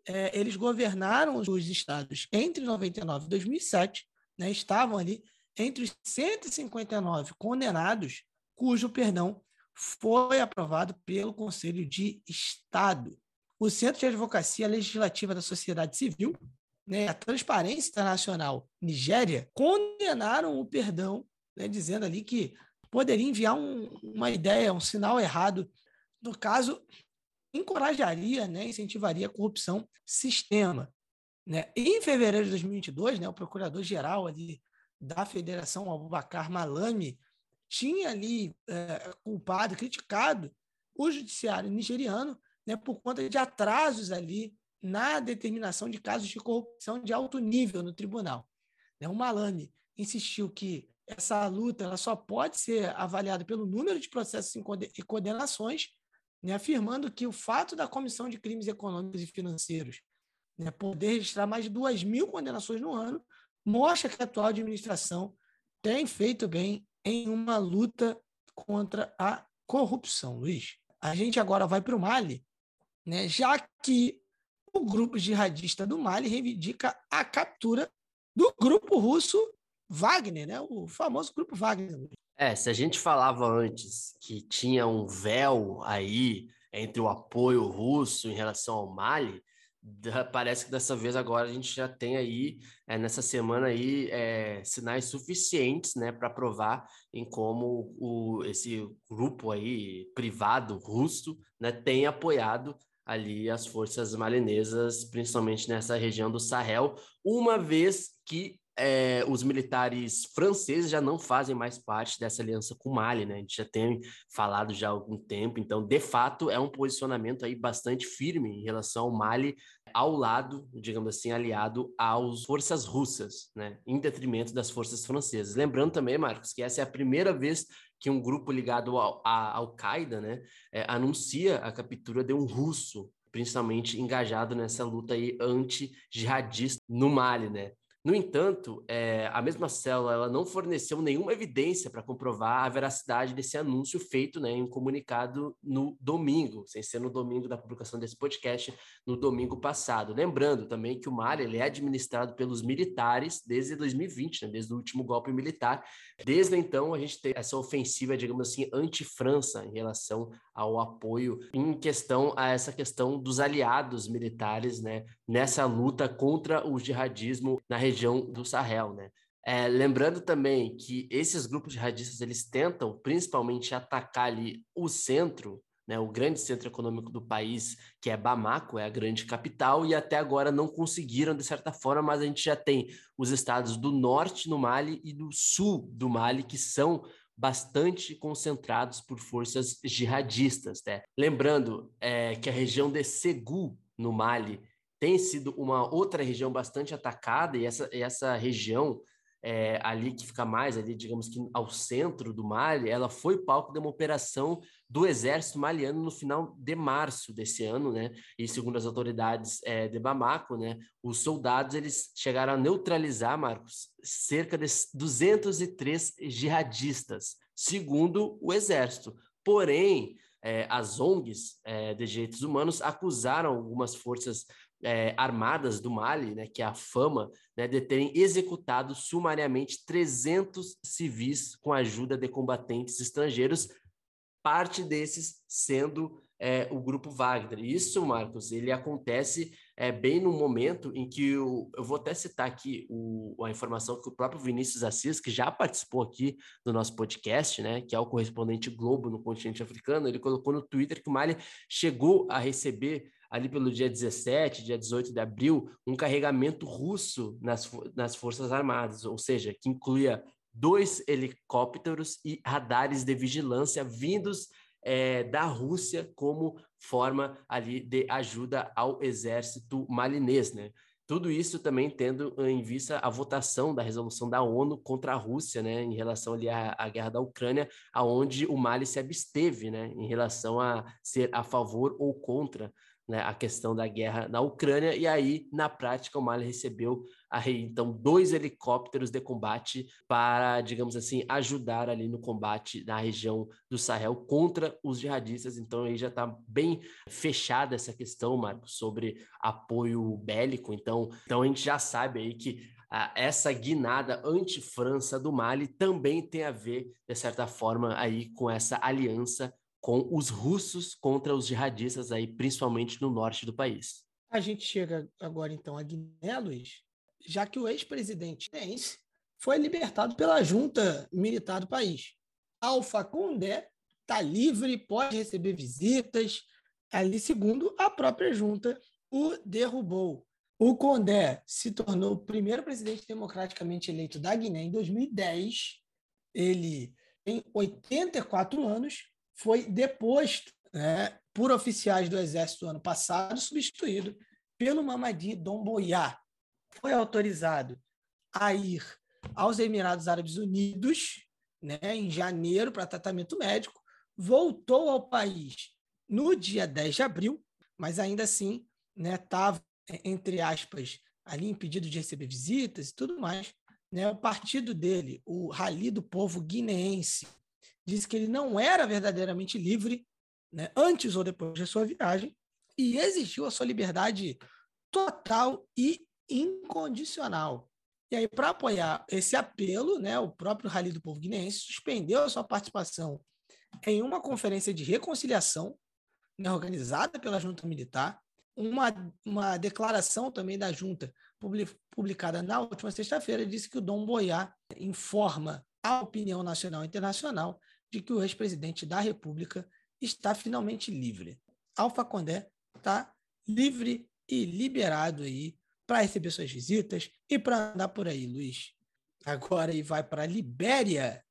é, eles governaram os estados entre 99 e 2007 né, estavam ali entre os 159 condenados, cujo perdão foi aprovado pelo Conselho de Estado. O Centro de Advocacia Legislativa da Sociedade Civil, né, a Transparência Internacional Nigéria, condenaram o perdão, né, dizendo ali que poderia enviar um, uma ideia, um sinal errado. No caso, encorajaria, né, incentivaria a corrupção sistema. Né? Em fevereiro de 2022, né, o procurador-geral ali da Federação, Abubacar Malami, tinha ali é, culpado, criticado o judiciário nigeriano né, por conta de atrasos ali na determinação de casos de corrupção de alto nível no tribunal. Né? O Malami insistiu que essa luta ela só pode ser avaliada pelo número de processos e condenações, né, afirmando que o fato da Comissão de Crimes Econômicos e Financeiros né, poder registrar mais de 2 mil condenações no ano, mostra que a atual administração tem feito bem em uma luta contra a corrupção, Luiz. A gente agora vai para o Mali, né, já que o grupo jihadista do Mali reivindica a captura do grupo russo Wagner, né, o famoso grupo Wagner. É, se a gente falava antes que tinha um véu aí entre o apoio russo em relação ao Mali, parece que dessa vez agora a gente já tem aí é, nessa semana aí é, sinais suficientes né para provar em como o, esse grupo aí privado russo né tem apoiado ali as forças malinesas principalmente nessa região do Sahel uma vez que é, os militares franceses já não fazem mais parte dessa aliança com o Mali, né? A gente já tem falado já há algum tempo, então, de fato, é um posicionamento aí bastante firme em relação ao Mali, ao lado, digamos assim, aliado às forças russas, né? Em detrimento das forças francesas. Lembrando também, Marcos, que essa é a primeira vez que um grupo ligado ao, à Al-Qaeda, né, é, anuncia a captura de um russo, principalmente engajado nessa luta aí anti-jihadista no Mali, né? No entanto, é, a mesma célula não forneceu nenhuma evidência para comprovar a veracidade desse anúncio feito né, em um comunicado no domingo, sem ser no domingo da publicação desse podcast, no domingo passado. Lembrando também que o Mali ele é administrado pelos militares desde 2020, né, desde o último golpe militar. Desde então, a gente tem essa ofensiva, digamos assim, anti-França em relação ao apoio em questão a essa questão dos aliados militares né, nessa luta contra o jihadismo na região do Sahel, né? É, lembrando também que esses grupos jihadistas eles tentam principalmente atacar ali o centro, né, o grande centro econômico do país, que é Bamako, é a grande capital, e até agora não conseguiram de certa forma, mas a gente já tem os estados do norte no Mali e do sul do Mali que são bastante concentrados por forças jihadistas. Né? Lembrando é, que a região de Segu, no Mali, tem sido uma outra região bastante atacada, e essa, essa região é, ali que fica mais ali, digamos que ao centro do Mali, ela foi palco de uma operação do exército maliano no final de março desse ano, né? E segundo as autoridades é, de Bamako, né, os soldados eles chegaram a neutralizar, Marcos, cerca de 203 jihadistas, segundo o exército. Porém, é, as ONGs é, de direitos humanos acusaram algumas forças é, armadas do Mali, né, que é a fama, né, de terem executado sumariamente 300 civis com a ajuda de combatentes estrangeiros, parte desses sendo é, o grupo Wagner. Isso, Marcos, ele acontece é, bem no momento em que o, eu vou até citar aqui o, a informação que o próprio Vinícius Assis, que já participou aqui do nosso podcast, né, que é o correspondente Globo no continente africano, ele colocou no Twitter que o Mali chegou a receber ali pelo dia 17, dia 18 de abril, um carregamento russo nas, nas Forças Armadas, ou seja, que incluía dois helicópteros e radares de vigilância vindos é, da Rússia como forma ali de ajuda ao exército malinês, né? Tudo isso também tendo em vista a votação da resolução da ONU contra a Rússia, né, em relação ali à, à guerra da Ucrânia, aonde o Mali se absteve, né, em relação a ser a favor ou contra né, a questão da guerra na Ucrânia, e aí, na prática, o Mali recebeu então dois helicópteros de combate para, digamos assim, ajudar ali no combate na região do Sahel contra os jihadistas. Então aí já está bem fechada essa questão, Marcos, sobre apoio bélico. Então, então a gente já sabe aí que ah, essa guinada anti-França do Mali também tem a ver, de certa forma, aí com essa aliança com os russos contra os jihadistas aí, principalmente no norte do país. A gente chega agora então a Guiné, Luiz, já que o ex-presidente Tense foi libertado pela junta militar do país. Alfa Condé está livre, pode receber visitas. Ali, segundo a própria junta, o derrubou. O Condé se tornou o primeiro presidente democraticamente eleito da Guiné em 2010. Ele tem 84 anos foi deposto né, por oficiais do Exército ano passado, substituído pelo Mamadi Domboya. Foi autorizado a ir aos Emirados Árabes Unidos né, em janeiro para tratamento médico, voltou ao país no dia 10 de abril, mas ainda assim estava, né, entre aspas, ali impedido de receber visitas e tudo mais. Né, o partido dele, o Rally do Povo Guineense, disse que ele não era verdadeiramente livre, né, antes ou depois da sua viagem, e exigiu a sua liberdade total e incondicional. E aí, para apoiar esse apelo, né, o próprio Rally do Povo Guineense suspendeu a sua participação em uma conferência de reconciliação né, organizada pela junta militar, uma, uma declaração também da junta publicada na última sexta-feira disse que o Dom Boiá informa a opinião nacional e internacional de que o ex-presidente da República está finalmente livre. Alfa Condé está livre e liberado aí para receber suas visitas e para andar por aí, Luiz. Agora ele vai para a Libéria,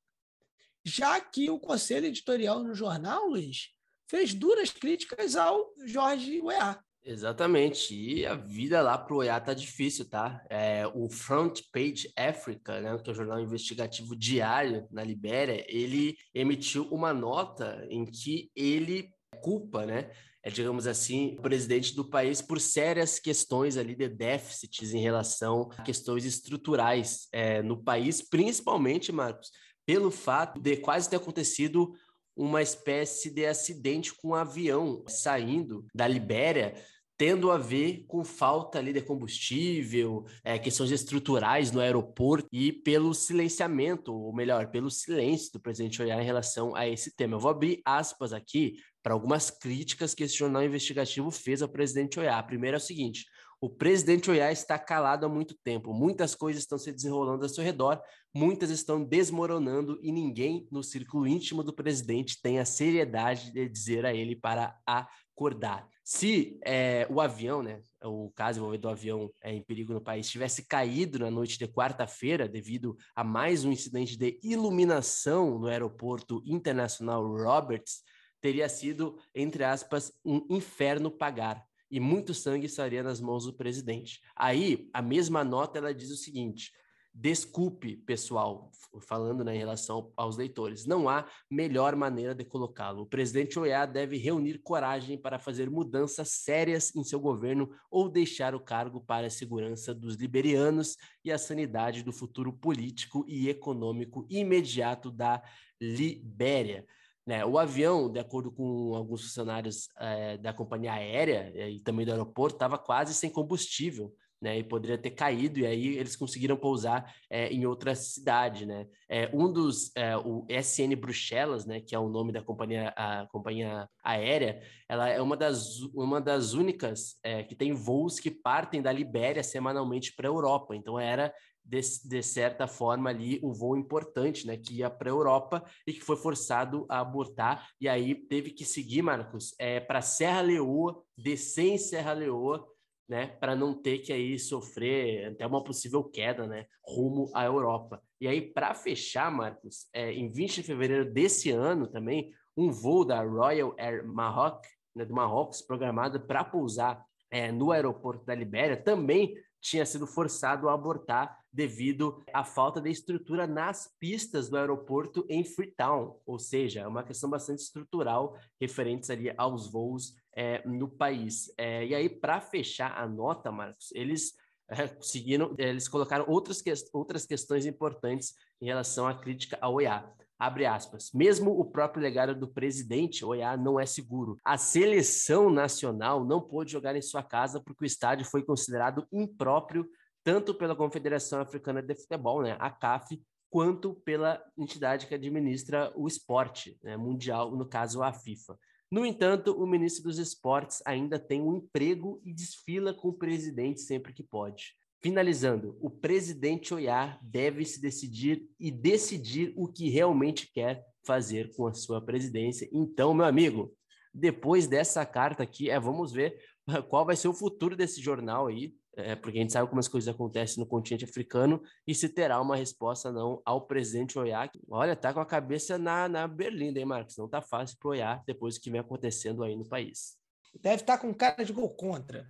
já que o conselho editorial no jornal, Luiz, fez duras críticas ao Jorge Weah. Exatamente, e a vida lá pro Oiá tá difícil, tá? É, o Front Page Africa, né, que é o jornal investigativo diário na Libéria, ele emitiu uma nota em que ele culpa, né, é, digamos assim, presidente do país por sérias questões ali de déficits em relação a questões estruturais é, no país, principalmente, Marcos, pelo fato de quase ter acontecido uma espécie de acidente com um avião saindo da Libéria tendo a ver com falta ali de combustível, é, questões estruturais no aeroporto e pelo silenciamento, ou melhor, pelo silêncio do presidente Oiá em relação a esse tema. Eu vou abrir aspas aqui para algumas críticas que esse jornal investigativo fez ao presidente Oiá. A primeira é o seguinte: o presidente Oiá está calado há muito tempo, muitas coisas estão se desenrolando ao seu redor, muitas estão desmoronando e ninguém no círculo íntimo do presidente tem a seriedade de dizer a ele para acordar. Se é, o avião, né, o caso envolvendo do avião é, em perigo no país, tivesse caído na noite de quarta-feira devido a mais um incidente de iluminação no aeroporto internacional Roberts, teria sido, entre aspas, um inferno pagar e muito sangue estaria nas mãos do presidente. Aí, a mesma nota ela diz o seguinte: Desculpe, pessoal, falando né, em relação aos leitores, não há melhor maneira de colocá-lo. O presidente Oiá deve reunir coragem para fazer mudanças sérias em seu governo ou deixar o cargo para a segurança dos liberianos e a sanidade do futuro político e econômico imediato da Libéria. Né, o avião, de acordo com alguns funcionários é, da companhia aérea eh, e também do aeroporto, estava quase sem combustível né? E poderia ter caído, e aí eles conseguiram pousar é, em outra cidade, né? É, um dos, é, o SN Bruxelas, né? Que é o nome da companhia, a companhia aérea, ela é uma das, uma das únicas que tem voos que partem da Libéria semanalmente para a Europa. Então era de, de, certa forma ali um voo importante, né, que ia para a Europa e que foi forçado a abortar e aí teve que seguir, Marcos, é, para Serra Leoa, descer em Serra Leoa né, para não ter que aí sofrer até uma possível queda, né, rumo à Europa. E aí, para fechar, Marcos, é, em 20 de fevereiro desse ano também, um voo da Royal Air Maroc, né, do Marrocos, programado para pousar é, no aeroporto da Libéria, também tinha sido forçado a abortar devido à falta de estrutura nas pistas do aeroporto em Freetown, ou seja, é uma questão bastante estrutural referentes ali aos voos é, no país. É, e aí, para fechar a nota, Marcos, eles é, conseguiram, eles colocaram outras, que, outras questões importantes em relação à crítica ao OEA. Abre aspas. Mesmo o próprio legado do presidente, OEA, não é seguro. A seleção nacional não pôde jogar em sua casa porque o estádio foi considerado impróprio tanto pela Confederação Africana de Futebol, né, a CAF, quanto pela entidade que administra o esporte né, mundial, no caso a FIFA. No entanto, o ministro dos Esportes ainda tem um emprego e desfila com o presidente sempre que pode. Finalizando, o presidente Oyar deve se decidir e decidir o que realmente quer fazer com a sua presidência. Então, meu amigo, depois dessa carta aqui, é, vamos ver <laughs> qual vai ser o futuro desse jornal aí, é, porque a gente sabe como as coisas acontecem no continente africano e se terá uma resposta não ao presidente Oiá. Olha, tá com a cabeça na, na Berlim, hein, Marcos? Não tá fácil pro Oiá depois do que vem acontecendo aí no país. Deve estar tá com cara de gol contra.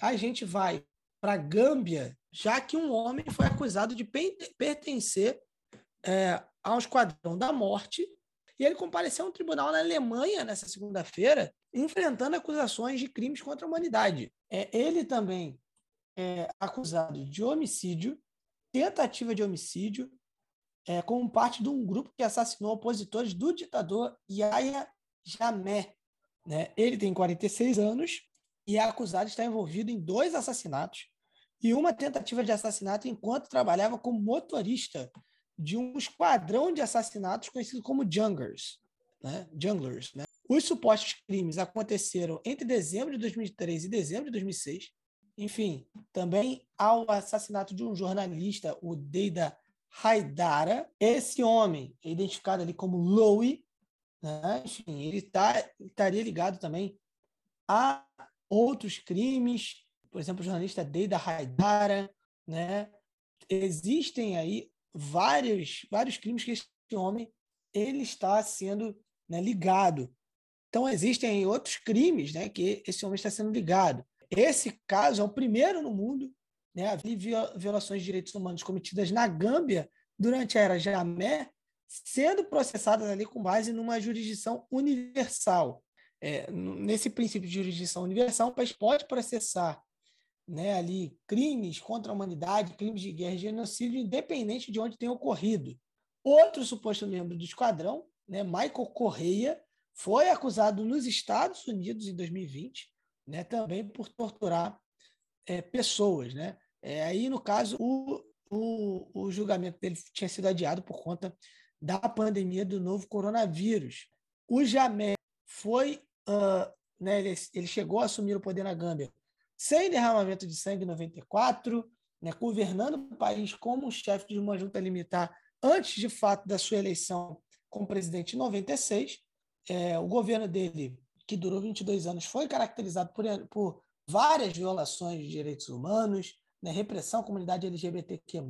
A gente vai para Gâmbia, já que um homem foi acusado de pertencer é, a um esquadrão da morte e ele compareceu a um tribunal na Alemanha nessa segunda-feira, enfrentando acusações de crimes contra a humanidade. É, ele também é acusado de homicídio, tentativa de homicídio, é, como parte de um grupo que assassinou opositores do ditador Yahya Jammeh. Né? Ele tem 46 anos e é acusado de estar envolvido em dois assassinatos e uma tentativa de assassinato enquanto trabalhava como motorista de um esquadrão de assassinatos conhecido como Junglers. Né? Junglers né? Os supostos crimes aconteceram entre dezembro de 2003 e dezembro de 2006. Enfim, também há o assassinato de um jornalista, o Deida Haidara. Esse homem é identificado ali como Louie. Né? Enfim, ele tá, estaria ligado também a outros crimes, por exemplo, o jornalista Deida Haidara. Né? Existem aí vários, vários crimes que esse homem ele está sendo né, ligado. Então, existem outros crimes né, que esse homem está sendo ligado. Esse caso é o primeiro no mundo. Né, havia violações de direitos humanos cometidas na Gâmbia durante a era Jamé, sendo processadas ali com base numa jurisdição universal. É, nesse princípio de jurisdição universal, o país pode processar né, ali crimes contra a humanidade, crimes de guerra e genocídio, independente de onde tenha ocorrido. Outro suposto membro do esquadrão, né, Michael Correia, foi acusado nos Estados Unidos em 2020, né, também por torturar é, pessoas. Né? É, aí, no caso, o, o, o julgamento dele tinha sido adiado por conta da pandemia do novo coronavírus. O Jamé foi, uh, né, ele, ele, chegou a assumir o poder na Gâmbia sem derramamento de sangue em 94, né, governando o país como chefe de uma junta limitar antes de fato da sua eleição como presidente em 96. É, o governo dele, que durou 22 anos, foi caracterizado por, por várias violações de direitos humanos, né, repressão à comunidade LGBTQ+,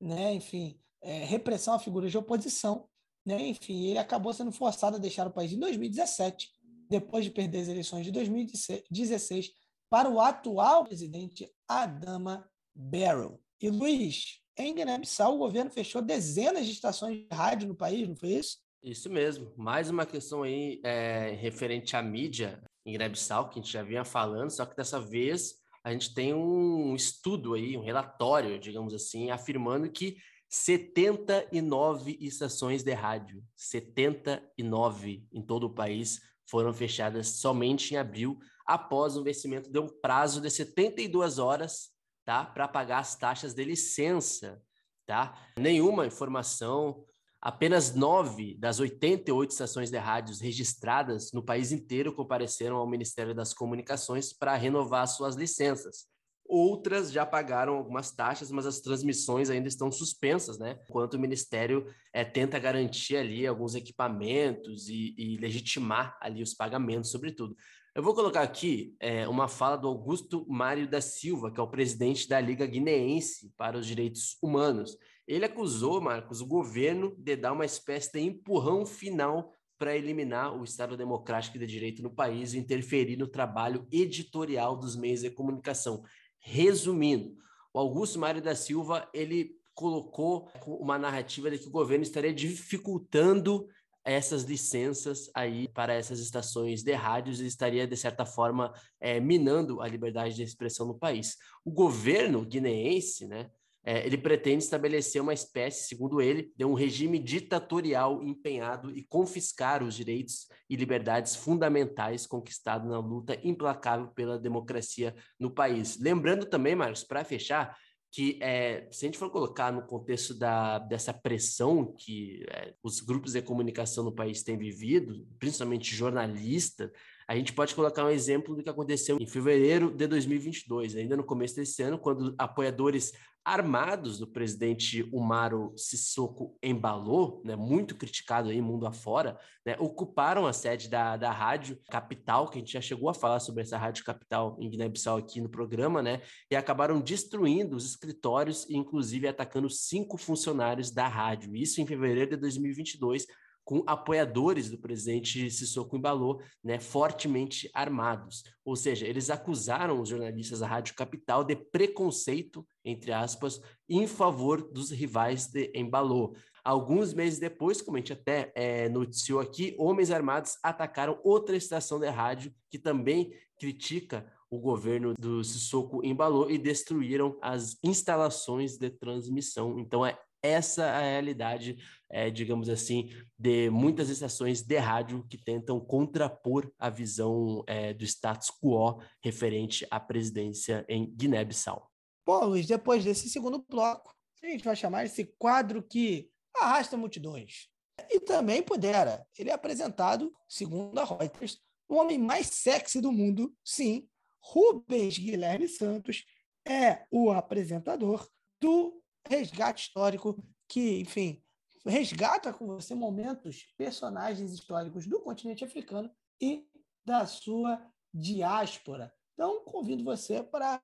né, enfim, é, repressão a figuras de oposição. Né, enfim, ele acabou sendo forçado a deixar o país em 2017, depois de perder as eleições de 2016 para o atual presidente Adama Barrow. E Luiz, em Guiné-Bissau, o governo fechou dezenas de estações de rádio no país, não foi isso? Isso mesmo. Mais uma questão aí é, referente à mídia em Guiné-Bissau, que a gente já vinha falando, só que dessa vez a gente tem um estudo aí, um relatório, digamos assim, afirmando que 79 estações de rádio, 79 em todo o país, foram fechadas somente em abril, após o vencimento de um prazo de 72 horas tá, para pagar as taxas de licença. Tá? Nenhuma informação Apenas nove das 88 estações de rádios registradas no país inteiro compareceram ao Ministério das Comunicações para renovar suas licenças. Outras já pagaram algumas taxas, mas as transmissões ainda estão suspensas, né? Enquanto o Ministério é, tenta garantir ali alguns equipamentos e, e legitimar ali os pagamentos, sobretudo. Eu vou colocar aqui é, uma fala do Augusto Mário da Silva, que é o presidente da Liga Guineense para os Direitos Humanos. Ele acusou, Marcos, o governo de dar uma espécie de empurrão final para eliminar o Estado Democrático de Direito no país e interferir no trabalho editorial dos meios de comunicação. Resumindo, o Augusto Mário da Silva ele colocou uma narrativa de que o governo estaria dificultando essas licenças aí para essas estações de rádios e estaria, de certa forma, é, minando a liberdade de expressão no país. O governo guineense, né, é, ele pretende estabelecer uma espécie, segundo ele, de um regime ditatorial empenhado e confiscar os direitos e liberdades fundamentais conquistados na luta implacável pela democracia no país. Lembrando também, Marcos, para fechar, que é, se a gente for colocar no contexto da, dessa pressão que é, os grupos de comunicação no país têm vivido, principalmente jornalistas, a gente pode colocar um exemplo do que aconteceu em fevereiro de 2022, ainda no começo desse ano, quando apoiadores armados do presidente Umaro Sissoko Embalou, né, muito criticado aí mundo afora, né, ocuparam a sede da, da Rádio Capital, que a gente já chegou a falar sobre essa Rádio Capital em Guiné-Bissau aqui no programa, né, e acabaram destruindo os escritórios e inclusive atacando cinco funcionários da rádio, isso em fevereiro de 2022, com apoiadores do presidente Sissoko Embalou, né, fortemente armados. Ou seja, eles acusaram os jornalistas da Rádio Capital de preconceito, entre aspas, em favor dos rivais de Embalou. Alguns meses depois, como a gente até é, noticiou aqui, homens armados atacaram outra estação de rádio que também critica o governo do Sissoko Embalou e destruíram as instalações de transmissão. Então é essa é a realidade, é, digamos assim, de muitas estações de rádio que tentam contrapor a visão é, do status quo referente à presidência em Guiné-Bissau. Bom, Luiz, depois desse segundo bloco, a gente vai chamar esse quadro que arrasta multidões. E também pudera. Ele é apresentado, segundo a Reuters, o homem mais sexy do mundo, sim, Rubens Guilherme Santos, é o apresentador do resgate histórico que, enfim, resgata com você momentos, personagens históricos do continente africano e da sua diáspora. Então, convido você para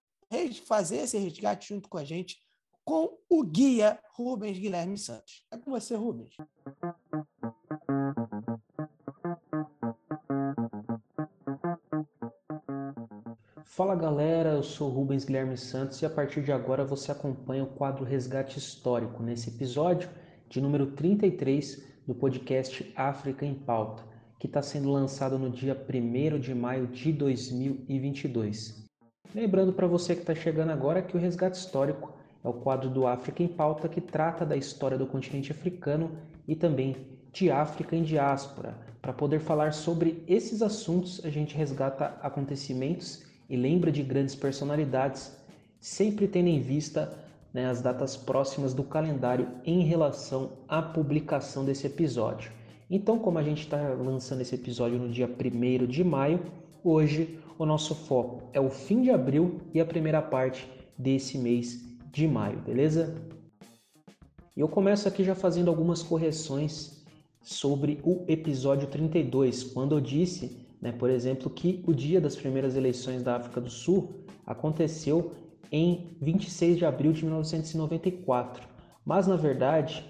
fazer esse resgate junto com a gente com o guia Rubens Guilherme Santos. É com você, Rubens. Fala galera, eu sou Rubens Guilherme Santos e a partir de agora você acompanha o quadro Resgate Histórico nesse episódio de número 33 do podcast África em Pauta, que está sendo lançado no dia 1 de maio de 2022. Lembrando para você que está chegando agora que o Resgate Histórico é o quadro do África em Pauta que trata da história do continente africano e também de África em diáspora. Para poder falar sobre esses assuntos, a gente resgata acontecimentos e lembra de grandes personalidades, sempre tendo em vista né, as datas próximas do calendário em relação à publicação desse episódio. Então, como a gente está lançando esse episódio no dia 1 de maio, hoje o nosso foco é o fim de abril e a primeira parte desse mês de maio, beleza? Eu começo aqui já fazendo algumas correções sobre o episódio 32, quando eu disse né? Por exemplo, que o dia das primeiras eleições da África do Sul aconteceu em 26 de abril de 1994, mas na verdade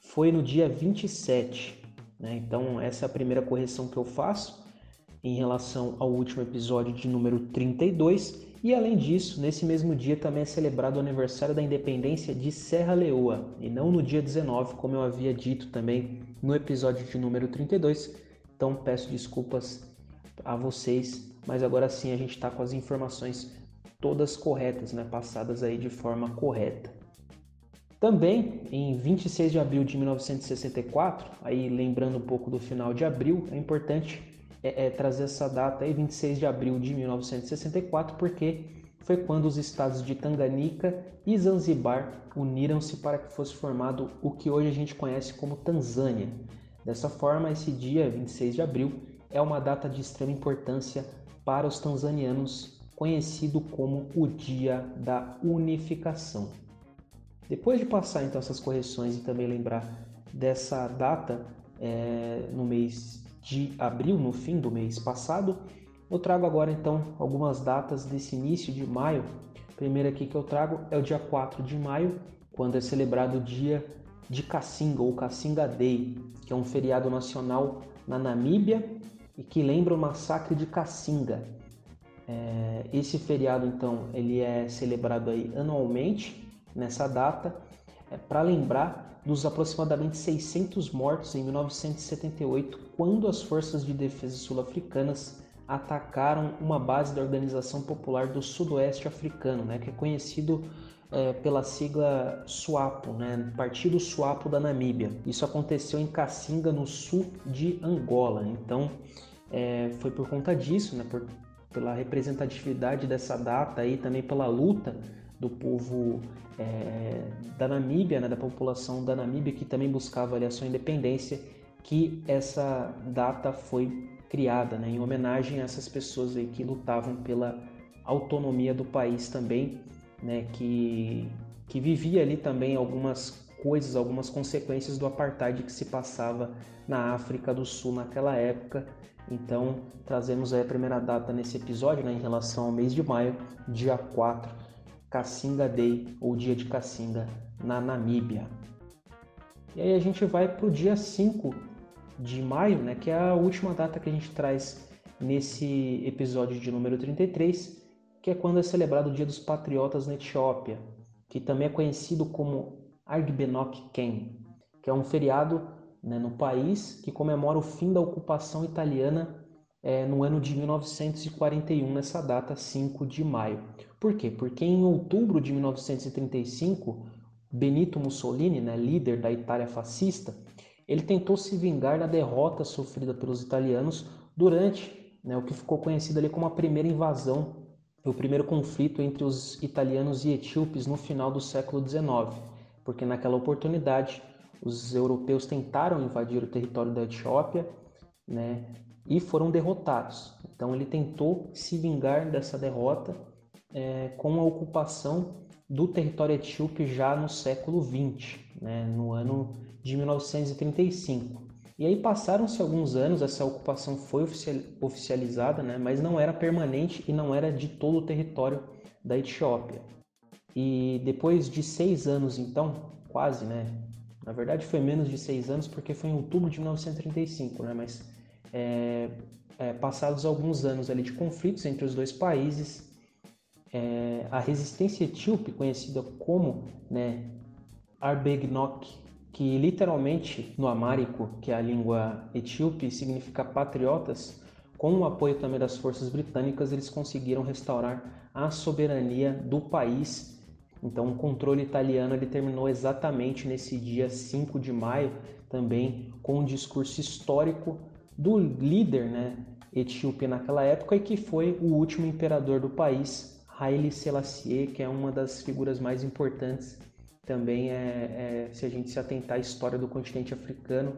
foi no dia 27. Né? Então, essa é a primeira correção que eu faço em relação ao último episódio de número 32. E além disso, nesse mesmo dia também é celebrado o aniversário da independência de Serra Leoa, e não no dia 19, como eu havia dito também no episódio de número 32. Então peço desculpas a vocês, mas agora sim a gente está com as informações todas corretas, né, passadas aí de forma correta. Também em 26 de abril de 1964, aí lembrando um pouco do final de abril, é importante é, é, trazer essa data aí, 26 de abril de 1964, porque foi quando os estados de Tanganica e Zanzibar uniram-se para que fosse formado o que hoje a gente conhece como Tanzânia. Dessa forma, esse dia, 26 de abril, é uma data de extrema importância para os tanzanianos, conhecido como o Dia da Unificação. Depois de passar então essas correções e também lembrar dessa data é, no mês de abril, no fim do mês passado, eu trago agora então algumas datas desse início de maio. A primeira aqui que eu trago é o dia 4 de maio, quando é celebrado o dia de Cassinga ou Cassinga Day, que é um feriado nacional na Namíbia e que lembra o massacre de Cassinga. É, esse feriado, então, ele é celebrado aí anualmente nessa data é, para lembrar dos aproximadamente 600 mortos em 1978, quando as forças de defesa sul-africanas atacaram uma base da Organização Popular do Sudoeste Africano, né, que é conhecido é, pela sigla SWAPO, né, Partido SWAPO da Namíbia. Isso aconteceu em Cassinga, no sul de Angola. Então, é, foi por conta disso, né, por, pela representatividade dessa data e também pela luta do povo é, da Namíbia, né, da população da Namíbia que também buscava ali, a sua independência, que essa data foi criada, né, em homenagem a essas pessoas aí que lutavam pela autonomia do país também, né, que, que vivia ali também algumas coisas, algumas consequências do apartheid que se passava na África do Sul naquela época então, trazemos aí a primeira data nesse episódio, né, em relação ao mês de maio, dia 4, Cassinga Day, ou Dia de Cassinga, na Namíbia. E aí a gente vai para o dia 5 de maio, né, que é a última data que a gente traz nesse episódio de número 33, que é quando é celebrado o Dia dos Patriotas na Etiópia, que também é conhecido como Argbenok Ken, que é um feriado né, no país que comemora o fim da ocupação italiana é, no ano de 1941, nessa data 5 de maio. Por quê? Porque em outubro de 1935, Benito Mussolini, né, líder da Itália fascista, ele tentou se vingar da derrota sofrida pelos italianos durante né, o que ficou conhecido ali como a primeira invasão, o primeiro conflito entre os italianos e etíopes no final do século XIX, porque naquela oportunidade os europeus tentaram invadir o território da Etiópia né, e foram derrotados. Então ele tentou se vingar dessa derrota é, com a ocupação do território etíope já no século XX, né, no ano de 1935. E aí passaram-se alguns anos, essa ocupação foi oficializada, né, mas não era permanente e não era de todo o território da Etiópia. E depois de seis anos, então, quase, né? Na verdade foi menos de seis anos porque foi em outubro de 1935, né? Mas é, é, passados alguns anos ali de conflitos entre os dois países, é, a resistência etíope, conhecida como né, Arbegnok, que literalmente no amárico, que é a língua etíope, significa patriotas, com o apoio também das forças britânicas, eles conseguiram restaurar a soberania do país. Então, o controle italiano ele terminou exatamente nesse dia 5 de maio, também com um discurso histórico do líder né, etíope naquela época e que foi o último imperador do país, Haile Selassie, que é uma das figuras mais importantes também é, é, se a gente se atentar à história do continente africano,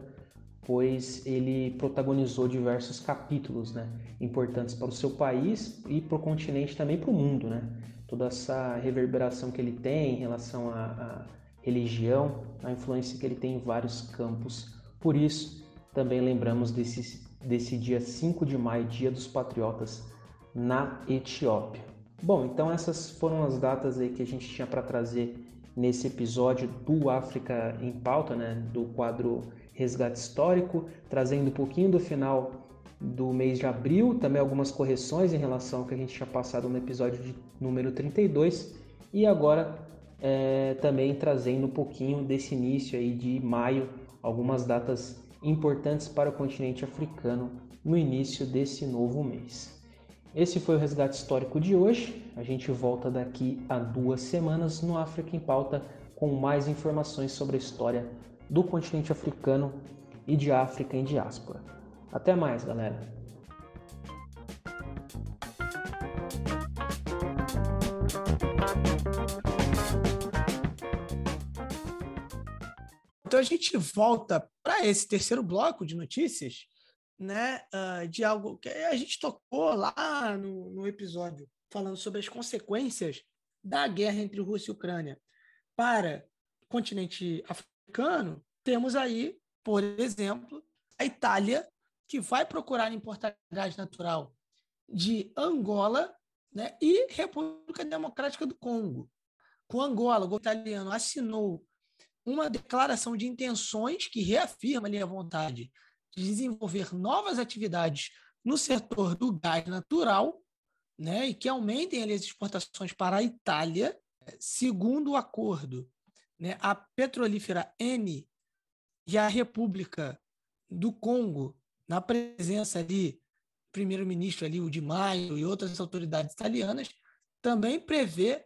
pois ele protagonizou diversos capítulos né, importantes para o seu país e para o continente também para o mundo. Né? Toda essa reverberação que ele tem em relação à, à religião, a influência que ele tem em vários campos. Por isso, também lembramos desse, desse dia 5 de maio, Dia dos Patriotas, na Etiópia. Bom, então essas foram as datas aí que a gente tinha para trazer nesse episódio do África em Pauta, né, do quadro Resgate Histórico, trazendo um pouquinho do final do mês de abril, também algumas correções em relação ao que a gente tinha passado no episódio de número 32, e agora é, também trazendo um pouquinho desse início aí de maio, algumas datas importantes para o continente africano no início desse novo mês. Esse foi o resgate histórico de hoje. A gente volta daqui a duas semanas no África em Pauta com mais informações sobre a história do continente africano e de África em diáspora. Até mais, galera! Então a gente volta para esse terceiro bloco de notícias né, uh, de algo que a gente tocou lá no, no episódio, falando sobre as consequências da guerra entre Rússia e Ucrânia para o continente africano, temos aí, por exemplo, a Itália, que vai procurar importar gás natural de Angola né, e República Democrática do Congo. Com Angola, o governo italiano assinou uma declaração de intenções que reafirma ali a vontade desenvolver novas atividades no setor do gás natural, né, e que aumentem ali, as exportações para a Itália, segundo o acordo. Né, a petrolífera N e a República do Congo, na presença ali, primeiro-ministro ali, o de Maio e outras autoridades italianas, também prevê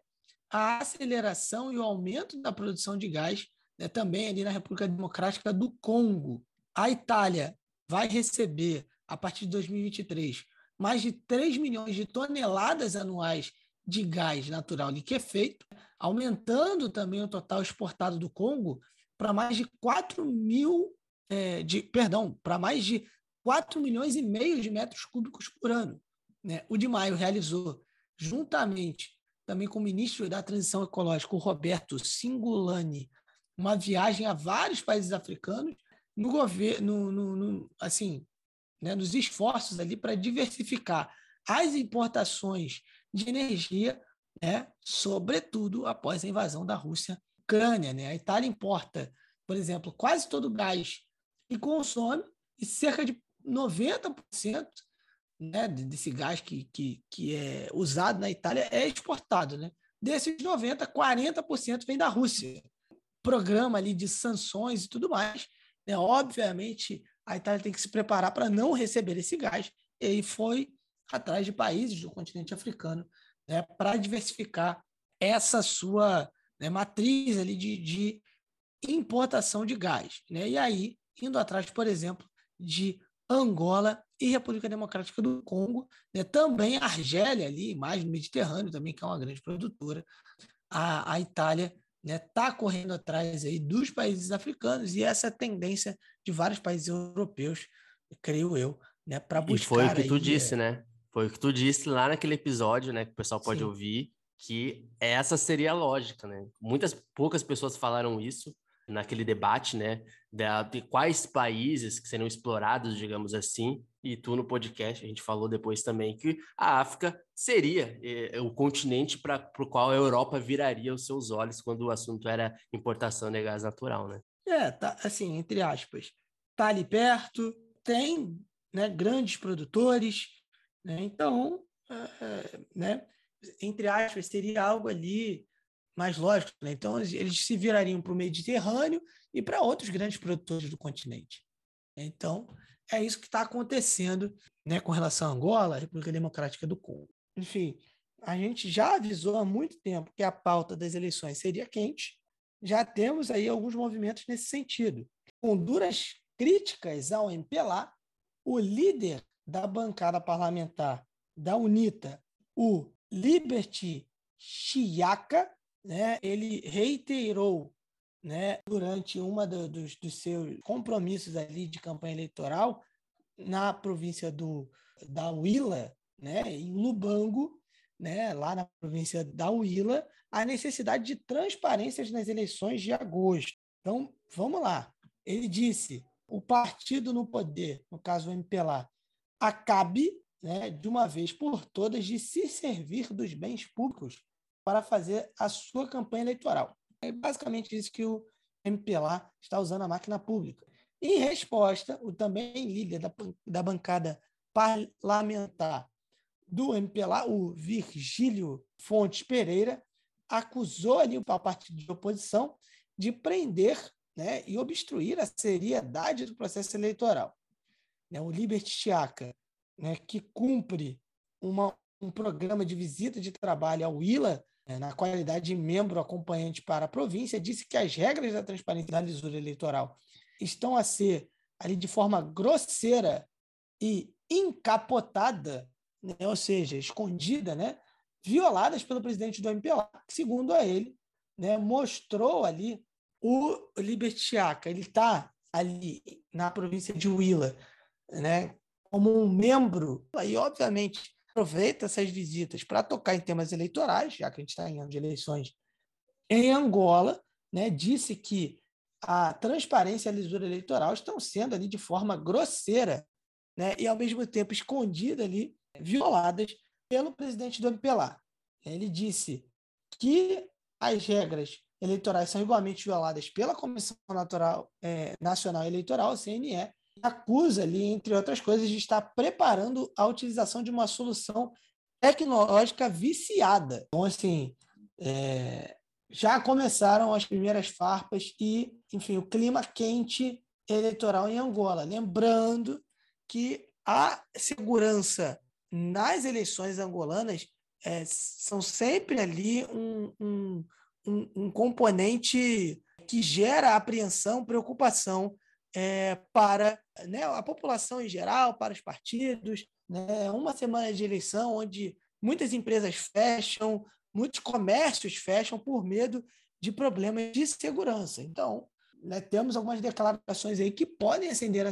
a aceleração e o aumento da produção de gás né, também ali na República Democrática do Congo. A Itália vai receber, a partir de 2023, mais de 3 milhões de toneladas anuais de gás natural liquefeito, aumentando também o total exportado do Congo para mais de 4 mil, é, de, perdão, para mais de 4 milhões e meio de metros cúbicos por ano. Né? O de maio realizou, juntamente também com o ministro da Transição Ecológica, o Roberto Singulani, uma viagem a vários países africanos no governo, no, no, assim, né, nos esforços ali para diversificar as importações de energia, né, sobretudo após a invasão da Rússia à Ucrânia. Né? A Itália importa, por exemplo, quase todo o gás que consome e cerca de 90% né, desse gás que, que, que é usado na Itália é exportado. Né? Desses 90%, 40% vem da Rússia. Programa ali de sanções e tudo mais né? Obviamente, a Itália tem que se preparar para não receber esse gás, e aí foi atrás de países do continente africano né, para diversificar essa sua né, matriz ali de, de importação de gás. Né? E aí, indo atrás, por exemplo, de Angola e República Democrática do Congo, né? também a Argélia ali, mais no Mediterrâneo também, que é uma grande produtora, a, a Itália está né, tá correndo atrás aí dos países africanos e essa é tendência de vários países europeus, creio eu, né, para buscar. E foi o que tu aí, disse, é... né? Foi o que tu disse lá naquele episódio, né, que o pessoal pode Sim. ouvir, que essa seria a lógica, né? Muitas poucas pessoas falaram isso naquele debate, né, de quais países que seriam explorados, digamos assim, e tu no podcast, a gente falou depois também que a África seria é, o continente para o qual a Europa viraria os seus olhos quando o assunto era importação de gás natural, né? É, tá, assim, entre aspas, tá ali perto, tem né, grandes produtores, né, então, é, né, entre aspas, seria algo ali mais lógico. Né? Então, eles se virariam para o Mediterrâneo e para outros grandes produtores do continente. Então, é isso que está acontecendo né, com relação a Angola, República Democrática do Congo. Enfim, a gente já avisou há muito tempo que a pauta das eleições seria quente. Já temos aí alguns movimentos nesse sentido. Com duras críticas ao MPLA, o líder da bancada parlamentar da UNITA, o Liberty Chiaca, né, ele reiterou né, durante uma do, dos, dos, seus compromissos ali de campanha eleitoral na província do, da Huila, né, em Lubango, né, lá na província da Huila, a necessidade de transparência nas eleições de agosto. Então, vamos lá. Ele disse: o partido no poder, no caso o MPLA, acabe né, de uma vez por todas de se servir dos bens públicos para fazer a sua campanha eleitoral. É basicamente isso que o MPLA está usando a máquina pública. Em resposta, o também líder da, da bancada parlamentar do MPLA, o Virgílio Fontes Pereira, acusou ali o partido de oposição de prender né, e obstruir a seriedade do processo eleitoral. Né, o Liberty Chiaca, né, que cumpre uma, um programa de visita de trabalho ao ILA, na qualidade de membro acompanhante para a província, disse que as regras da transparência da lisura eleitoral estão a ser ali de forma grosseira e encapotada, né, ou seja, escondida, né, violadas pelo presidente do MPLA, que, segundo a ele, né, mostrou ali o Libertiaca. Ele está ali na província de Huila, né, como um membro, e obviamente aproveita essas visitas para tocar em temas eleitorais, já que a gente está em ano de eleições em Angola, né, disse que a transparência e a lisura eleitoral estão sendo ali de forma grosseira né, e, ao mesmo tempo, escondida ali, violadas pelo presidente do MPLA. Ele disse que as regras eleitorais são igualmente violadas pela Comissão Natural, é, Nacional Eleitoral, CNE, acusa ali, entre outras coisas, de estar preparando a utilização de uma solução tecnológica viciada. Então, assim, é, já começaram as primeiras farpas e, enfim, o clima quente eleitoral em Angola. Lembrando que a segurança nas eleições angolanas é, são sempre ali um, um, um, componente que gera apreensão, preocupação é, para né, a população em geral, para os partidos. Né, uma semana de eleição onde muitas empresas fecham, muitos comércios fecham por medo de problemas de segurança. Então, né, temos algumas declarações aí que podem acender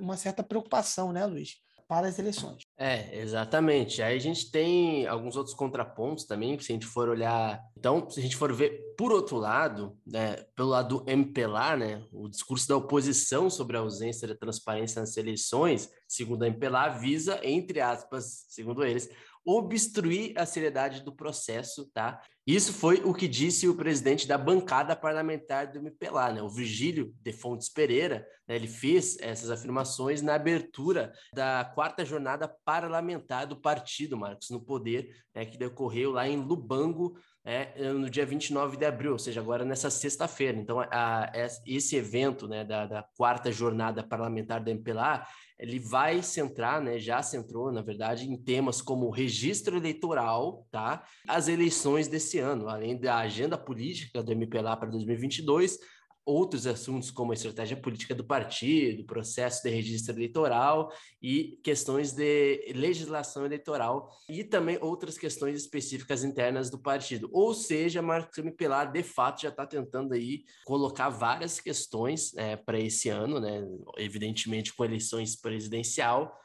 uma certa preocupação, né, Luiz? Para as eleições. É, exatamente. Aí a gente tem alguns outros contrapontos também, se a gente for olhar. Então, se a gente for ver por outro lado, né, pelo lado do MPLA, né, o discurso da oposição sobre a ausência de transparência nas eleições, segundo a MPLA, visa, entre aspas, segundo eles, obstruir a seriedade do processo, tá? Isso foi o que disse o presidente da bancada parlamentar do MPLA, né? O Virgílio de Fontes Pereira, né? ele fez essas afirmações na abertura da quarta jornada parlamentar do partido, Marcos, no poder, né? que decorreu lá em Lubango, é, no dia 29 de abril, ou seja, agora nessa sexta-feira. Então, a, a, esse evento né, da, da, quarta jornada parlamentar da MPLA, ele vai centrar, né, já centrou, na verdade, em temas como registro eleitoral, tá? as eleições desse ano, além da agenda política do MPLA para 2022, outros assuntos como a estratégia política do partido, processo de registro eleitoral e questões de legislação eleitoral e também outras questões específicas internas do partido. Ou seja, Marcos MPLA de fato já está tentando aí colocar várias questões é, para esse ano, né? Evidentemente com eleições presidencial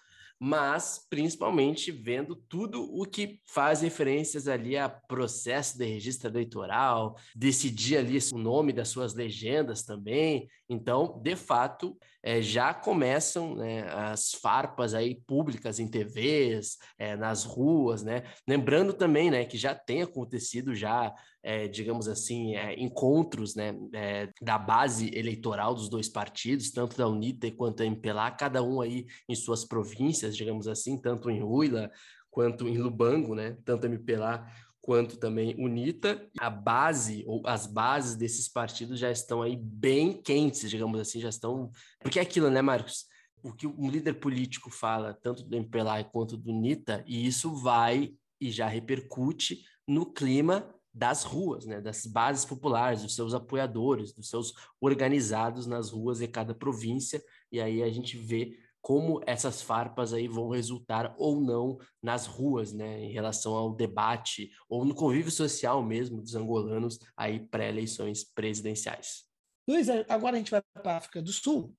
mas principalmente vendo tudo o que faz referências ali a processo de registro eleitoral, decidir ali o nome das suas legendas também. Então, de fato, é, já começam né, as farpas aí públicas em TVs, é, nas ruas, né? Lembrando também, né, que já tem acontecido já é, digamos assim, é, encontros né, é, da base eleitoral dos dois partidos, tanto da UNITA quanto da MPLA, cada um aí em suas províncias, digamos assim, tanto em Huila quanto em Lubango, né, tanto a MPLA quanto também UNITA, a base ou as bases desses partidos já estão aí bem quentes, digamos assim, já estão. Porque é aquilo, né, Marcos? O que um líder político fala, tanto do MPLA quanto do UNITA, e isso vai e já repercute no clima das ruas, né, das bases populares, dos seus apoiadores, dos seus organizados nas ruas de cada província, e aí a gente vê como essas farpas aí vão resultar ou não nas ruas, né, em relação ao debate ou no convívio social mesmo dos angolanos aí pré-eleições presidenciais. Luiz, agora a gente vai para a África do Sul,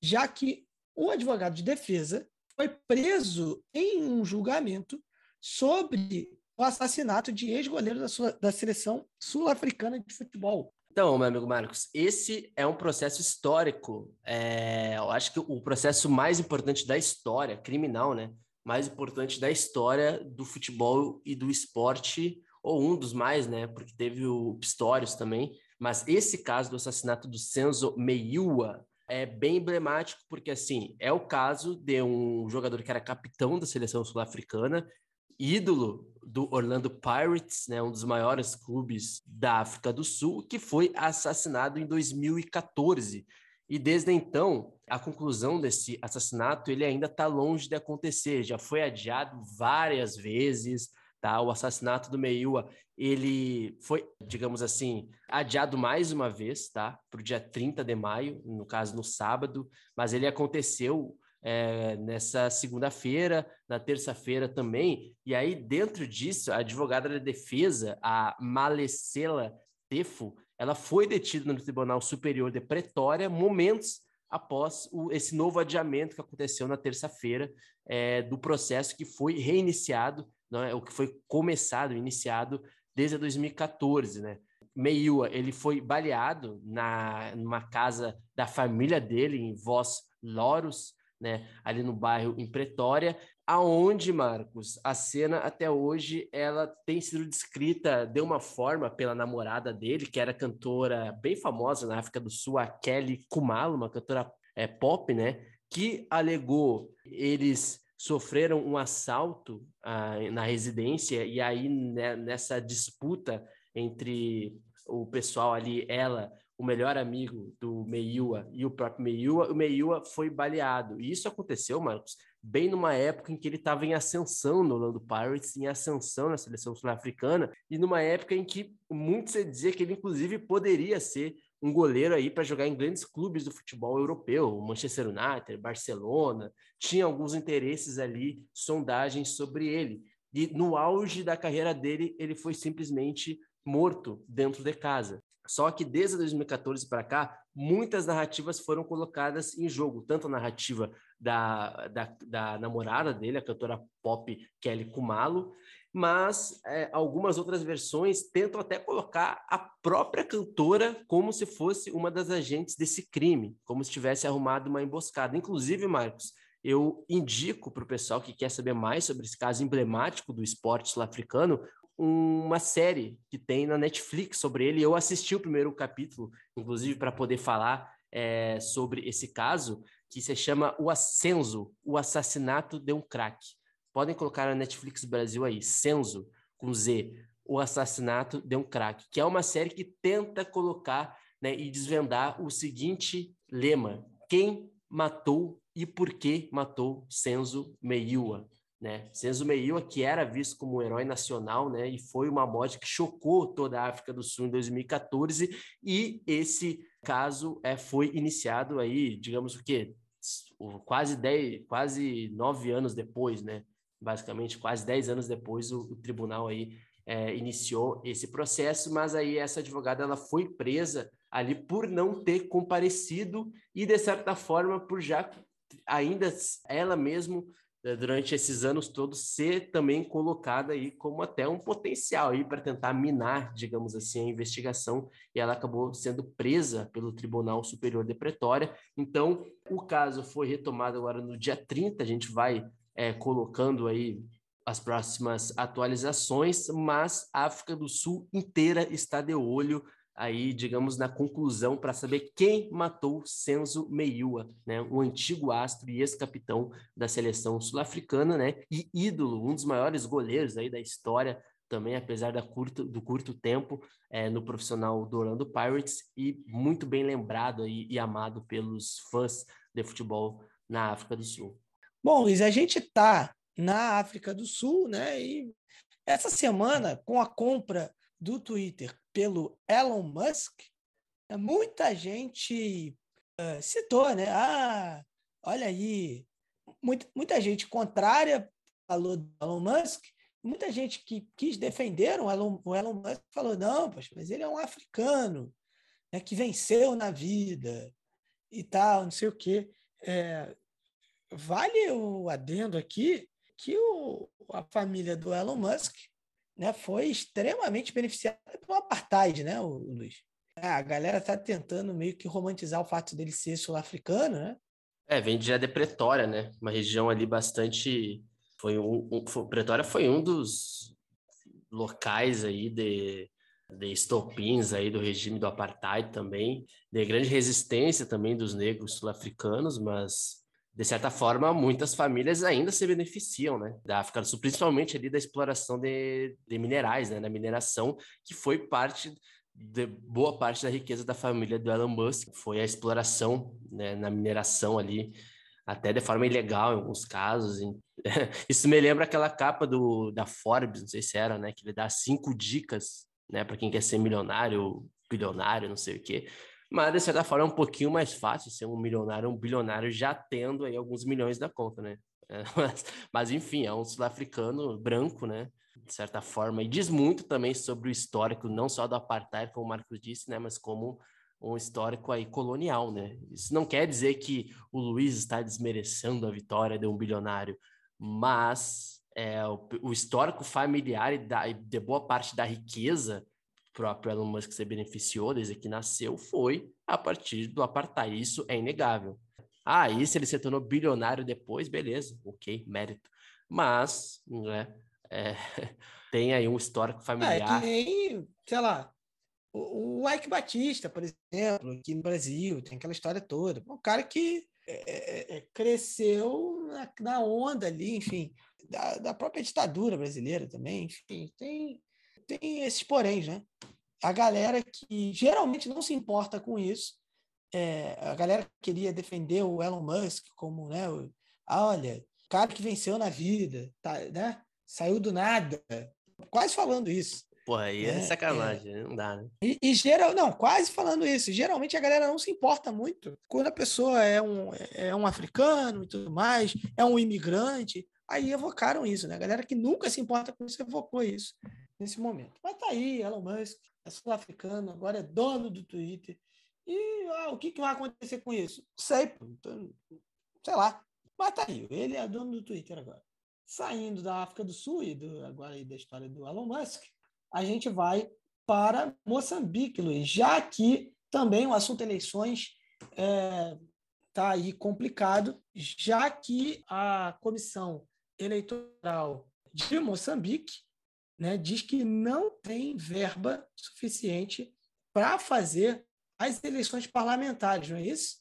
já que um advogado de defesa foi preso em um julgamento sobre o assassinato de ex-goleiro da, da seleção sul-africana de futebol. Então, meu amigo Marcos, esse é um processo histórico. É, eu acho que o processo mais importante da história, criminal, né? Mais importante da história do futebol e do esporte, ou um dos mais, né? Porque teve o Pistorius também. Mas esse caso do assassinato do Senzo Meiua é bem emblemático, porque assim, é o caso de um jogador que era capitão da seleção sul-africana ídolo do Orlando Pirates, né, um dos maiores clubes da África do Sul, que foi assassinado em 2014. E desde então, a conclusão desse assassinato ele ainda está longe de acontecer. Já foi adiado várias vezes. Tá? O assassinato do Meiua ele foi, digamos assim, adiado mais uma vez, tá? Para o dia 30 de maio, no caso no sábado, mas ele aconteceu é, nessa segunda-feira, na terça-feira também. E aí, dentro disso, a advogada da defesa, a Malecela Tefo, ela foi detida no Tribunal Superior de Pretória momentos após o, esse novo adiamento que aconteceu na terça-feira é, do processo que foi reiniciado, não é, o que foi começado, iniciado desde 2014, né? Meiua, ele foi baleado na numa casa da família dele em Voz Loros, né, ali no bairro em Pretória, aonde, Marcos, a cena até hoje ela tem sido descrita de uma forma pela namorada dele, que era cantora bem famosa na África do Sul, a Kelly Kumalo, uma cantora é, pop, né, que alegou eles sofreram um assalto ah, na residência e aí né, nessa disputa entre o pessoal ali, ela o melhor amigo do Meiua e o próprio Meiua, o Meiua foi baleado. E isso aconteceu, Marcos, bem numa época em que ele estava em ascensão no Orlando Pirates, em ascensão na seleção sul-africana, e numa época em que muito se dizia que ele, inclusive, poderia ser um goleiro aí para jogar em grandes clubes do futebol europeu, Manchester United, Barcelona, tinha alguns interesses ali, sondagens sobre ele. E no auge da carreira dele, ele foi simplesmente morto dentro de casa. Só que desde 2014 para cá, muitas narrativas foram colocadas em jogo, tanto a narrativa da, da, da namorada dele, a cantora pop Kelly Kumalo, mas é, algumas outras versões tentam até colocar a própria cantora como se fosse uma das agentes desse crime, como se tivesse arrumado uma emboscada. Inclusive, Marcos, eu indico para o pessoal que quer saber mais sobre esse caso emblemático do esporte sul-africano uma série que tem na Netflix sobre ele. Eu assisti o primeiro capítulo, inclusive, para poder falar é, sobre esse caso, que se chama O Ascenso, o assassinato de um craque. Podem colocar na Netflix Brasil aí, Censo, com Z. o assassinato de um craque, que é uma série que tenta colocar né, e desvendar o seguinte lema: quem matou e por que matou Senzo Meiua? Né? Senzo que era visto como um herói nacional, né? E foi uma morte que chocou toda a África do Sul em 2014. E esse caso é, foi iniciado aí, digamos o quê? Quase dez, quase nove anos depois, né? Basicamente, quase dez anos depois, o, o tribunal aí é, iniciou esse processo, mas aí essa advogada ela foi presa ali por não ter comparecido e de certa forma por já ainda ela mesmo durante esses anos todos ser também colocada aí como até um potencial aí para tentar minar, digamos assim, a investigação e ela acabou sendo presa pelo Tribunal Superior de Pretória. Então, o caso foi retomado agora no dia 30, a gente vai é, colocando aí as próximas atualizações, mas a África do Sul inteira está de olho aí, digamos, na conclusão para saber quem matou Senzo Meiua, né, o antigo astro e ex-capitão da seleção sul-africana, né, e ídolo, um dos maiores goleiros aí da história também, apesar da curto, do curto tempo é, no profissional do Orlando Pirates e muito bem lembrado aí, e amado pelos fãs de futebol na África do Sul. Bom, Luiz, a gente está na África do Sul, né, e essa semana, com a compra do Twitter pelo Elon Musk, muita gente uh, citou, né? Ah, olha aí, muita, muita gente contrária falou do Elon Musk, muita gente que quis defender o Elon, o Elon Musk falou, não, poxa, mas ele é um africano né, que venceu na vida e tal, não sei o quê. É, vale o adendo aqui que o, a família do Elon Musk né, foi extremamente beneficiada pelo apartheid, né, o, Luiz? É, a galera está tentando meio que romantizar o fato dele ser sul-africano, né? É, vem de de Pretória, né? Uma região ali bastante. Foi um, um foi, Pretória foi um dos locais aí de, de estopins aí do regime do apartheid também, de grande resistência também dos negros sul-africanos, mas de certa forma, muitas famílias ainda se beneficiam, né, da África do Sul, principalmente ali da exploração de, de minerais, né, da mineração, que foi parte de boa parte da riqueza da família do Elon Musk, foi a exploração, né, na mineração ali, até de forma ilegal em alguns casos. <laughs> Isso me lembra aquela capa do, da Forbes, não sei se era, né, que ele dá cinco dicas, né, para quem quer ser milionário, bilionário, não sei o quê. Mas, de certa forma, é um pouquinho mais fácil ser um milionário, um bilionário já tendo aí alguns milhões da conta, né? <laughs> É, mas, mas, enfim, é um sul-africano branco, né? De certa forma, e diz muito também sobre o histórico, não só do apartheid, como o Marcos disse, né? Mas como um histórico aí colonial, né? Isso não quer dizer que o Luiz está desmerecendo a vitória de um bilionário, mas é, o, o histórico familiar e, da, e de boa parte da riqueza próprio Elon Musk se beneficiou desde que nasceu foi a partir do apartheid. Isso é inegável. Ah, e se ele se tornou bilionário depois, beleza, ok, mérito. Mas, né, é, <laughs> tem aí um histórico familiar. É, que nem, sei lá, o, o Ike Batista, por exemplo, aqui no Brasil, tem aquela história toda. Um cara que é, é, é, cresceu na, na, onda ali, enfim, da, da própria ditadura brasileira também, enfim, tem tem esses poréns, né? A galera que geralmente não se importa com isso, é, a galera que queria defender o Elon Musk como, né, o, ah, olha, cara que venceu na vida, tá, né? Saiu do nada, quase falando isso. Porra, aí é, é sacanagem, é. não dá, né? E, e, geral, não, quase falando isso. Geralmente a galera não se importa muito quando a pessoa é um, é um africano e tudo mais, é um imigrante. Aí evocaram isso, né? A galera que nunca se importa com isso evocou isso nesse momento. Mas tá aí, Elon Musk, é sul-africano, agora é dono do Twitter. E ah, o que, que vai acontecer com isso? Sei. Então, sei lá. Mas tá aí, ele é dono do Twitter agora. Saindo da África do Sul e do, agora aí da história do Elon Musk, a gente vai para Moçambique, Luiz, já que também o assunto eleições está é, tá aí complicado, já que a comissão eleitoral de Moçambique né, diz que não tem verba suficiente para fazer as eleições parlamentares, não é isso?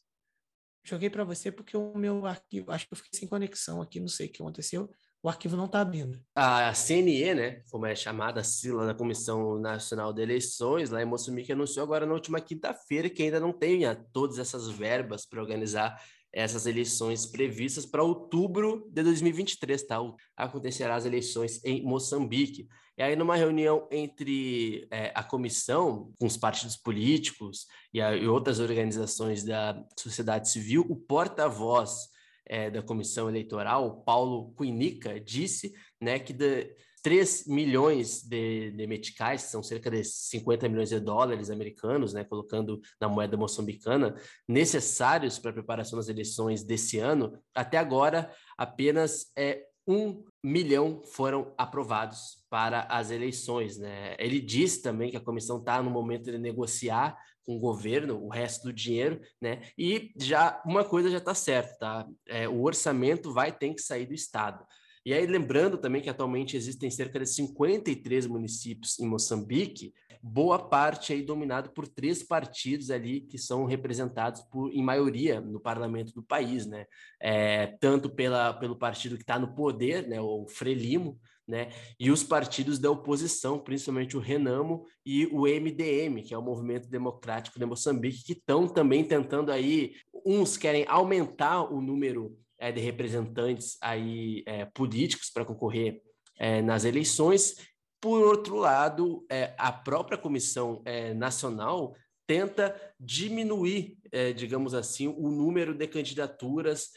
Joguei para você porque o meu arquivo, acho que eu fiquei sem conexão aqui, não sei o que aconteceu, o arquivo não está abrindo. A CNE, né, como é chamada a sigla da Comissão Nacional de Eleições, lá em Moçambique, anunciou agora na última quinta-feira que ainda não tem todas essas verbas para organizar essas eleições previstas para outubro de 2023, tá? Acontecerá as eleições em Moçambique. E aí, numa reunião entre é, a comissão, com os partidos políticos e, a, e outras organizações da sociedade civil, o porta-voz é, da comissão eleitoral, Paulo Cuinica, disse né, que de, 3 milhões de, de meticais, são cerca de 50 milhões de dólares americanos, né, colocando na moeda moçambicana, necessários para a preparação das eleições desse ano, até agora apenas é, um milhão foram aprovados para as eleições. Né? Ele disse também que a comissão está no momento de negociar com o governo o resto do dinheiro, né? E já uma coisa já está certa, tá? É, o orçamento vai ter que sair do Estado. E aí, lembrando também que atualmente existem cerca de 53 municípios em Moçambique, boa parte aí dominado por três partidos ali que são representados por, em maioria no parlamento do país, né? É, tanto pela, pelo partido que está no poder, né, o Frelimo, né? E os partidos da oposição, principalmente o Renamo e o MDM, que é o Movimento Democrático de Moçambique, que estão também tentando aí, uns querem aumentar o número é, de representantes aí é, políticos para concorrer é, nas eleições. Por outro lado, é, a própria comissão é, nacional tenta diminuir, é, digamos assim, o número de candidaturas,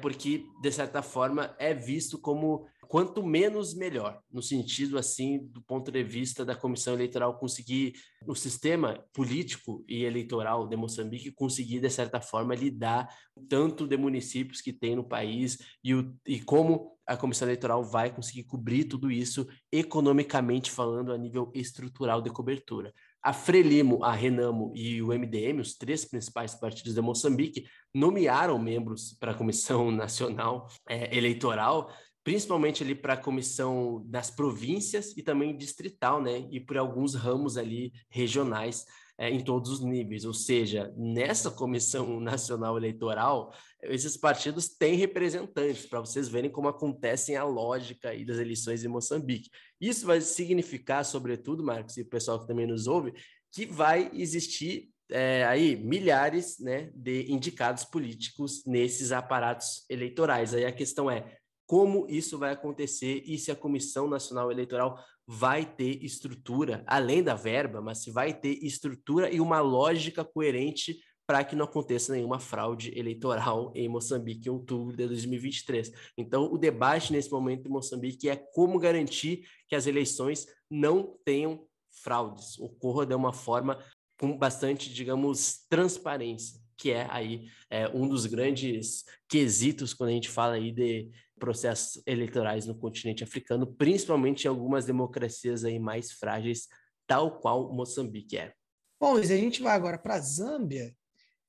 porque de certa forma é visto como quanto menos melhor, no sentido assim, do ponto de vista da comissão eleitoral conseguir, no sistema político e eleitoral de Moçambique, conseguir, de certa forma, lidar tanto de municípios que tem no país e, o, e como a comissão eleitoral vai conseguir cobrir tudo isso economicamente falando a nível estrutural de cobertura. A Frelimo, a Renamo e o MDM, os três principais partidos de Moçambique, nomearam membros para a Comissão <laughs> Nacional é, Eleitoral principalmente ali para a comissão das províncias e também distrital, né? E por alguns ramos ali regionais é, em todos os níveis. Ou seja, nessa comissão <laughs> nacional eleitoral, esses partidos têm representantes, para vocês verem como acontecem a lógica aí das eleições em Moçambique. Isso vai significar, sobretudo, Marcos, e o pessoal que também nos ouve, que vai existir é, aí milhares né, de indicados políticos nesses aparatos eleitorais. Aí a questão é como isso vai acontecer e se a Comissão Nacional Eleitoral vai ter estrutura, além da verba, mas se vai ter estrutura e uma lógica coerente para que não aconteça nenhuma fraude eleitoral em Moçambique em outubro de 2023. Então, o debate nesse momento em Moçambique é como garantir que as eleições não tenham fraudes, ocorra de uma forma com bastante, digamos, transparência, que é aí é, um dos grandes quesitos quando a gente fala aí de processos eleitorais no continente africano, principalmente em algumas democracias aí mais frágeis, tal qual Moçambique é. Bom, Luiz, a gente vai agora para a Zâmbia,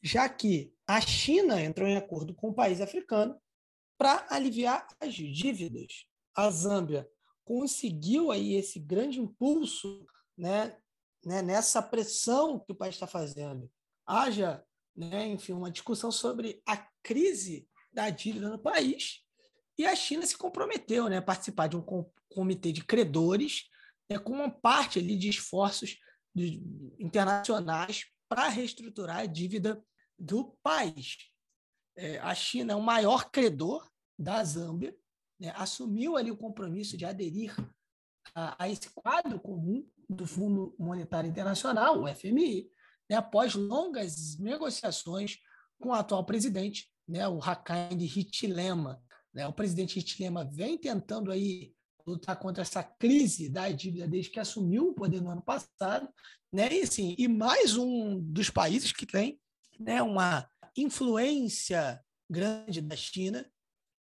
já que a China entrou em acordo com o país africano para aliviar as dívidas. A Zâmbia conseguiu aí esse grande impulso né, né, nessa pressão que o país está fazendo. Haja, né, enfim, uma discussão sobre a crise da dívida no país e a China se comprometeu né, a participar de um comitê de credores né, com uma parte ali de esforços de, internacionais para reestruturar a dívida do país. É, a China é o maior credor da Zâmbia, né, assumiu ali o compromisso de aderir a, a, esse quadro comum do Fundo Monetário Internacional, o FMI, né, após longas negociações com o atual presidente, né, o Hakainde Hichilema, né? O presidente Hichilema vem tentando aí lutar contra essa crise da dívida desde que assumiu o poder no ano passado, né? E assim, e mais um dos países que tem, né, uma influência grande da China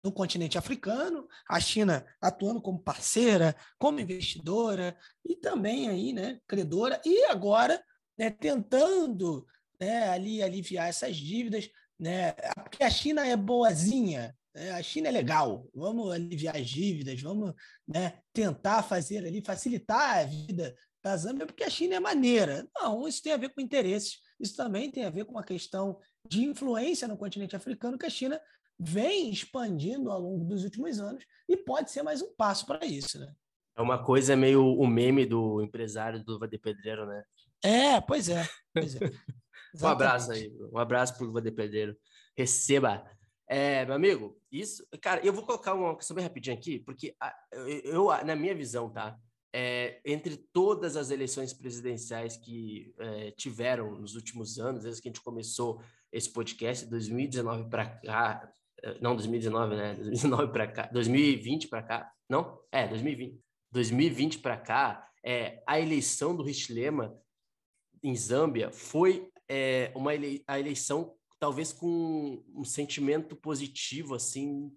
no continente africano, a China atuando como parceira, como investidora e também aí, né, credora e agora, né, tentando, né, ali aliviar essas dívidas, né, porque a China é boazinha, é, a China é legal, vamos aliviar as dívidas, vamos né, tentar fazer ali, facilitar a vida da Zâmbia, porque a China é maneira. Não, isso tem a ver com interesses, isso também tem a ver com a questão de influência no continente africano, que a China vem expandindo ao longo dos últimos anos e pode ser mais um passo para isso, né? É uma coisa meio o meme do empresário do Luva de Pedreiro, né? É, pois é. Pois é. <laughs> um abraço aí, um abraço para o Luva de Pedreiro. Receba. É, meu amigo, isso, cara, eu vou colocar uma questão bem rapidinho aqui, porque eu, eu na minha visão, tá? É, entre todas as eleições presidenciais que é, tiveram nos últimos anos, desde que a gente começou esse podcast, 2019 para cá, é, não 2019, né? 2019 para cá, 2020 para cá, não? É, 2020. 2020 para cá, é, a eleição do Hichilema em Zâmbia foi é, uma ele a eleição talvez com um sentimento positivo assim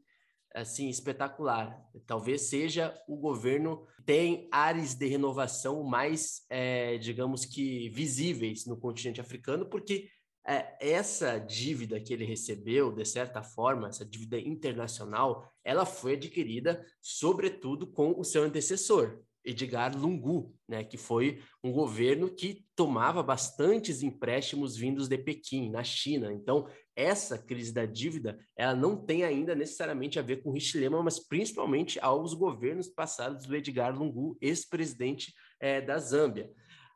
assim espetacular. Talvez seja o governo tem áreas de renovação mais é, digamos que visíveis no continente africano porque é, essa dívida que ele recebeu, de certa forma, essa dívida internacional, ela foi adquirida, sobretudo, com o seu antecessor, Edgar Lungu, né, que foi um governo que tomava bastantes empréstimos vindos de Pequim, na China. Então, essa crise da dívida, ela não tem ainda necessariamente a ver com o Hichilema, mas principalmente aos governos passados do Edgar Lungu, ex-presidente é, da Zâmbia.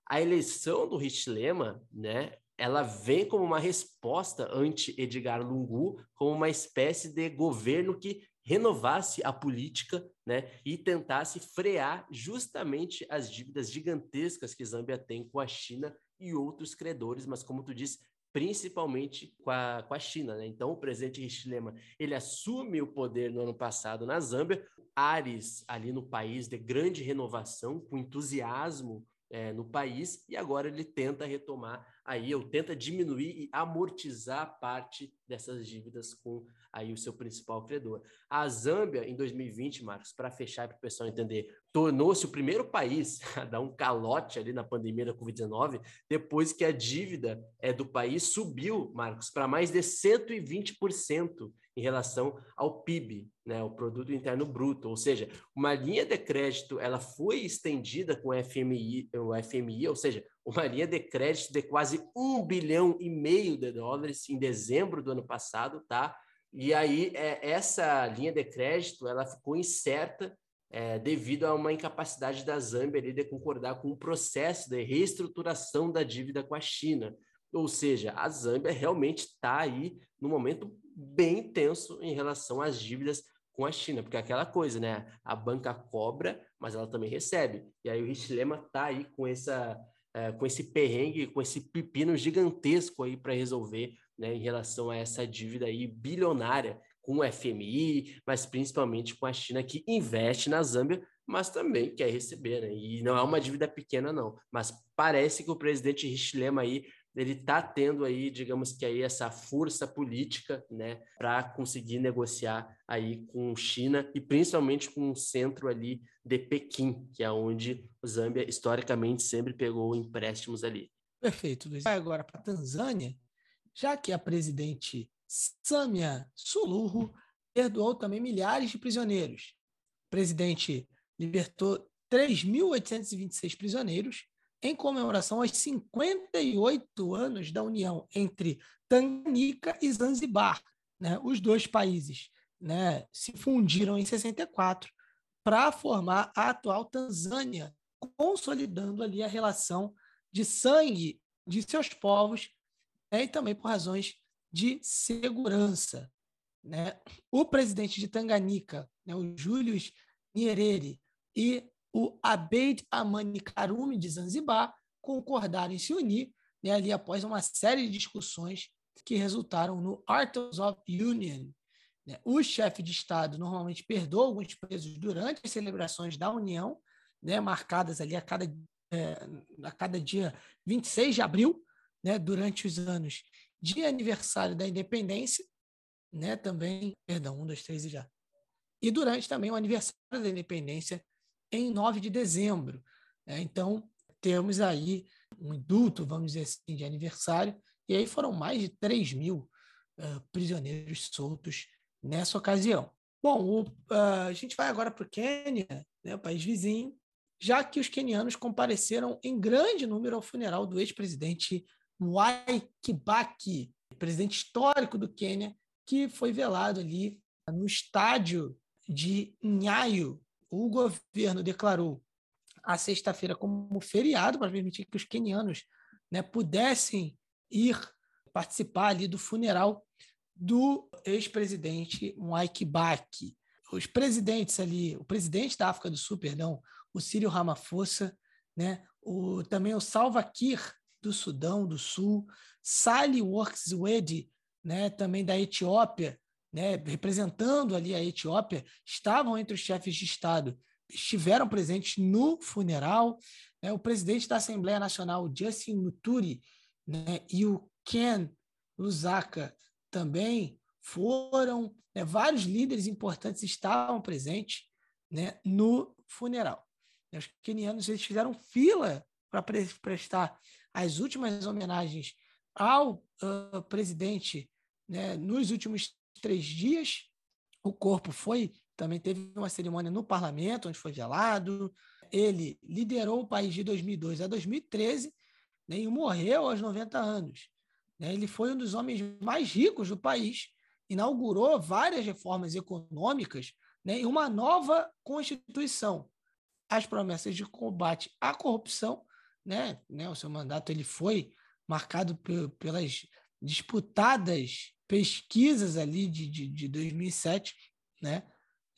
A eleição do Hichilema, né, ela vem como uma resposta ante Edgar Lungu, como uma espécie de governo que renovasse a política né, e tentasse frear justamente as dívidas gigantescas que Zâmbia tem com a China e outros credores, mas como tu disse, principalmente com a, com a China. Né? Então, o presidente Hichilema, ele assume o poder no ano passado na Zâmbia, Ares ali no país de grande renovação, com entusiasmo é, no país e agora ele tenta retomar aí, ou tenta diminuir e amortizar parte dessas dívidas com aí o seu principal credor. A Zâmbia, em 2020, Marcos, para fechar para o pessoal entender, tornou-se o primeiro país <laughs> a dar um calote ali na pandemia da Covid-19, depois que a dívida é, do país subiu, Marcos, para mais de 120% em relação ao PIB, né, o produto interno bruto, ou seja, uma linha de crédito ela foi estendida com o FMI, o FMI, ou seja, uma linha de crédito de quase um bilhão e meio de dólares em dezembro do ano passado, tá? E aí é, essa linha de crédito ela ficou incerta é, devido a uma incapacidade da Zâmbia ali de concordar com o processo de reestruturação da dívida com a China. Ou seja, a Zâmbia realmente está aí no momento bem tenso em relação às dívidas com a China, porque é aquela coisa, né? A banca cobra, mas ela também recebe. E aí o Richlema está aí com essa é, com esse perrengue, com esse pepino gigantesco aí para resolver, né, em relação a essa dívida aí bilionária com o FMI, mas principalmente com a China que investe na Zâmbia, mas também quer receber, né? E não é uma dívida pequena não, mas parece que o presidente Richlema aí ele está tendo aí, digamos que aí essa força política, né, para conseguir negociar aí com China e principalmente com o centro ali de Pequim, que é onde o Zâmbia historicamente sempre pegou empréstimos ali. Perfeito, Luiz. Vai agora para Tanzânia, já que a presidente Samia Suluhu perdoou também milhares de prisioneiros. O presidente libertou 3.826 prisioneiros em comemoração aos 58 anos da união entre Tanganyika e Zanzibar. Né? Os dois países né, se fundiram em 64 para formar a atual Tanzânia, consolidando ali a relação de sangue de seus povos né, e também por razões de segurança. Né? O presidente de Tanganyika, né, o Julius Nyerere, e o Abeid Amani Karume de Zanzibar concordaram em se unir né, ali após uma série de discussões que resultaram no Articles of Union. Né? O chefe de Estado normalmente perdoa alguns presos durante as celebrações da União, né, marcadas ali a cada, é, a cada dia 26 de abril, né, durante os anos de aniversário da independência, né, também, perdão, um, dois, três e já. E durante também o aniversário da independência em 9 de dezembro. Né? Então, temos aí um indulto, vamos dizer assim, de aniversário, e aí foram mais de 3 mil uh, prisioneiros soltos nessa ocasião. Bom, o, uh, a gente vai agora para o Quênia, né, o país vizinho, já que os quenianos compareceram em grande número ao funeral do ex-presidente Mwai Kibaki, presidente histórico do Quênia, que foi velado ali no estádio de Nhaio. O governo declarou a sexta-feira como feriado para permitir que os quenianos né, pudessem ir participar ali do funeral do ex-presidente Mwai Kibaki. Os presidentes ali, o presidente da África do Sul, perdão, o Círio Ramaphosa, né, o, também o Salva Kiir do Sudão do Sul, Sali Works Wedi, né, também da Etiópia, né, representando ali a Etiópia, estavam entre os chefes de Estado, estiveram presentes no funeral. Né, o presidente da Assembleia Nacional, Justin Muturi, né, e o Ken Lusaka também foram, né, vários líderes importantes estavam presentes né, no funeral. Os quenianos eles fizeram fila para pre prestar as últimas homenagens ao uh, presidente né, nos últimos três dias. O corpo foi, também teve uma cerimônia no parlamento, onde foi velado. Ele liderou o país de 2002 a 2013 né, e morreu aos 90 anos. Né? Ele foi um dos homens mais ricos do país, inaugurou várias reformas econômicas né, e uma nova Constituição. As promessas de combate à corrupção, né, né, o seu mandato ele foi marcado pelas disputadas pesquisas ali de, de, de 2007, né,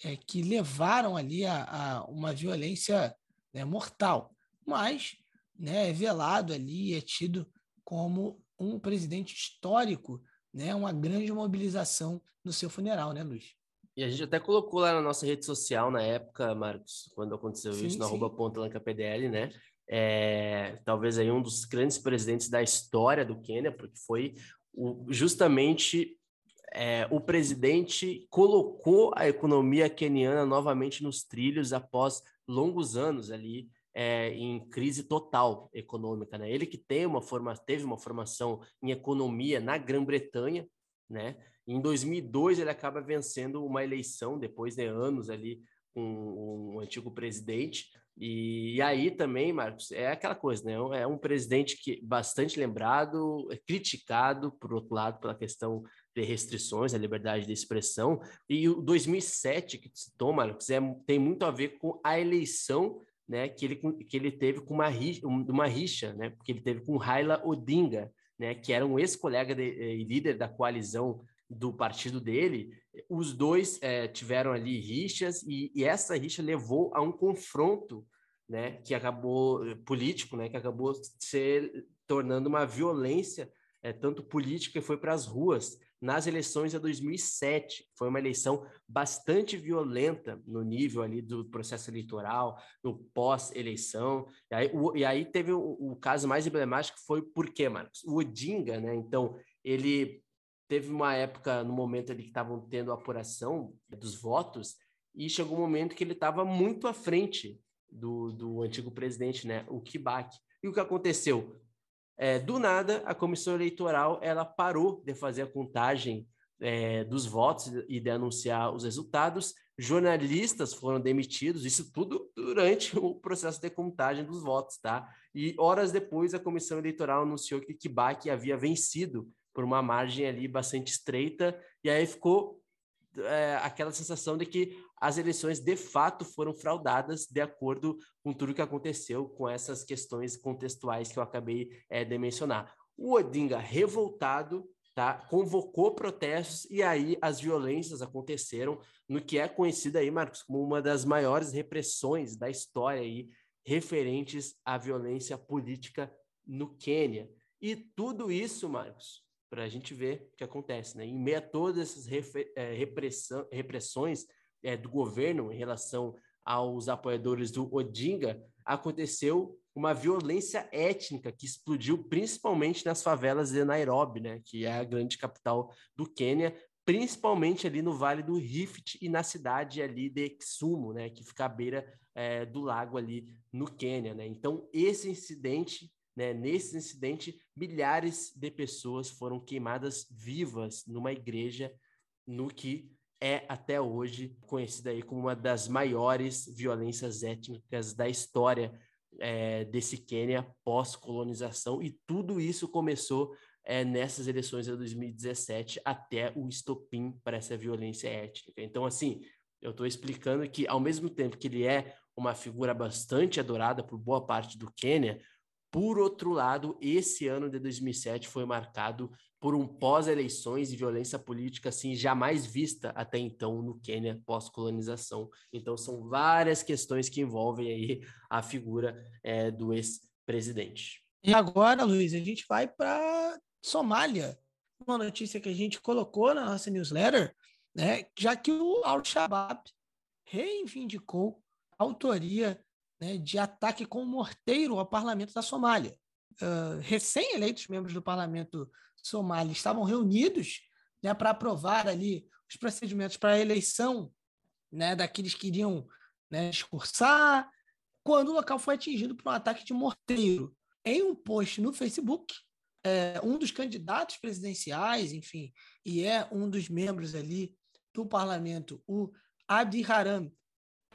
é, que levaram ali a, a uma violência né, mortal, mas né, é velado ali, é tido como um presidente histórico, né, uma grande mobilização no seu funeral, né, Luiz? E a gente até colocou lá na nossa rede social na época, Marcos, quando aconteceu sim, isso, na arroba ponta PDL, né? É, talvez aí um dos grandes presidentes da história do Quênia, porque foi o, justamente é, o presidente colocou a economia queniana novamente nos trilhos após longos anos ali é, em crise total econômica, né? Ele que tem uma forma, teve uma formação em economia na Grã-Bretanha, né? Em 2002 ele acaba vencendo uma eleição depois de anos ali com um, um antigo presidente. E, aí também, Marcos, é aquela coisa, né? É um presidente que bastante lembrado, é criticado, por outro lado, pela questão de restrições à liberdade de expressão. E o 2007 que citou, Marcos, é, tem muito a ver com a eleição né, que, ele, que ele teve com uma, uma rixa, né, porque ele teve com Raila Odinga, né, que era um ex-colega e líder da coalizão do partido dele. Os dois é, tiveram ali rixas e, e, essa rixa levou a um confronto, né, que acabou político, né, que acabou se tornando uma violência é, tanto política que foi para as ruas nas eleições de 2007. Foi uma eleição bastante violenta no nível ali do processo eleitoral, no pós-eleição. E e aí teve o, o, caso mais emblemático foi por quê, Marcos? O Odinga, né? Então, ele teve uma época, no momento ali que estavam tendo a apuração dos votos, e chegou um momento que ele estava muito à frente do, do antigo presidente, né? O Kibak. E o que aconteceu? É, do nada, a comissão eleitoral ela parou de fazer a contagem é, dos votos e de anunciar os resultados. Jornalistas foram demitidos, isso tudo durante o processo de contagem dos votos, tá? E horas depois, a comissão eleitoral anunciou que Kibak havia vencido por uma margem ali bastante estreita, e aí ficou é, aquela sensação de que as eleições de fato foram fraudadas de acordo com tudo que aconteceu com essas questões contextuais que eu acabei é, de mencionar. O Odinga, revoltado, tá, convocou protestos e aí as violências aconteceram no que é conhecido aí, Marcos, como uma das maiores repressões da história aí, referentes à violência política no Quênia. E tudo isso, Marcos, para a gente ver o que acontece. Né? Em meio a todas essas é, repressões é, do governo em relação aos apoiadores do Odinga, aconteceu uma violência étnica que explodiu principalmente nas favelas de Nairobi, né, que é a grande capital do Quênia, principalmente ali no Vale do Rift e na cidade ali de Kisumu, né, que fica à beira é, do lago ali no Quênia, né. Então esse incidente né? Nesse incidente, milhares de pessoas foram queimadas vivas numa igreja, no que é até hoje conhecida aí como uma das maiores violências étnicas da história é, desse Quênia pós-colonização, e tudo isso começou é, nessas eleições de 2017 até o estopim para essa violência étnica. Então, assim, eu estou explicando que, ao mesmo tempo que ele é uma figura bastante adorada por boa parte do Quênia, por outro lado, esse ano de 2007 foi marcado por um pós-eleições e violência política assim jamais vista até então no Quênia pós-colonização. Então são várias questões que envolvem aí a figura é, do ex-presidente. E agora, Luiz, a gente vai para Somália. Uma notícia que a gente colocou na nossa newsletter, né, já que o Al-Shabaab reivindicou a autoria né, de ataque com morteiro ao parlamento da Somália. Uh, recém-eleitos membros do parlamento somali estavam reunidos né, para aprovar ali os procedimentos para a eleição né, daqueles que iriam né, discursar, quando o local foi atingido por um ataque de morteiro. Em um post no Facebook, é, um dos candidatos presidenciais, enfim, e é um dos membros ali do parlamento, o Abdi Haram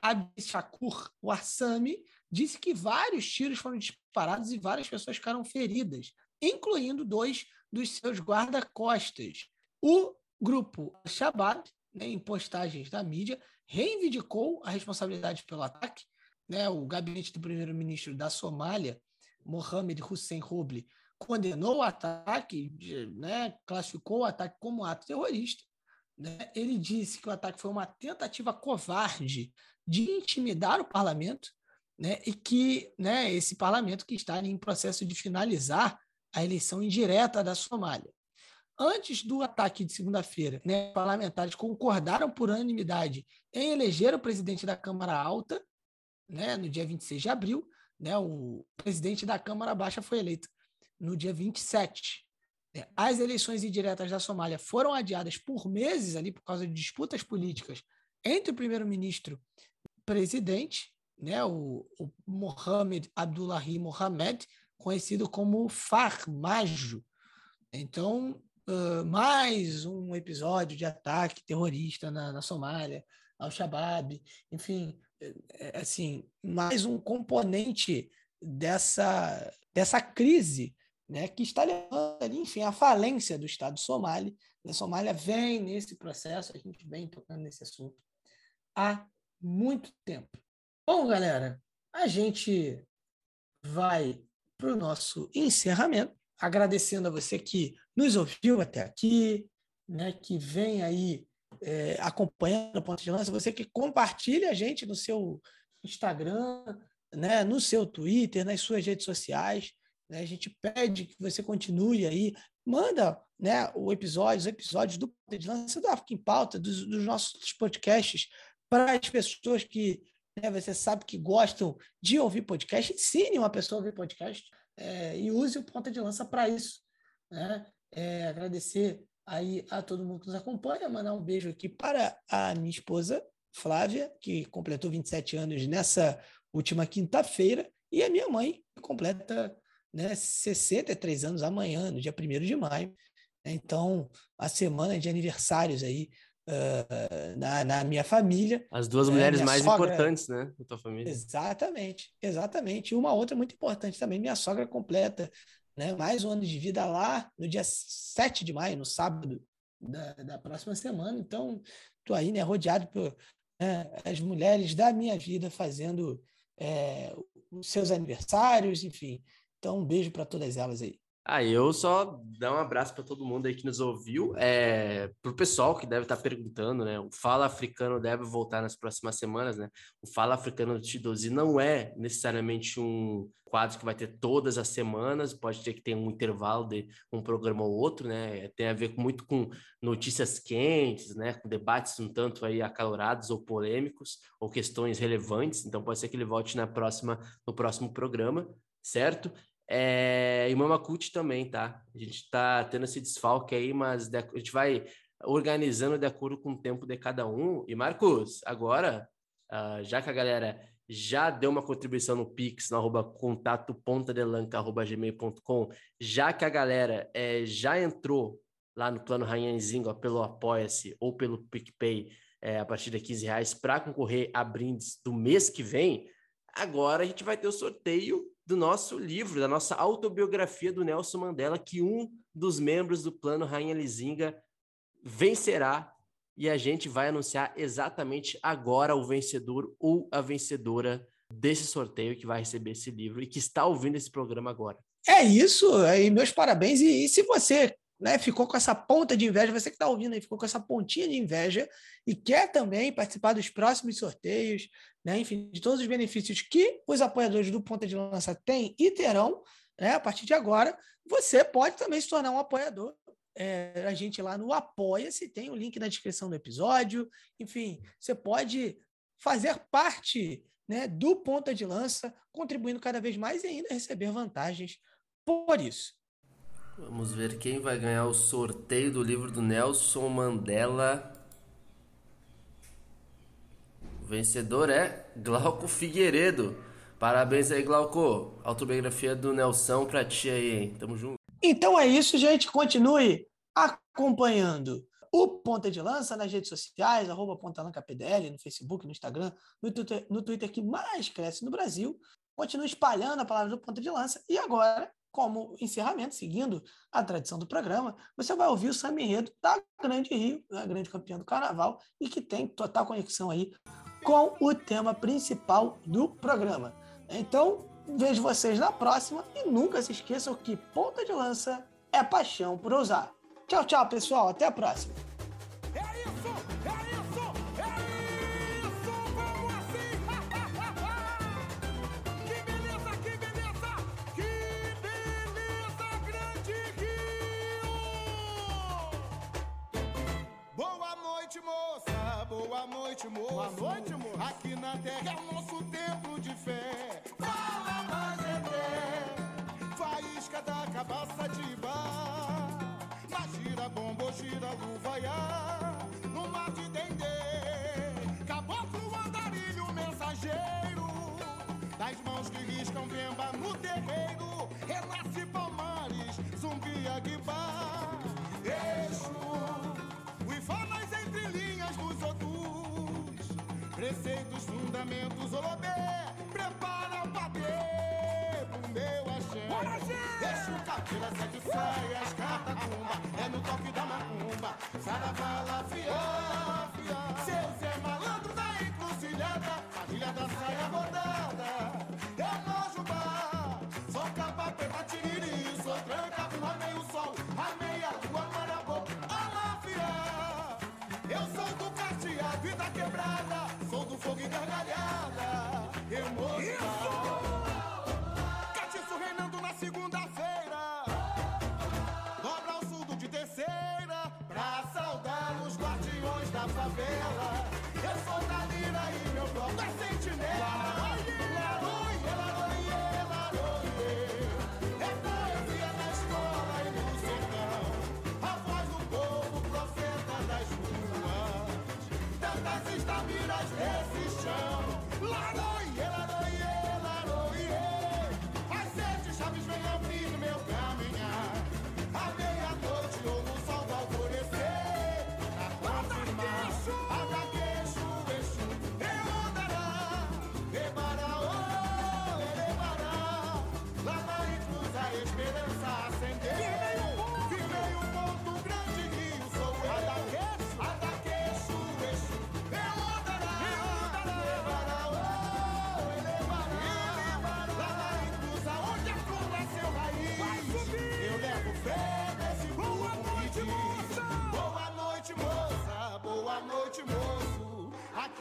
Abishakur Warsami, disse que vários tiros foram disparados e várias pessoas ficaram feridas, incluindo dois dos seus guarda-costas. O grupo Shabab, né, em postagens da mídia, reivindicou a responsabilidade pelo ataque. Né, o gabinete do primeiro-ministro da Somália, Mohamed Hussein Roble, condenou o ataque, né, classificou o ataque como ato terrorista. Né? Ele disse que o ataque foi uma tentativa covarde de intimidar o parlamento, né, e que né, esse parlamento que está em processo de finalizar a eleição indireta da Somália. Antes do ataque de segunda-feira, né, parlamentares concordaram por unanimidade em eleger o presidente da Câmara Alta, né, no dia 26 de abril. Né, o presidente da Câmara Baixa foi eleito no dia 27. Né. As eleições indiretas da Somália foram adiadas por meses ali por causa de disputas políticas entre o primeiro-ministro presidente, né, o, o Mohamed Abdullahi Mohamed, conhecido como Farmajo. Então, uh, mais um episódio de ataque terrorista na, na Somália, ao Shabaab, enfim, é, é, assim, mais um componente dessa, dessa crise né, que está levando ali, enfim, à falência do Estado somali. A Somália vem nesse processo, a gente vem tocando nesse assunto há muito tempo. Bom, galera, a gente vai para o nosso encerramento, agradecendo a você que nos ouviu até aqui, né, que vem aí é, acompanhando o ponto de lança, você que compartilha a gente no seu Instagram, né, no seu Twitter, nas suas redes sociais. Né, a gente pede que você continue aí, manda né, o episódio, os episódios do ponto de lança do África em Pauta, dos, dos nossos podcasts para as pessoas que né, você sabe que gostam de ouvir podcast, ensine uma pessoa a ouvir podcast é, e use o ponta de lança para isso. Né? É, agradecer aí a todo mundo que nos acompanha, mandar um beijo aqui para a minha esposa, Flávia, que completou 27 anos nessa última quinta-feira, e a minha mãe, que completa né, 63 anos amanhã, no dia 1 de maio. Então, a semana de aniversários aí uh, na, na, minha família. As duas é, mulheres mais sogra... importantes, né, da tua família. Exatamente, exatamente. E uma outra muito importante também, minha sogra completa né, mais um ano de vida lá no dia 7 de maio, no sábado da, da próxima semana. Então, estou aí, né, rodeado por né, as mulheres da minha vida fazendo é, os seus aniversários, enfim. Então, um beijo para todas elas aí. Ah, eu só dar um abraço para todo mundo aí que nos ouviu. É, para o pessoal que deve estar tá perguntando, né? O Fala Africano deve voltar nas próximas semanas, né? O Fala Africano de T12 não é necessariamente um quadro que vai ter todas as semanas, pode ter que ter um intervalo de um programa ou outro, né? Tem a ver muito com notícias quentes, né? Com debates um tanto aí acalorados ou polêmicos, ou questões relevantes. Então pode ser que ele volte na próxima, no próximo programa, certo? É, e Mamakute também, tá? A gente tá tendo esse desfalque aí, mas a gente vai organizando de acordo com o tempo de cada um. E Marcos, agora, uh, já que a galera já deu uma contribuição no Pix, no arroba contato pontadelanca.gmail.com, já que a galera é, já entrou lá no plano Rainhanzinho pelo Apoia-se ou pelo PicPay é, a partir de 15 reais para concorrer a brindes do mês que vem, agora a gente vai ter o sorteio do nosso livro, da nossa autobiografia do Nelson Mandela, que um dos membros do Plano Rainha Lizinga vencerá e a gente vai anunciar exatamente agora o vencedor ou a vencedora desse sorteio que vai receber esse livro e que está ouvindo esse programa agora. É isso, aí meus parabéns. E, e se você né, ficou com essa ponta de inveja, você que está ouvindo aí, ficou com essa pontinha de inveja e quer também participar dos próximos sorteios, né, enfim, de todos os benefícios que os apoiadores do Ponta de Lança têm e terão, né, a partir de agora, você pode também se tornar um apoiador. É, a gente lá no Apoia-se, tem o link na descrição do episódio. Enfim, você pode fazer parte né, do Ponta de Lança, contribuindo cada vez mais e ainda receber vantagens por isso. Vamos ver quem vai ganhar o sorteio do livro do Nelson Mandela. O vencedor é Glauco Figueiredo. Parabéns aí, Glauco. Autobiografia do Nelson pra ti aí, hein? Tamo junto. Então é isso, gente. Continue acompanhando o Ponta de Lança nas redes sociais, arroba no Facebook, no Instagram, no Twitter, no Twitter que mais cresce no Brasil. Continue espalhando a palavra do Ponta de Lança. E agora, como encerramento, seguindo a tradição do programa, você vai ouvir o samba enredo da Grande Rio, a grande campeã do carnaval, e que tem total conexão aí com o tema principal do programa. Então, vejo vocês na próxima e nunca se esqueçam que ponta de lança é paixão por usar. Tchau, tchau, pessoal. Até a próxima. Boa noite, moço! Boa noite, moço! Aqui na terra é o nosso templo de fé. Fala, Majeté! Faísca da cabaça de bar. Na gira, bombo, gira, luvaiá. No mar de dendê. Caboclo, andarilho, mensageiro. Das mãos que riscam vemba no terreiro. Renasce Palmares, zumbi, aguibar. Odus. Preceitos, fundamentos, olobé. Prepara o bater pro meu axé. Deixa o cabelo, sete saias, catacumba. É no toque da macumba. Saravá, fia, fia. Seu Zé malandro da encruzilhada. Família da saia rodada. Quebrada. Sou do fogo e gargalhada. Eu morro. Catiço reinando na segunda-feira.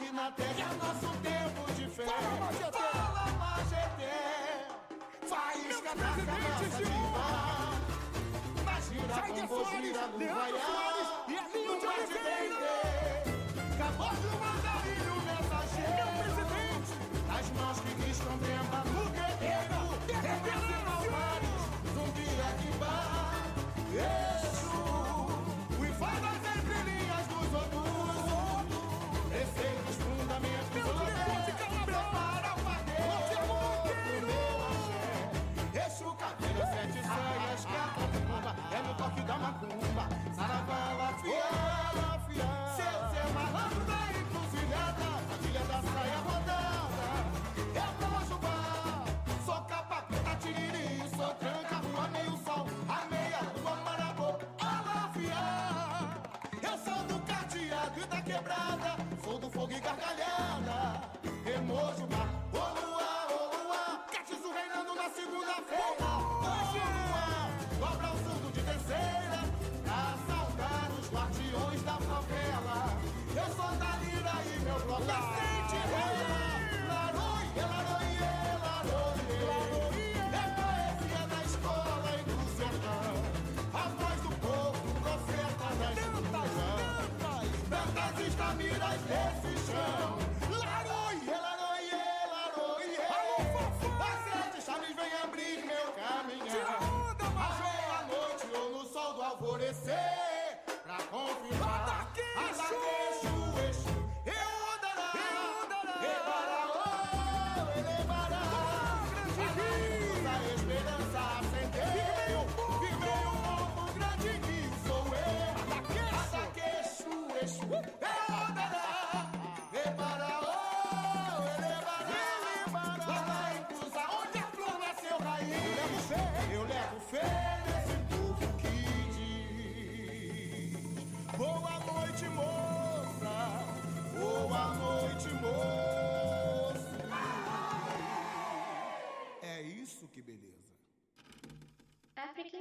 Aqui na terra é nosso tempo de fé. Fala, Majeté. Faísca da cabeça de bar. Na gira, bombo, gira. No mar de dendê. Caboclo, mandarilho, mensageiro. As mãos que riscam Outlaw.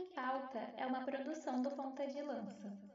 Pauta é uma produção do Ponta de Lança.